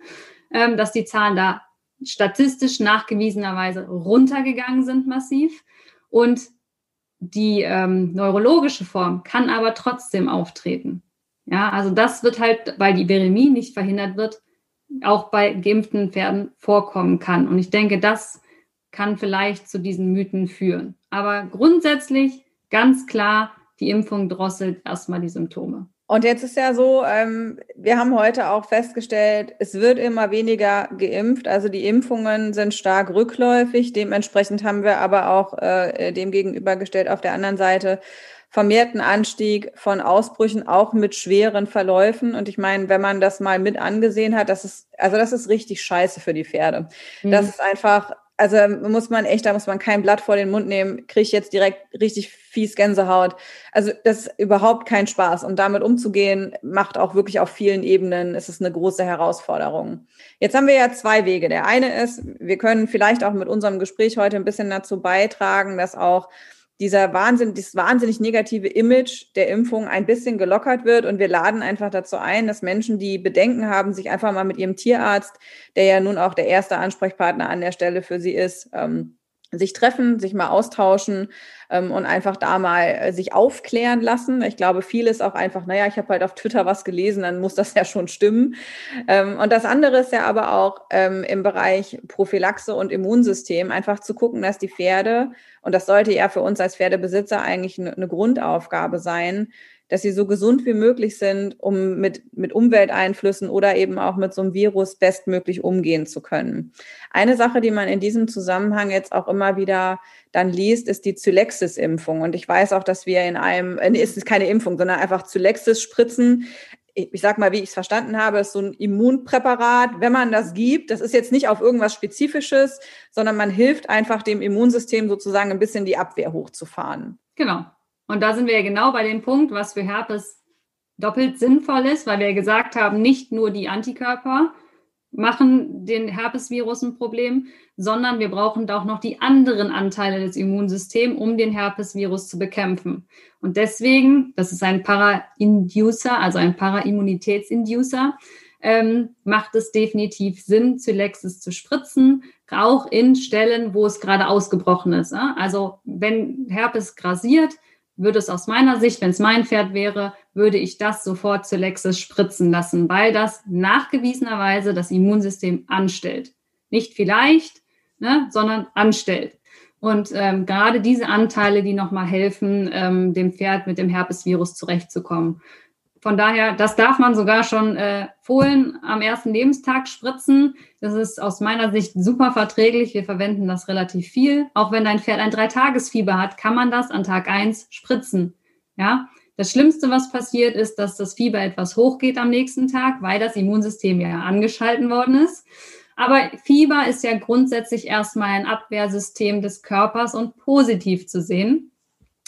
ähm, dass die Zahlen da statistisch nachgewiesenerweise runtergegangen sind massiv. Und die ähm, neurologische Form kann aber trotzdem auftreten. Ja, also das wird halt, weil die Viremie nicht verhindert wird, auch bei geimpften Pferden vorkommen kann. Und ich denke, das kann vielleicht zu diesen Mythen führen. Aber grundsätzlich ganz klar, die Impfung drosselt erstmal die Symptome. Und jetzt ist ja so, ähm, wir haben heute auch festgestellt, es wird immer weniger geimpft. Also die Impfungen sind stark rückläufig. Dementsprechend haben wir aber auch äh, dem gegenübergestellt auf der anderen Seite vermehrten Anstieg von Ausbrüchen, auch mit schweren Verläufen. Und ich meine, wenn man das mal mit angesehen hat, das ist, also das ist richtig scheiße für die Pferde. Mhm. Das ist einfach also muss man echt, da muss man kein Blatt vor den Mund nehmen, kriege ich jetzt direkt richtig fies Gänsehaut. Also das ist überhaupt kein Spaß. Und damit umzugehen, macht auch wirklich auf vielen Ebenen, ist es eine große Herausforderung. Jetzt haben wir ja zwei Wege. Der eine ist, wir können vielleicht auch mit unserem Gespräch heute ein bisschen dazu beitragen, dass auch dieser Wahnsinn, dieses wahnsinnig negative Image der Impfung ein bisschen gelockert wird. Und wir laden einfach dazu ein, dass Menschen, die Bedenken haben, sich einfach mal mit ihrem Tierarzt, der ja nun auch der erste Ansprechpartner an der Stelle für sie ist, ähm, sich treffen, sich mal austauschen ähm, und einfach da mal äh, sich aufklären lassen. Ich glaube, viel ist auch einfach, naja, ich habe halt auf Twitter was gelesen, dann muss das ja schon stimmen. Ähm, und das andere ist ja aber auch ähm, im Bereich Prophylaxe und Immunsystem einfach zu gucken, dass die Pferde, und das sollte ja für uns als Pferdebesitzer eigentlich eine, eine Grundaufgabe sein, dass sie so gesund wie möglich sind, um mit, mit Umwelteinflüssen oder eben auch mit so einem Virus bestmöglich umgehen zu können. Eine Sache, die man in diesem Zusammenhang jetzt auch immer wieder dann liest, ist die Zylexis-Impfung. Und ich weiß auch, dass wir in einem, äh, es ist keine Impfung, sondern einfach Zylexis spritzen. Ich sag mal, wie ich es verstanden habe, ist so ein Immunpräparat. Wenn man das gibt, das ist jetzt nicht auf irgendwas Spezifisches, sondern man hilft einfach dem Immunsystem sozusagen ein bisschen die Abwehr hochzufahren. Genau. Und da sind wir ja genau bei dem Punkt, was für Herpes doppelt sinnvoll ist, weil wir ja gesagt haben, nicht nur die Antikörper machen den Herpesvirus ein Problem, sondern wir brauchen da auch noch die anderen Anteile des Immunsystems, um den Herpesvirus zu bekämpfen. Und deswegen, das ist ein Para-Inducer, also ein Para-Immunitätsinducer, ähm, macht es definitiv Sinn, Zylexis zu spritzen, auch in Stellen, wo es gerade ausgebrochen ist. Also wenn Herpes grasiert, würde es aus meiner Sicht, wenn es mein Pferd wäre, würde ich das sofort zu Lexis spritzen lassen, weil das nachgewiesenerweise das Immunsystem anstellt. Nicht vielleicht, ne, sondern anstellt. Und ähm, gerade diese Anteile, die nochmal helfen, ähm, dem Pferd mit dem Herpesvirus zurechtzukommen. Von daher, das darf man sogar schon äh, Fohlen am ersten Lebenstag spritzen. Das ist aus meiner Sicht super verträglich. Wir verwenden das relativ viel. Auch wenn dein Pferd ein Dreitagesfieber hat, kann man das an Tag eins spritzen. Ja, das Schlimmste, was passiert, ist, dass das Fieber etwas hochgeht am nächsten Tag, weil das Immunsystem ja angeschalten worden ist. Aber Fieber ist ja grundsätzlich erstmal ein Abwehrsystem des Körpers und positiv zu sehen.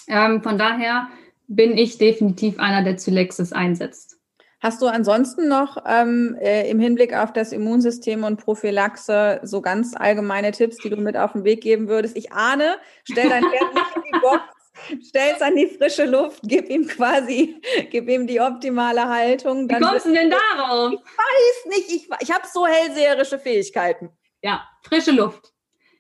Ähm, von daher bin ich definitiv einer, der Zylexis einsetzt. Hast du ansonsten noch ähm, äh, im Hinblick auf das Immunsystem und Prophylaxe so ganz allgemeine Tipps, die du mit auf den Weg geben würdest? Ich ahne, stell dein Pferd nicht in die Box, stell es an die frische Luft, gib ihm quasi, gib ihm die optimale Haltung. Wie kommst du denn darauf? Ich weiß nicht, ich, ich habe so hellseherische Fähigkeiten. Ja, frische Luft.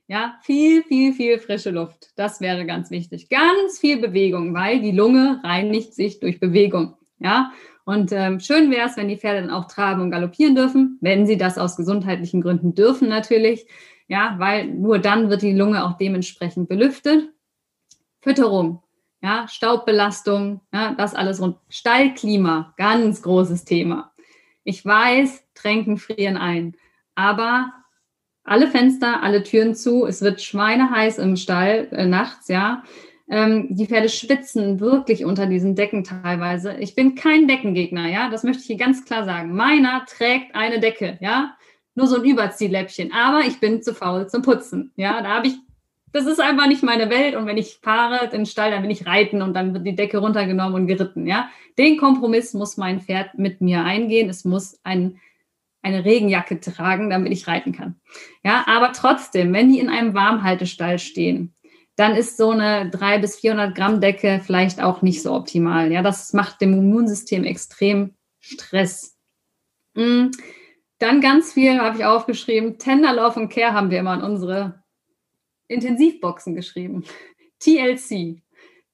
Ja, viel, viel, viel frische Luft. Das wäre ganz wichtig. Ganz viel Bewegung, weil die Lunge reinigt sich durch Bewegung. Ja, und ähm, schön wäre es, wenn die Pferde dann auch traben und galoppieren dürfen, wenn sie das aus gesundheitlichen Gründen dürfen natürlich. Ja, weil nur dann wird die Lunge auch dementsprechend belüftet. Fütterung, ja, Staubbelastung, ja, das alles rund. Stallklima, ganz großes Thema. Ich weiß, Tränken frieren ein, aber alle Fenster, alle Türen zu. Es wird schweineheiß im Stall äh, nachts, ja. Ähm, die Pferde schwitzen wirklich unter diesen Decken teilweise. Ich bin kein Deckengegner, ja. Das möchte ich hier ganz klar sagen. Meiner trägt eine Decke, ja. Nur so ein Überziehläppchen. Aber ich bin zu faul zum Putzen, ja. Da habe ich das ist einfach nicht meine Welt. Und wenn ich fahre den Stall, dann will ich reiten und dann wird die Decke runtergenommen und geritten. Ja, den Kompromiss muss mein Pferd mit mir eingehen. Es muss ein, eine Regenjacke tragen, damit ich reiten kann. Ja, aber trotzdem, wenn die in einem Warmhaltestall stehen, dann ist so eine 300 bis 400 Gramm Decke vielleicht auch nicht so optimal. Ja, das macht dem Immunsystem extrem Stress. Mm, dann ganz viel habe ich aufgeschrieben. Tenderlauf und Care haben wir immer in unsere Intensivboxen geschrieben. TLC.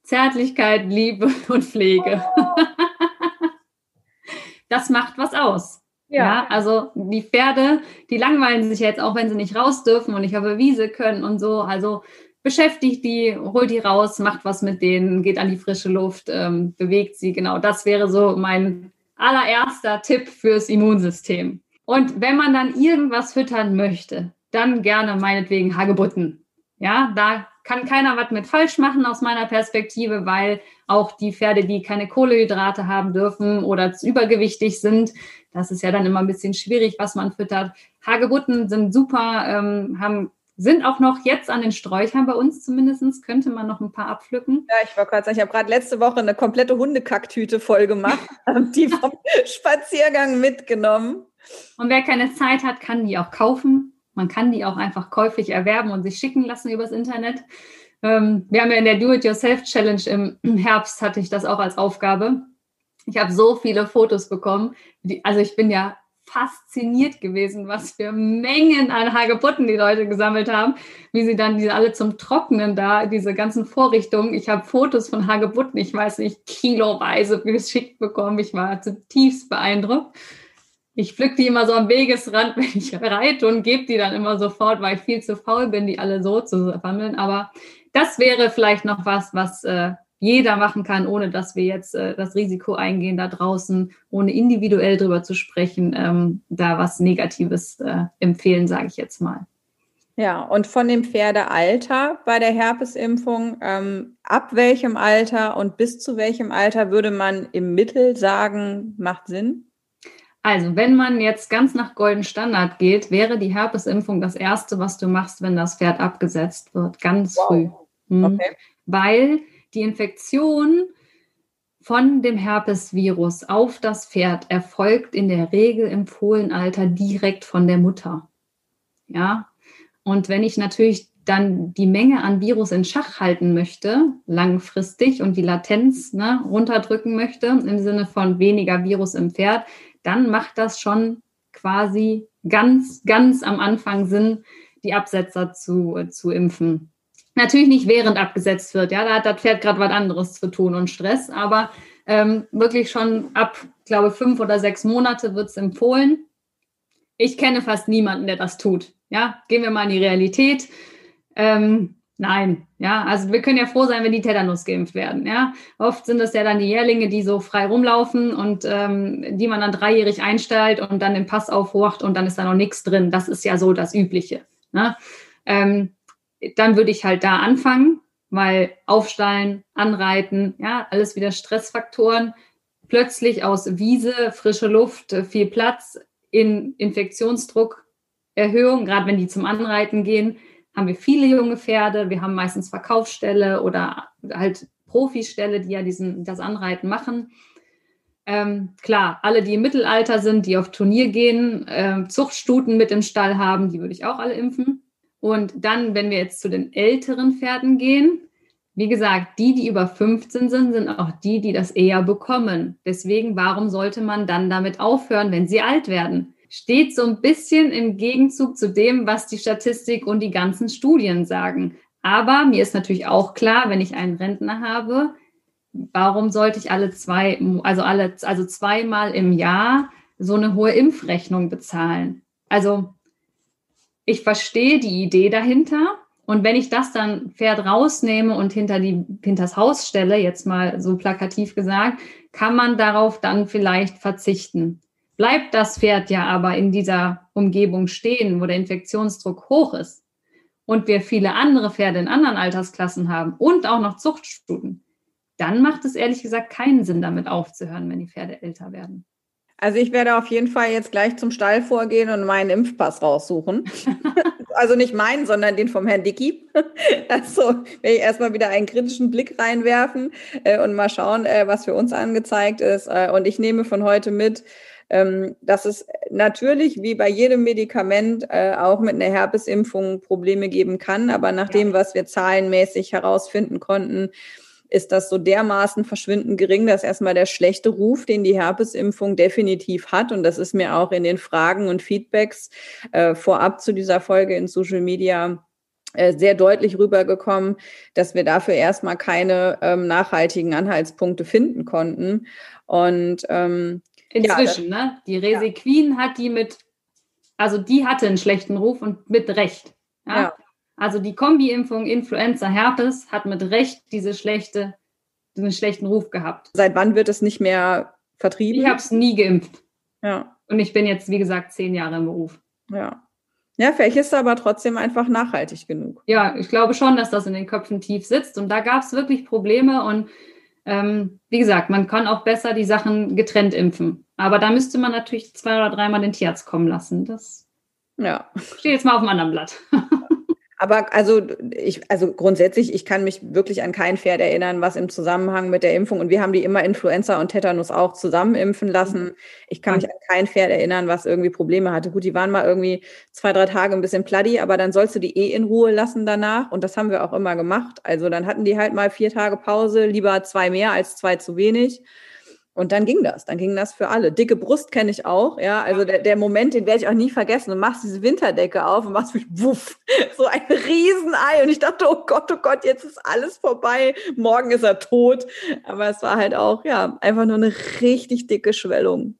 Zärtlichkeit, Liebe und Pflege. das macht was aus. Ja. ja. also die Pferde, die langweilen sich jetzt auch, wenn sie nicht raus dürfen und nicht auf der Wiese können und so. Also beschäftigt die, holt die raus, macht was mit denen, geht an die frische Luft, ähm, bewegt sie. Genau, das wäre so mein allererster Tipp fürs Immunsystem. Und wenn man dann irgendwas füttern möchte, dann gerne meinetwegen Hagebutten. Ja, da kann keiner was mit falsch machen aus meiner Perspektive, weil auch die Pferde, die keine Kohlehydrate haben dürfen oder übergewichtig sind, das ist ja dann immer ein bisschen schwierig, was man füttert. Hagebutten sind super, ähm, haben sind auch noch jetzt an den Sträuchern bei uns zumindest, könnte man noch ein paar abpflücken. Ja, ich wollte gerade sagen, ich habe gerade letzte Woche eine komplette Hundekacktüte voll gemacht, die vom Spaziergang mitgenommen. Und wer keine Zeit hat, kann die auch kaufen. Man kann die auch einfach käuflich erwerben und sich schicken lassen übers Internet. Ähm, wir haben ja in der Do-It-Yourself-Challenge im Herbst hatte ich das auch als Aufgabe. Ich habe so viele Fotos bekommen. Die, also ich bin ja fasziniert gewesen, was für Mengen an Hagebutten die Leute gesammelt haben, wie sie dann diese alle zum Trocknen da, diese ganzen Vorrichtungen. Ich habe Fotos von Hagebutten, ich weiß nicht, kiloweise geschickt bekommen. Ich war zutiefst beeindruckt. Ich pflück die immer so am Wegesrand, wenn ich reite und gebe die dann immer sofort, weil ich viel zu faul bin, die alle so zu sammeln. Aber das wäre vielleicht noch was, was äh, jeder machen kann, ohne dass wir jetzt äh, das Risiko eingehen, da draußen, ohne individuell drüber zu sprechen, ähm, da was Negatives äh, empfehlen, sage ich jetzt mal. Ja, und von dem Pferdealter bei der Herpesimpfung, ähm, ab welchem Alter und bis zu welchem Alter würde man im Mittel sagen, macht Sinn? Also, wenn man jetzt ganz nach Golden Standard geht, wäre die Herpesimpfung das erste, was du machst, wenn das Pferd abgesetzt wird, ganz wow. früh. Hm. Okay. Weil die Infektion von dem Herpesvirus auf das Pferd erfolgt in der Regel im Fohlenalter direkt von der Mutter. Ja, und wenn ich natürlich dann die Menge an Virus in Schach halten möchte, langfristig und die Latenz ne, runterdrücken möchte, im Sinne von weniger Virus im Pferd, dann macht das schon quasi ganz, ganz am Anfang Sinn, die Absetzer zu, zu impfen. Natürlich nicht während abgesetzt wird, ja, da hat das Pferd gerade was anderes zu tun und Stress, aber ähm, wirklich schon ab, glaube fünf oder sechs Monate wird es empfohlen. Ich kenne fast niemanden, der das tut. Ja, gehen wir mal in die Realität. Ähm, nein, ja, also wir können ja froh sein, wenn die Tetanus geimpft werden. Ja, oft sind es ja dann die Jährlinge, die so frei rumlaufen und ähm, die man dann dreijährig einstellt und dann den Pass aufwacht und dann ist da noch nichts drin. Das ist ja so das Übliche. Ne? Ähm, dann würde ich halt da anfangen, weil aufstallen, anreiten, ja, alles wieder Stressfaktoren. Plötzlich aus Wiese, frische Luft, viel Platz in Infektionsdruck, Erhöhung, gerade wenn die zum Anreiten gehen, haben wir viele junge Pferde. Wir haben meistens Verkaufsställe oder halt Profiställe, die ja diesen, das Anreiten machen. Ähm, klar, alle, die im Mittelalter sind, die auf Turnier gehen, äh, Zuchtstuten mit im Stall haben, die würde ich auch alle impfen. Und dann, wenn wir jetzt zu den älteren Pferden gehen, wie gesagt, die, die über 15 sind, sind auch die, die das eher bekommen. Deswegen, warum sollte man dann damit aufhören, wenn sie alt werden? Steht so ein bisschen im Gegenzug zu dem, was die Statistik und die ganzen Studien sagen. Aber mir ist natürlich auch klar, wenn ich einen Rentner habe, warum sollte ich alle zwei, also alle, also zweimal im Jahr so eine hohe Impfrechnung bezahlen? Also ich verstehe die Idee dahinter. Und wenn ich das dann Pferd rausnehme und hinter die, hinters Haus stelle, jetzt mal so plakativ gesagt, kann man darauf dann vielleicht verzichten. Bleibt das Pferd ja aber in dieser Umgebung stehen, wo der Infektionsdruck hoch ist und wir viele andere Pferde in anderen Altersklassen haben und auch noch Zuchtstuten, dann macht es ehrlich gesagt keinen Sinn, damit aufzuhören, wenn die Pferde älter werden. Also ich werde auf jeden Fall jetzt gleich zum Stall vorgehen und meinen Impfpass raussuchen. Also nicht meinen, sondern den vom Herrn Dicky. Also will ich erstmal wieder einen kritischen Blick reinwerfen äh, und mal schauen, äh, was für uns angezeigt ist. Äh, und ich nehme von heute mit, ähm, dass es natürlich wie bei jedem Medikament äh, auch mit einer Herpesimpfung Probleme geben kann. Aber nach dem, was wir zahlenmäßig herausfinden konnten, ist das so dermaßen verschwindend gering, dass erstmal der schlechte Ruf, den die Herpesimpfung definitiv hat, und das ist mir auch in den Fragen und Feedbacks äh, vorab zu dieser Folge in Social Media äh, sehr deutlich rübergekommen, dass wir dafür erstmal keine ähm, nachhaltigen Anhaltspunkte finden konnten. Und ähm, inzwischen, ja, ne? Die Resequin ja. hat die mit, also die hatte einen schlechten Ruf und mit Recht. Ja. ja. Also die Kombi-Impfung Influenza-Herpes hat mit Recht diese schlechte, diesen schlechten Ruf gehabt. Seit wann wird es nicht mehr vertrieben? Ich habe es nie geimpft. Ja. Und ich bin jetzt, wie gesagt, zehn Jahre im Beruf. Ja. Ja, vielleicht ist es aber trotzdem einfach nachhaltig genug. Ja, ich glaube schon, dass das in den Köpfen tief sitzt. Und da gab es wirklich Probleme. Und ähm, wie gesagt, man kann auch besser die Sachen getrennt impfen. Aber da müsste man natürlich zwei oder dreimal den Tierarzt kommen lassen. Das ja. steht jetzt mal auf dem anderen Blatt. Aber also ich, also grundsätzlich, ich kann mich wirklich an kein Pferd erinnern, was im Zusammenhang mit der Impfung, und wir haben die immer Influenza und Tetanus auch zusammen impfen lassen. Ich kann mich an kein Pferd erinnern, was irgendwie Probleme hatte. Gut, die waren mal irgendwie zwei, drei Tage ein bisschen pluddy, aber dann sollst du die eh in Ruhe lassen danach. Und das haben wir auch immer gemacht. Also dann hatten die halt mal vier Tage Pause, lieber zwei mehr als zwei zu wenig. Und dann ging das, dann ging das für alle. Dicke Brust kenne ich auch, ja. Also der, der Moment, den werde ich auch nie vergessen. Du machst diese Winterdecke auf und machst mich wuff, so ein Riesenei. Und ich dachte, oh Gott, oh Gott, jetzt ist alles vorbei. Morgen ist er tot. Aber es war halt auch, ja, einfach nur eine richtig dicke Schwellung.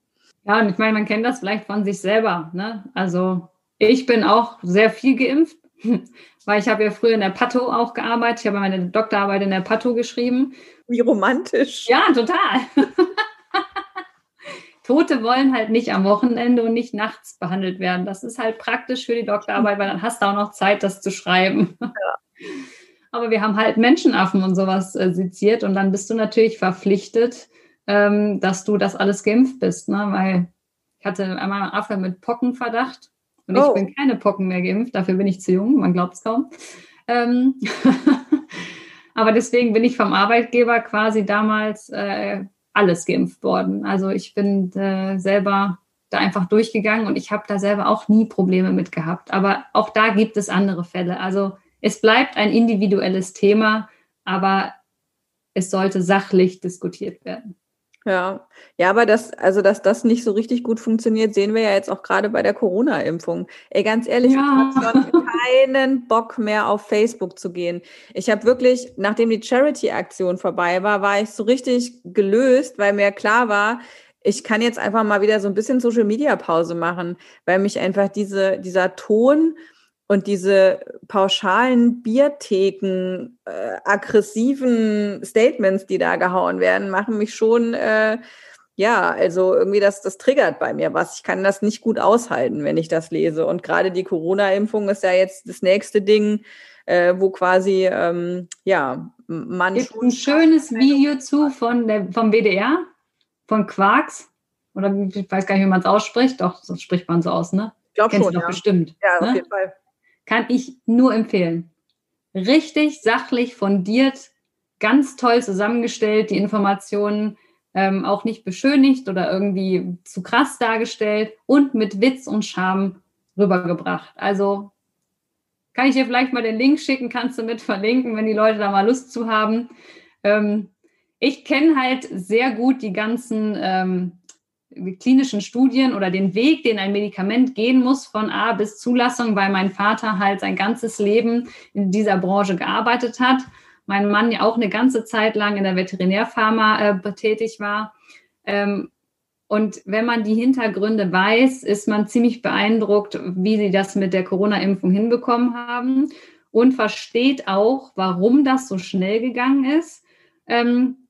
Ja, und ich meine, man kennt das vielleicht von sich selber. Ne? Also ich bin auch sehr viel geimpft, weil ich habe ja früher in der Pato auch gearbeitet. Ich habe meine Doktorarbeit in der Pato geschrieben. Wie romantisch. Ja, total. Tote wollen halt nicht am Wochenende und nicht nachts behandelt werden. Das ist halt praktisch für die Doktorarbeit, weil dann hast du auch noch Zeit, das zu schreiben. Ja. Aber wir haben halt Menschenaffen und sowas äh, seziert und dann bist du natürlich verpflichtet, ähm, dass du das alles geimpft bist, ne? weil ich hatte einmal einen Affe mit Pockenverdacht und oh. ich bin keine Pocken mehr geimpft, dafür bin ich zu jung, man glaubt es kaum. Ähm Aber deswegen bin ich vom Arbeitgeber quasi damals äh, alles geimpft worden. Also ich bin äh, selber da einfach durchgegangen und ich habe da selber auch nie Probleme mit gehabt. Aber auch da gibt es andere Fälle. Also es bleibt ein individuelles Thema, aber es sollte sachlich diskutiert werden. Ja, ja, aber das, also dass das nicht so richtig gut funktioniert, sehen wir ja jetzt auch gerade bei der Corona-Impfung. Ey, ganz ehrlich, ja. ich habe keinen Bock mehr auf Facebook zu gehen. Ich habe wirklich, nachdem die Charity-Aktion vorbei war, war ich so richtig gelöst, weil mir klar war, ich kann jetzt einfach mal wieder so ein bisschen Social Media Pause machen, weil mich einfach diese, dieser Ton und diese pauschalen Biertheken, äh, aggressiven Statements, die da gehauen werden, machen mich schon, äh, ja, also irgendwie das, das triggert bei mir was. Ich kann das nicht gut aushalten, wenn ich das lese. Und gerade die Corona-Impfung ist ja jetzt das nächste Ding, äh, wo quasi, ähm, ja, man. Gibt ein schönes Video zu von der, vom WDR, von Quarks. Oder ich weiß gar nicht, wie man es ausspricht. Doch, so spricht man so aus, ne? Ich glaube schon. Doch ja. bestimmt. Ja, ne? auf jeden Fall. Kann ich nur empfehlen. Richtig sachlich, fundiert, ganz toll zusammengestellt, die Informationen ähm, auch nicht beschönigt oder irgendwie zu krass dargestellt und mit Witz und Charme rübergebracht. Also kann ich dir vielleicht mal den Link schicken, kannst du mit verlinken, wenn die Leute da mal Lust zu haben. Ähm, ich kenne halt sehr gut die ganzen ähm, klinischen Studien oder den Weg, den ein Medikament gehen muss von A bis Zulassung, weil mein Vater halt sein ganzes Leben in dieser Branche gearbeitet hat. Mein Mann ja auch eine ganze Zeit lang in der Veterinärpharma äh, tätig war. Ähm, und wenn man die Hintergründe weiß, ist man ziemlich beeindruckt, wie sie das mit der Corona-Impfung hinbekommen haben und versteht auch, warum das so schnell gegangen ist. Ähm,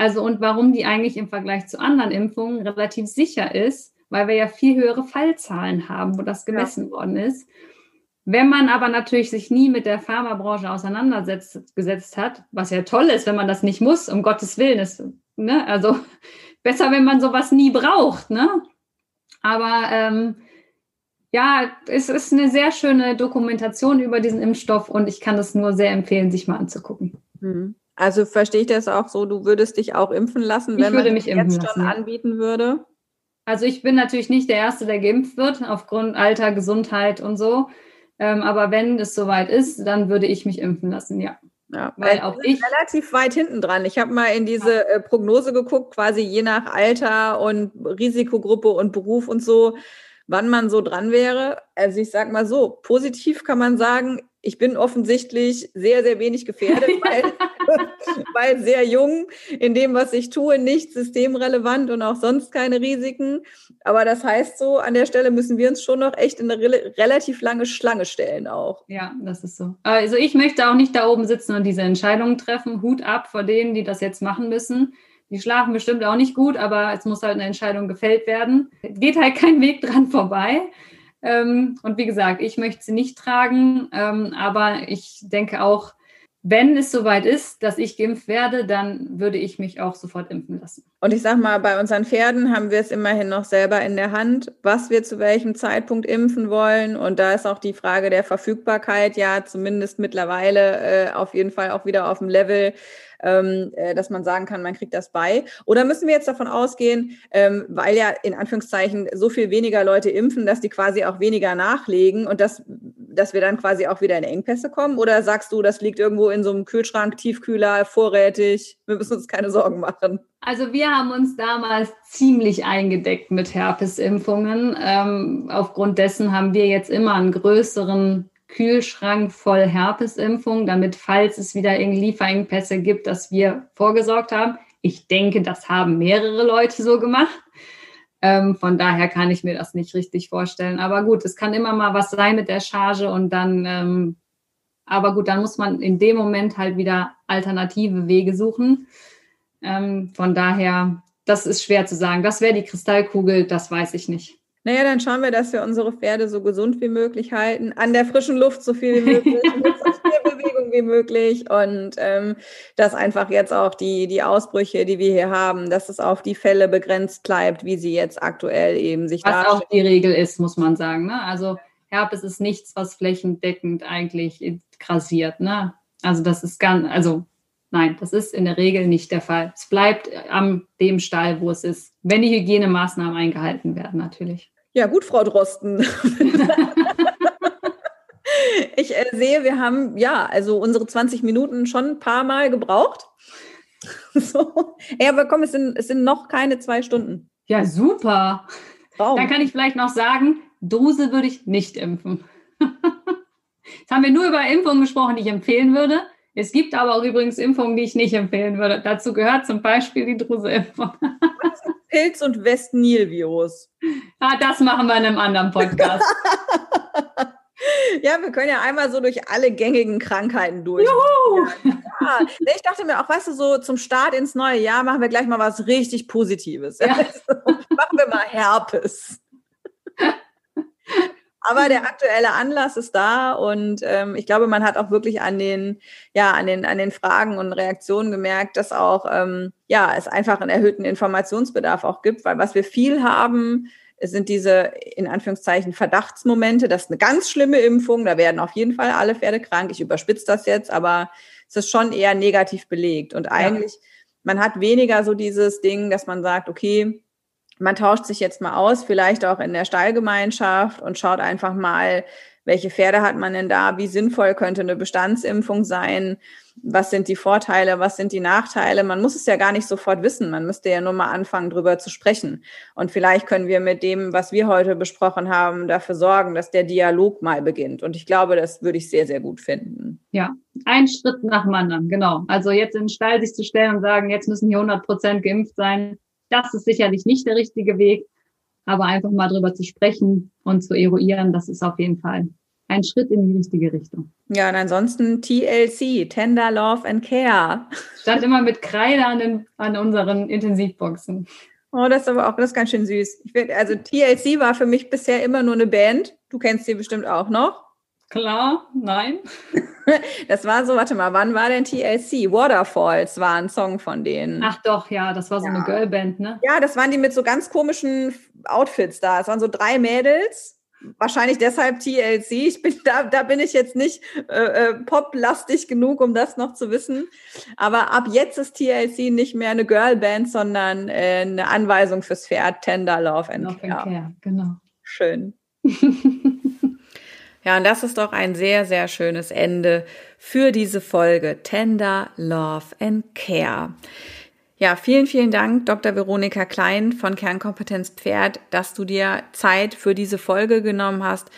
also und warum die eigentlich im Vergleich zu anderen Impfungen relativ sicher ist, weil wir ja viel höhere Fallzahlen haben, wo das gemessen ja. worden ist. Wenn man aber natürlich sich nie mit der Pharmabranche auseinandergesetzt hat, was ja toll ist, wenn man das nicht muss, um Gottes Willen ist, ne? also besser, wenn man sowas nie braucht, ne? Aber ähm, Ja, es ist eine sehr schöne Dokumentation über diesen Impfstoff und ich kann es nur sehr empfehlen, sich mal anzugucken. Mhm. Also verstehe ich das auch so, du würdest dich auch impfen lassen, wenn man mich jetzt schon anbieten würde? Also ich bin natürlich nicht der Erste, der geimpft wird, aufgrund Alter, Gesundheit und so. Ähm, aber wenn es soweit ist, dann würde ich mich impfen lassen, ja. Ja, weil auch ich relativ weit hinten dran. Ich habe mal in diese äh, Prognose geguckt, quasi je nach Alter und Risikogruppe und Beruf und so, wann man so dran wäre. Also ich sage mal so, positiv kann man sagen, ich bin offensichtlich sehr, sehr wenig gefährdet, weil, weil sehr jung in dem, was ich tue, nicht systemrelevant und auch sonst keine Risiken. Aber das heißt so, an der Stelle müssen wir uns schon noch echt in eine re relativ lange Schlange stellen auch. Ja, das ist so. Also ich möchte auch nicht da oben sitzen und diese Entscheidungen treffen. Hut ab vor denen, die das jetzt machen müssen. Die schlafen bestimmt auch nicht gut, aber es muss halt eine Entscheidung gefällt werden. Geht halt kein Weg dran vorbei. Ähm, und wie gesagt, ich möchte sie nicht tragen, ähm, aber ich denke auch, wenn es soweit ist, dass ich geimpft werde, dann würde ich mich auch sofort impfen lassen. Und ich sag mal, bei unseren Pferden haben wir es immerhin noch selber in der Hand, was wir zu welchem Zeitpunkt impfen wollen. Und da ist auch die Frage der Verfügbarkeit ja zumindest mittlerweile äh, auf jeden Fall auch wieder auf dem Level, dass man sagen kann, man kriegt das bei? Oder müssen wir jetzt davon ausgehen, ähm, weil ja in Anführungszeichen so viel weniger Leute impfen, dass die quasi auch weniger nachlegen und dass, dass wir dann quasi auch wieder in Engpässe kommen? Oder sagst du, das liegt irgendwo in so einem Kühlschrank, Tiefkühler, vorrätig? Wir müssen uns keine Sorgen machen. Also wir haben uns damals ziemlich eingedeckt mit Herpesimpfungen. Ähm, aufgrund dessen haben wir jetzt immer einen größeren Kühlschrank voll Herpesimpfung, damit, falls es wieder irgendwie Lieferengpässe gibt, dass wir vorgesorgt haben. Ich denke, das haben mehrere Leute so gemacht. Ähm, von daher kann ich mir das nicht richtig vorstellen. Aber gut, es kann immer mal was sein mit der Charge und dann, ähm, aber gut, dann muss man in dem Moment halt wieder alternative Wege suchen. Ähm, von daher, das ist schwer zu sagen. Das wäre die Kristallkugel, das weiß ich nicht. Naja, dann schauen wir, dass wir unsere Pferde so gesund wie möglich halten, an der frischen Luft so viel wie möglich, mit so viel Bewegung wie möglich und ähm, dass einfach jetzt auch die, die Ausbrüche, die wir hier haben, dass es auf die Fälle begrenzt bleibt, wie sie jetzt aktuell eben sich Was darstellen. auch die Regel ist, muss man sagen. Ne? Also Herpes ist nichts, was flächendeckend eigentlich grassiert. Ne? Also das ist ganz, also Nein, das ist in der Regel nicht der Fall. Es bleibt am dem Stall, wo es ist, wenn die Hygienemaßnahmen eingehalten werden, natürlich. Ja, gut, Frau Drosten. ich äh, sehe, wir haben ja also unsere 20 Minuten schon ein paar Mal gebraucht. so. Ja, aber komm, es sind, es sind noch keine zwei Stunden. Ja, super. Traum. Dann kann ich vielleicht noch sagen, Dose würde ich nicht impfen. Jetzt haben wir nur über Impfungen gesprochen, die ich empfehlen würde. Es gibt aber auch übrigens Impfungen, die ich nicht empfehlen würde. Dazu gehört zum Beispiel die Druselimpfung. Pilz- und West-Nil-Virus. Ah, das machen wir in einem anderen Podcast. Ja, wir können ja einmal so durch alle gängigen Krankheiten durch. Juhu! Ja. Ich dachte mir auch, weißt du, so zum Start ins neue Jahr machen wir gleich mal was richtig Positives. Ja. Also, machen wir mal Herpes. Aber der aktuelle Anlass ist da und ähm, ich glaube, man hat auch wirklich an den, ja, an den, an den Fragen und Reaktionen gemerkt, dass auch, ähm, ja, es einfach einen erhöhten Informationsbedarf auch gibt, weil was wir viel haben, sind diese, in Anführungszeichen, Verdachtsmomente. Das ist eine ganz schlimme Impfung. Da werden auf jeden Fall alle Pferde krank. Ich überspitze das jetzt, aber es ist schon eher negativ belegt. Und eigentlich, ja. man hat weniger so dieses Ding, dass man sagt, okay, man tauscht sich jetzt mal aus, vielleicht auch in der Stallgemeinschaft und schaut einfach mal, welche Pferde hat man denn da, wie sinnvoll könnte eine Bestandsimpfung sein, was sind die Vorteile, was sind die Nachteile. Man muss es ja gar nicht sofort wissen, man müsste ja nur mal anfangen, drüber zu sprechen. Und vielleicht können wir mit dem, was wir heute besprochen haben, dafür sorgen, dass der Dialog mal beginnt. Und ich glaube, das würde ich sehr, sehr gut finden. Ja, ein Schritt nach dem anderen, genau. Also jetzt in den Stall sich zu stellen und sagen, jetzt müssen hier 100 Prozent geimpft sein, das ist sicherlich nicht der richtige Weg, aber einfach mal drüber zu sprechen und zu eruieren, das ist auf jeden Fall ein Schritt in die richtige Richtung. Ja, und ansonsten TLC, Tender Love and Care. Stand immer mit Kreide an, den, an unseren Intensivboxen. Oh, das ist aber auch, das ist ganz schön süß. Ich find, also TLC war für mich bisher immer nur eine Band. Du kennst sie bestimmt auch noch. Klar, nein. Das war so, warte mal, wann war denn TLC? Waterfalls war ein Song von denen. Ach doch, ja, das war so ja. eine Girlband, ne? Ja, das waren die mit so ganz komischen Outfits da. Es waren so drei Mädels wahrscheinlich deshalb TLC. Ich bin da, da bin ich jetzt nicht äh, äh, poplastig genug, um das noch zu wissen. Aber ab jetzt ist TLC nicht mehr eine Girlband, sondern äh, eine Anweisung fürs Pferd, Tender Love and Love Care. And Care. Genau. Schön. ja, und das ist doch ein sehr, sehr schönes Ende für diese Folge. Tender Love and Care. Ja, vielen, vielen Dank, Dr. Veronika Klein von Kernkompetenz Pferd, dass du dir Zeit für diese Folge genommen hast.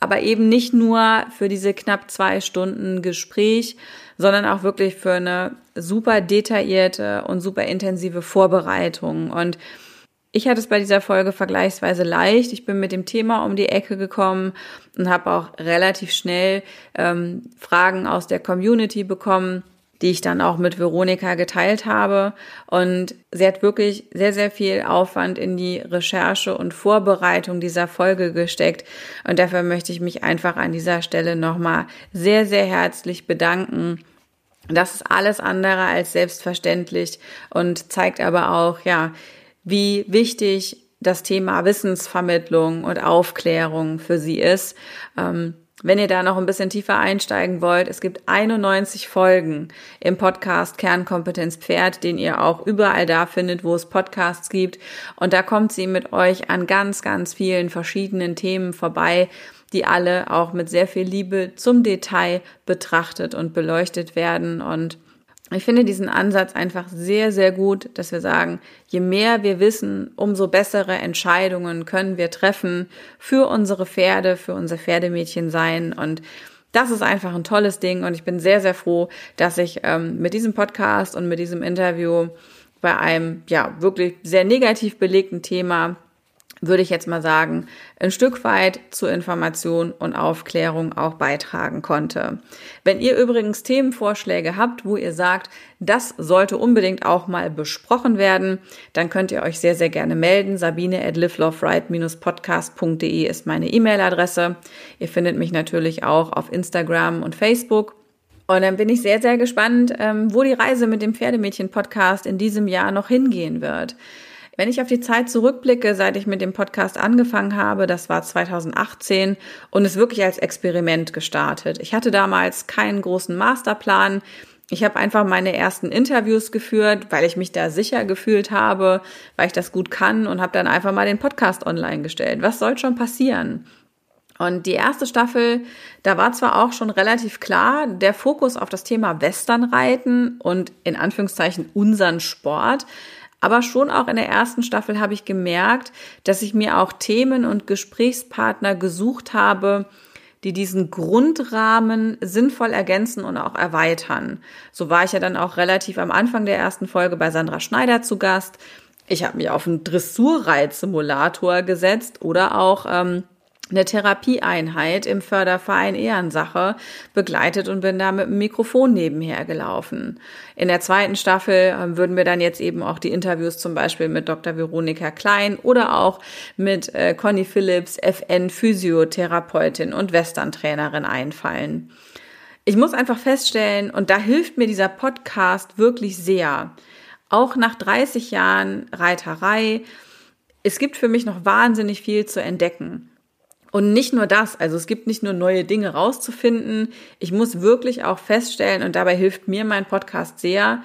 Aber eben nicht nur für diese knapp zwei Stunden Gespräch, sondern auch wirklich für eine super detaillierte und super intensive Vorbereitung. Und ich hatte es bei dieser Folge vergleichsweise leicht. Ich bin mit dem Thema um die Ecke gekommen und habe auch relativ schnell ähm, Fragen aus der Community bekommen die ich dann auch mit Veronika geteilt habe. Und sie hat wirklich sehr, sehr viel Aufwand in die Recherche und Vorbereitung dieser Folge gesteckt. Und dafür möchte ich mich einfach an dieser Stelle nochmal sehr, sehr herzlich bedanken. Das ist alles andere als selbstverständlich und zeigt aber auch, ja, wie wichtig das Thema Wissensvermittlung und Aufklärung für sie ist. Ähm, wenn ihr da noch ein bisschen tiefer einsteigen wollt, es gibt 91 Folgen im Podcast Kernkompetenz Pferd, den ihr auch überall da findet, wo es Podcasts gibt. Und da kommt sie mit euch an ganz, ganz vielen verschiedenen Themen vorbei, die alle auch mit sehr viel Liebe zum Detail betrachtet und beleuchtet werden. Und ich finde diesen Ansatz einfach sehr, sehr gut, dass wir sagen, je mehr wir wissen, umso bessere Entscheidungen können wir treffen für unsere Pferde, für unser Pferdemädchen sein. Und das ist einfach ein tolles Ding. Und ich bin sehr, sehr froh, dass ich ähm, mit diesem Podcast und mit diesem Interview bei einem, ja, wirklich sehr negativ belegten Thema würde ich jetzt mal sagen, ein Stück weit zur Information und Aufklärung auch beitragen konnte. Wenn ihr übrigens Themenvorschläge habt, wo ihr sagt, das sollte unbedingt auch mal besprochen werden, dann könnt ihr euch sehr, sehr gerne melden. Sabine at liveloveright-podcast.de ist meine E-Mail-Adresse. Ihr findet mich natürlich auch auf Instagram und Facebook. Und dann bin ich sehr, sehr gespannt, ähm, wo die Reise mit dem Pferdemädchen-Podcast in diesem Jahr noch hingehen wird. Wenn ich auf die Zeit zurückblicke, seit ich mit dem Podcast angefangen habe, das war 2018 und es wirklich als Experiment gestartet. Ich hatte damals keinen großen Masterplan. Ich habe einfach meine ersten Interviews geführt, weil ich mich da sicher gefühlt habe, weil ich das gut kann und habe dann einfach mal den Podcast online gestellt. Was soll schon passieren? Und die erste Staffel, da war zwar auch schon relativ klar der Fokus auf das Thema Westernreiten und in Anführungszeichen unseren Sport, aber schon auch in der ersten Staffel habe ich gemerkt, dass ich mir auch Themen und Gesprächspartner gesucht habe, die diesen Grundrahmen sinnvoll ergänzen und auch erweitern. So war ich ja dann auch relativ am Anfang der ersten Folge bei Sandra Schneider zu Gast. Ich habe mich auf einen Dressurreitsimulator gesetzt oder auch ähm, eine Therapieeinheit im Förderverein Ehrensache begleitet und bin da mit dem Mikrofon nebenher gelaufen. In der zweiten Staffel ähm, würden mir dann jetzt eben auch die Interviews zum Beispiel mit Dr. Veronika Klein oder auch mit äh, Conny Phillips, FN Physiotherapeutin und Western-Trainerin einfallen. Ich muss einfach feststellen, und da hilft mir dieser Podcast wirklich sehr, auch nach 30 Jahren Reiterei, es gibt für mich noch wahnsinnig viel zu entdecken. Und nicht nur das, also es gibt nicht nur neue Dinge rauszufinden, ich muss wirklich auch feststellen, und dabei hilft mir mein Podcast sehr,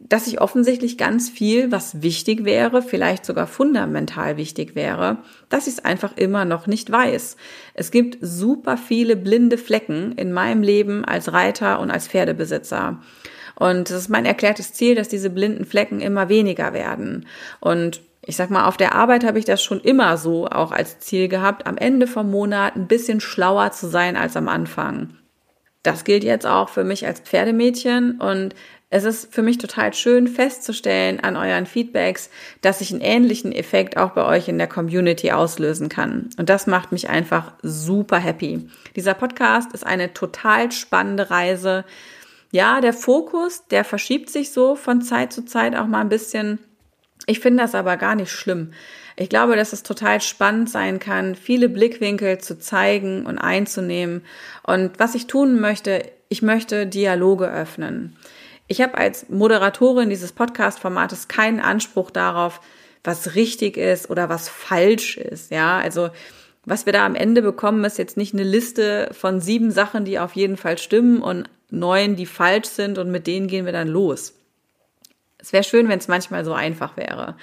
dass ich offensichtlich ganz viel, was wichtig wäre, vielleicht sogar fundamental wichtig wäre, dass ich es einfach immer noch nicht weiß. Es gibt super viele blinde Flecken in meinem Leben als Reiter und als Pferdebesitzer. Und es ist mein erklärtes Ziel, dass diese blinden Flecken immer weniger werden. Und ich sag mal, auf der Arbeit habe ich das schon immer so auch als Ziel gehabt, am Ende vom Monat ein bisschen schlauer zu sein als am Anfang. Das gilt jetzt auch für mich als Pferdemädchen und es ist für mich total schön festzustellen an euren Feedbacks, dass ich einen ähnlichen Effekt auch bei euch in der Community auslösen kann. Und das macht mich einfach super happy. Dieser Podcast ist eine total spannende Reise. Ja, der Fokus, der verschiebt sich so von Zeit zu Zeit auch mal ein bisschen ich finde das aber gar nicht schlimm. Ich glaube, dass es total spannend sein kann, viele Blickwinkel zu zeigen und einzunehmen. Und was ich tun möchte, ich möchte Dialoge öffnen. Ich habe als Moderatorin dieses Podcast-Formates keinen Anspruch darauf, was richtig ist oder was falsch ist. Ja, also was wir da am Ende bekommen, ist jetzt nicht eine Liste von sieben Sachen, die auf jeden Fall stimmen und neun, die falsch sind und mit denen gehen wir dann los. Es wäre schön, wenn es manchmal so einfach wäre.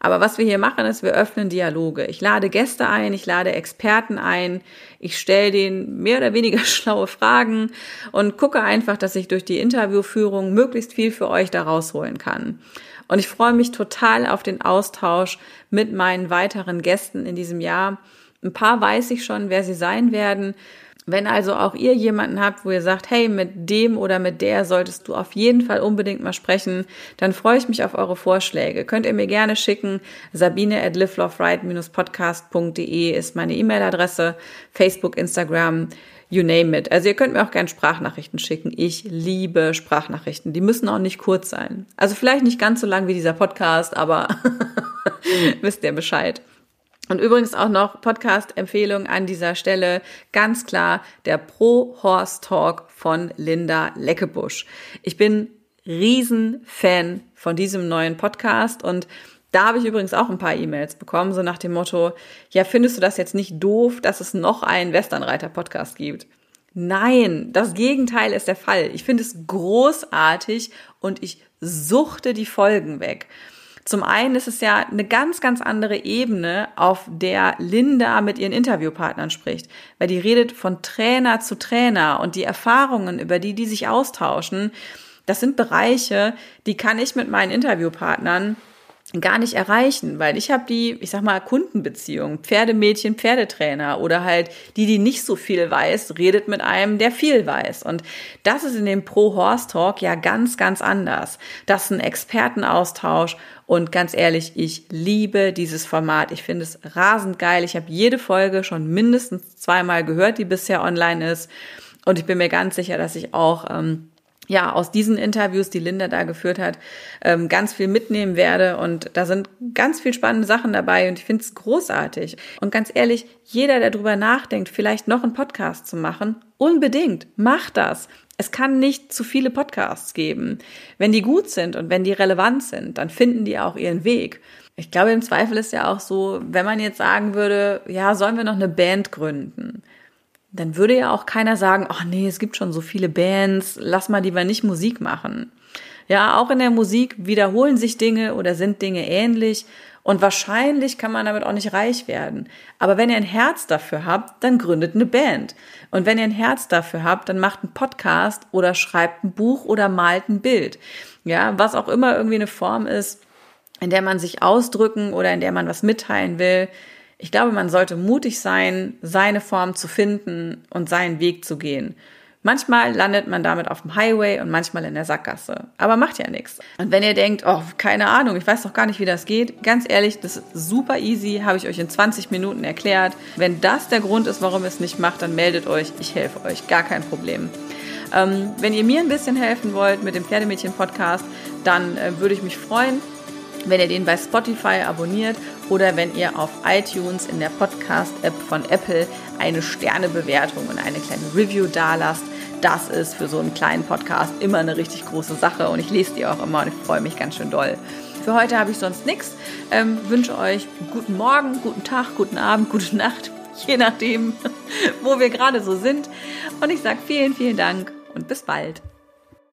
Aber was wir hier machen, ist, wir öffnen Dialoge. Ich lade Gäste ein, ich lade Experten ein, ich stelle denen mehr oder weniger schlaue Fragen und gucke einfach, dass ich durch die Interviewführung möglichst viel für euch da rausholen kann. Und ich freue mich total auf den Austausch mit meinen weiteren Gästen in diesem Jahr. Ein paar weiß ich schon, wer sie sein werden. Wenn also auch ihr jemanden habt, wo ihr sagt, hey, mit dem oder mit der solltest du auf jeden Fall unbedingt mal sprechen, dann freue ich mich auf eure Vorschläge. Könnt ihr mir gerne schicken. Sabine at liveloveright-podcast.de ist meine E-Mail-Adresse, Facebook, Instagram, you name it. Also ihr könnt mir auch gerne Sprachnachrichten schicken. Ich liebe Sprachnachrichten. Die müssen auch nicht kurz sein. Also vielleicht nicht ganz so lang wie dieser Podcast, aber wisst ihr Bescheid. Und übrigens auch noch Podcast-Empfehlung an dieser Stelle. Ganz klar der Pro-Horse Talk von Linda Leckebusch. Ich bin Riesenfan von diesem neuen Podcast und da habe ich übrigens auch ein paar E-Mails bekommen, so nach dem Motto, ja, findest du das jetzt nicht doof, dass es noch einen Westernreiter-Podcast gibt? Nein, das Gegenteil ist der Fall. Ich finde es großartig und ich suchte die Folgen weg. Zum einen ist es ja eine ganz, ganz andere Ebene, auf der Linda mit ihren Interviewpartnern spricht, weil die redet von Trainer zu Trainer und die Erfahrungen, über die die sich austauschen, das sind Bereiche, die kann ich mit meinen Interviewpartnern gar nicht erreichen, weil ich habe die, ich sag mal, Kundenbeziehung, Pferdemädchen, Pferdetrainer oder halt die, die nicht so viel weiß, redet mit einem, der viel weiß. Und das ist in dem Pro-Horse-Talk ja ganz, ganz anders. Das ist ein Expertenaustausch und ganz ehrlich, ich liebe dieses Format. Ich finde es rasend geil. Ich habe jede Folge schon mindestens zweimal gehört, die bisher online ist. Und ich bin mir ganz sicher, dass ich auch ähm, ja, aus diesen Interviews, die Linda da geführt hat, ähm, ganz viel mitnehmen werde. Und da sind ganz viel spannende Sachen dabei und ich finde es großartig. Und ganz ehrlich, jeder, der drüber nachdenkt, vielleicht noch einen Podcast zu machen, unbedingt, macht das. Es kann nicht zu viele Podcasts geben. Wenn die gut sind und wenn die relevant sind, dann finden die auch ihren Weg. Ich glaube, im Zweifel ist ja auch so, wenn man jetzt sagen würde, ja, sollen wir noch eine Band gründen? Dann würde ja auch keiner sagen, ach nee, es gibt schon so viele Bands, lass mal lieber nicht Musik machen. Ja, auch in der Musik wiederholen sich Dinge oder sind Dinge ähnlich und wahrscheinlich kann man damit auch nicht reich werden. Aber wenn ihr ein Herz dafür habt, dann gründet eine Band. Und wenn ihr ein Herz dafür habt, dann macht einen Podcast oder schreibt ein Buch oder malt ein Bild. Ja, was auch immer irgendwie eine Form ist, in der man sich ausdrücken oder in der man was mitteilen will. Ich glaube, man sollte mutig sein, seine Form zu finden und seinen Weg zu gehen. Manchmal landet man damit auf dem Highway und manchmal in der Sackgasse. Aber macht ja nichts. Und wenn ihr denkt, oh, keine Ahnung, ich weiß doch gar nicht, wie das geht, ganz ehrlich, das ist super easy, habe ich euch in 20 Minuten erklärt. Wenn das der Grund ist, warum ihr es nicht macht, dann meldet euch, ich helfe euch, gar kein Problem. Ähm, wenn ihr mir ein bisschen helfen wollt mit dem Pferdemädchen-Podcast, dann äh, würde ich mich freuen, wenn ihr den bei Spotify abonniert oder wenn ihr auf iTunes in der Podcast-App von Apple eine Sternebewertung und eine kleine Review dalasst. Das ist für so einen kleinen Podcast immer eine richtig große Sache und ich lese die auch immer und ich freue mich ganz schön doll. Für heute habe ich sonst nichts. Ähm, wünsche euch guten Morgen, guten Tag, guten Abend, gute Nacht, je nachdem, wo wir gerade so sind. Und ich sage vielen, vielen Dank und bis bald.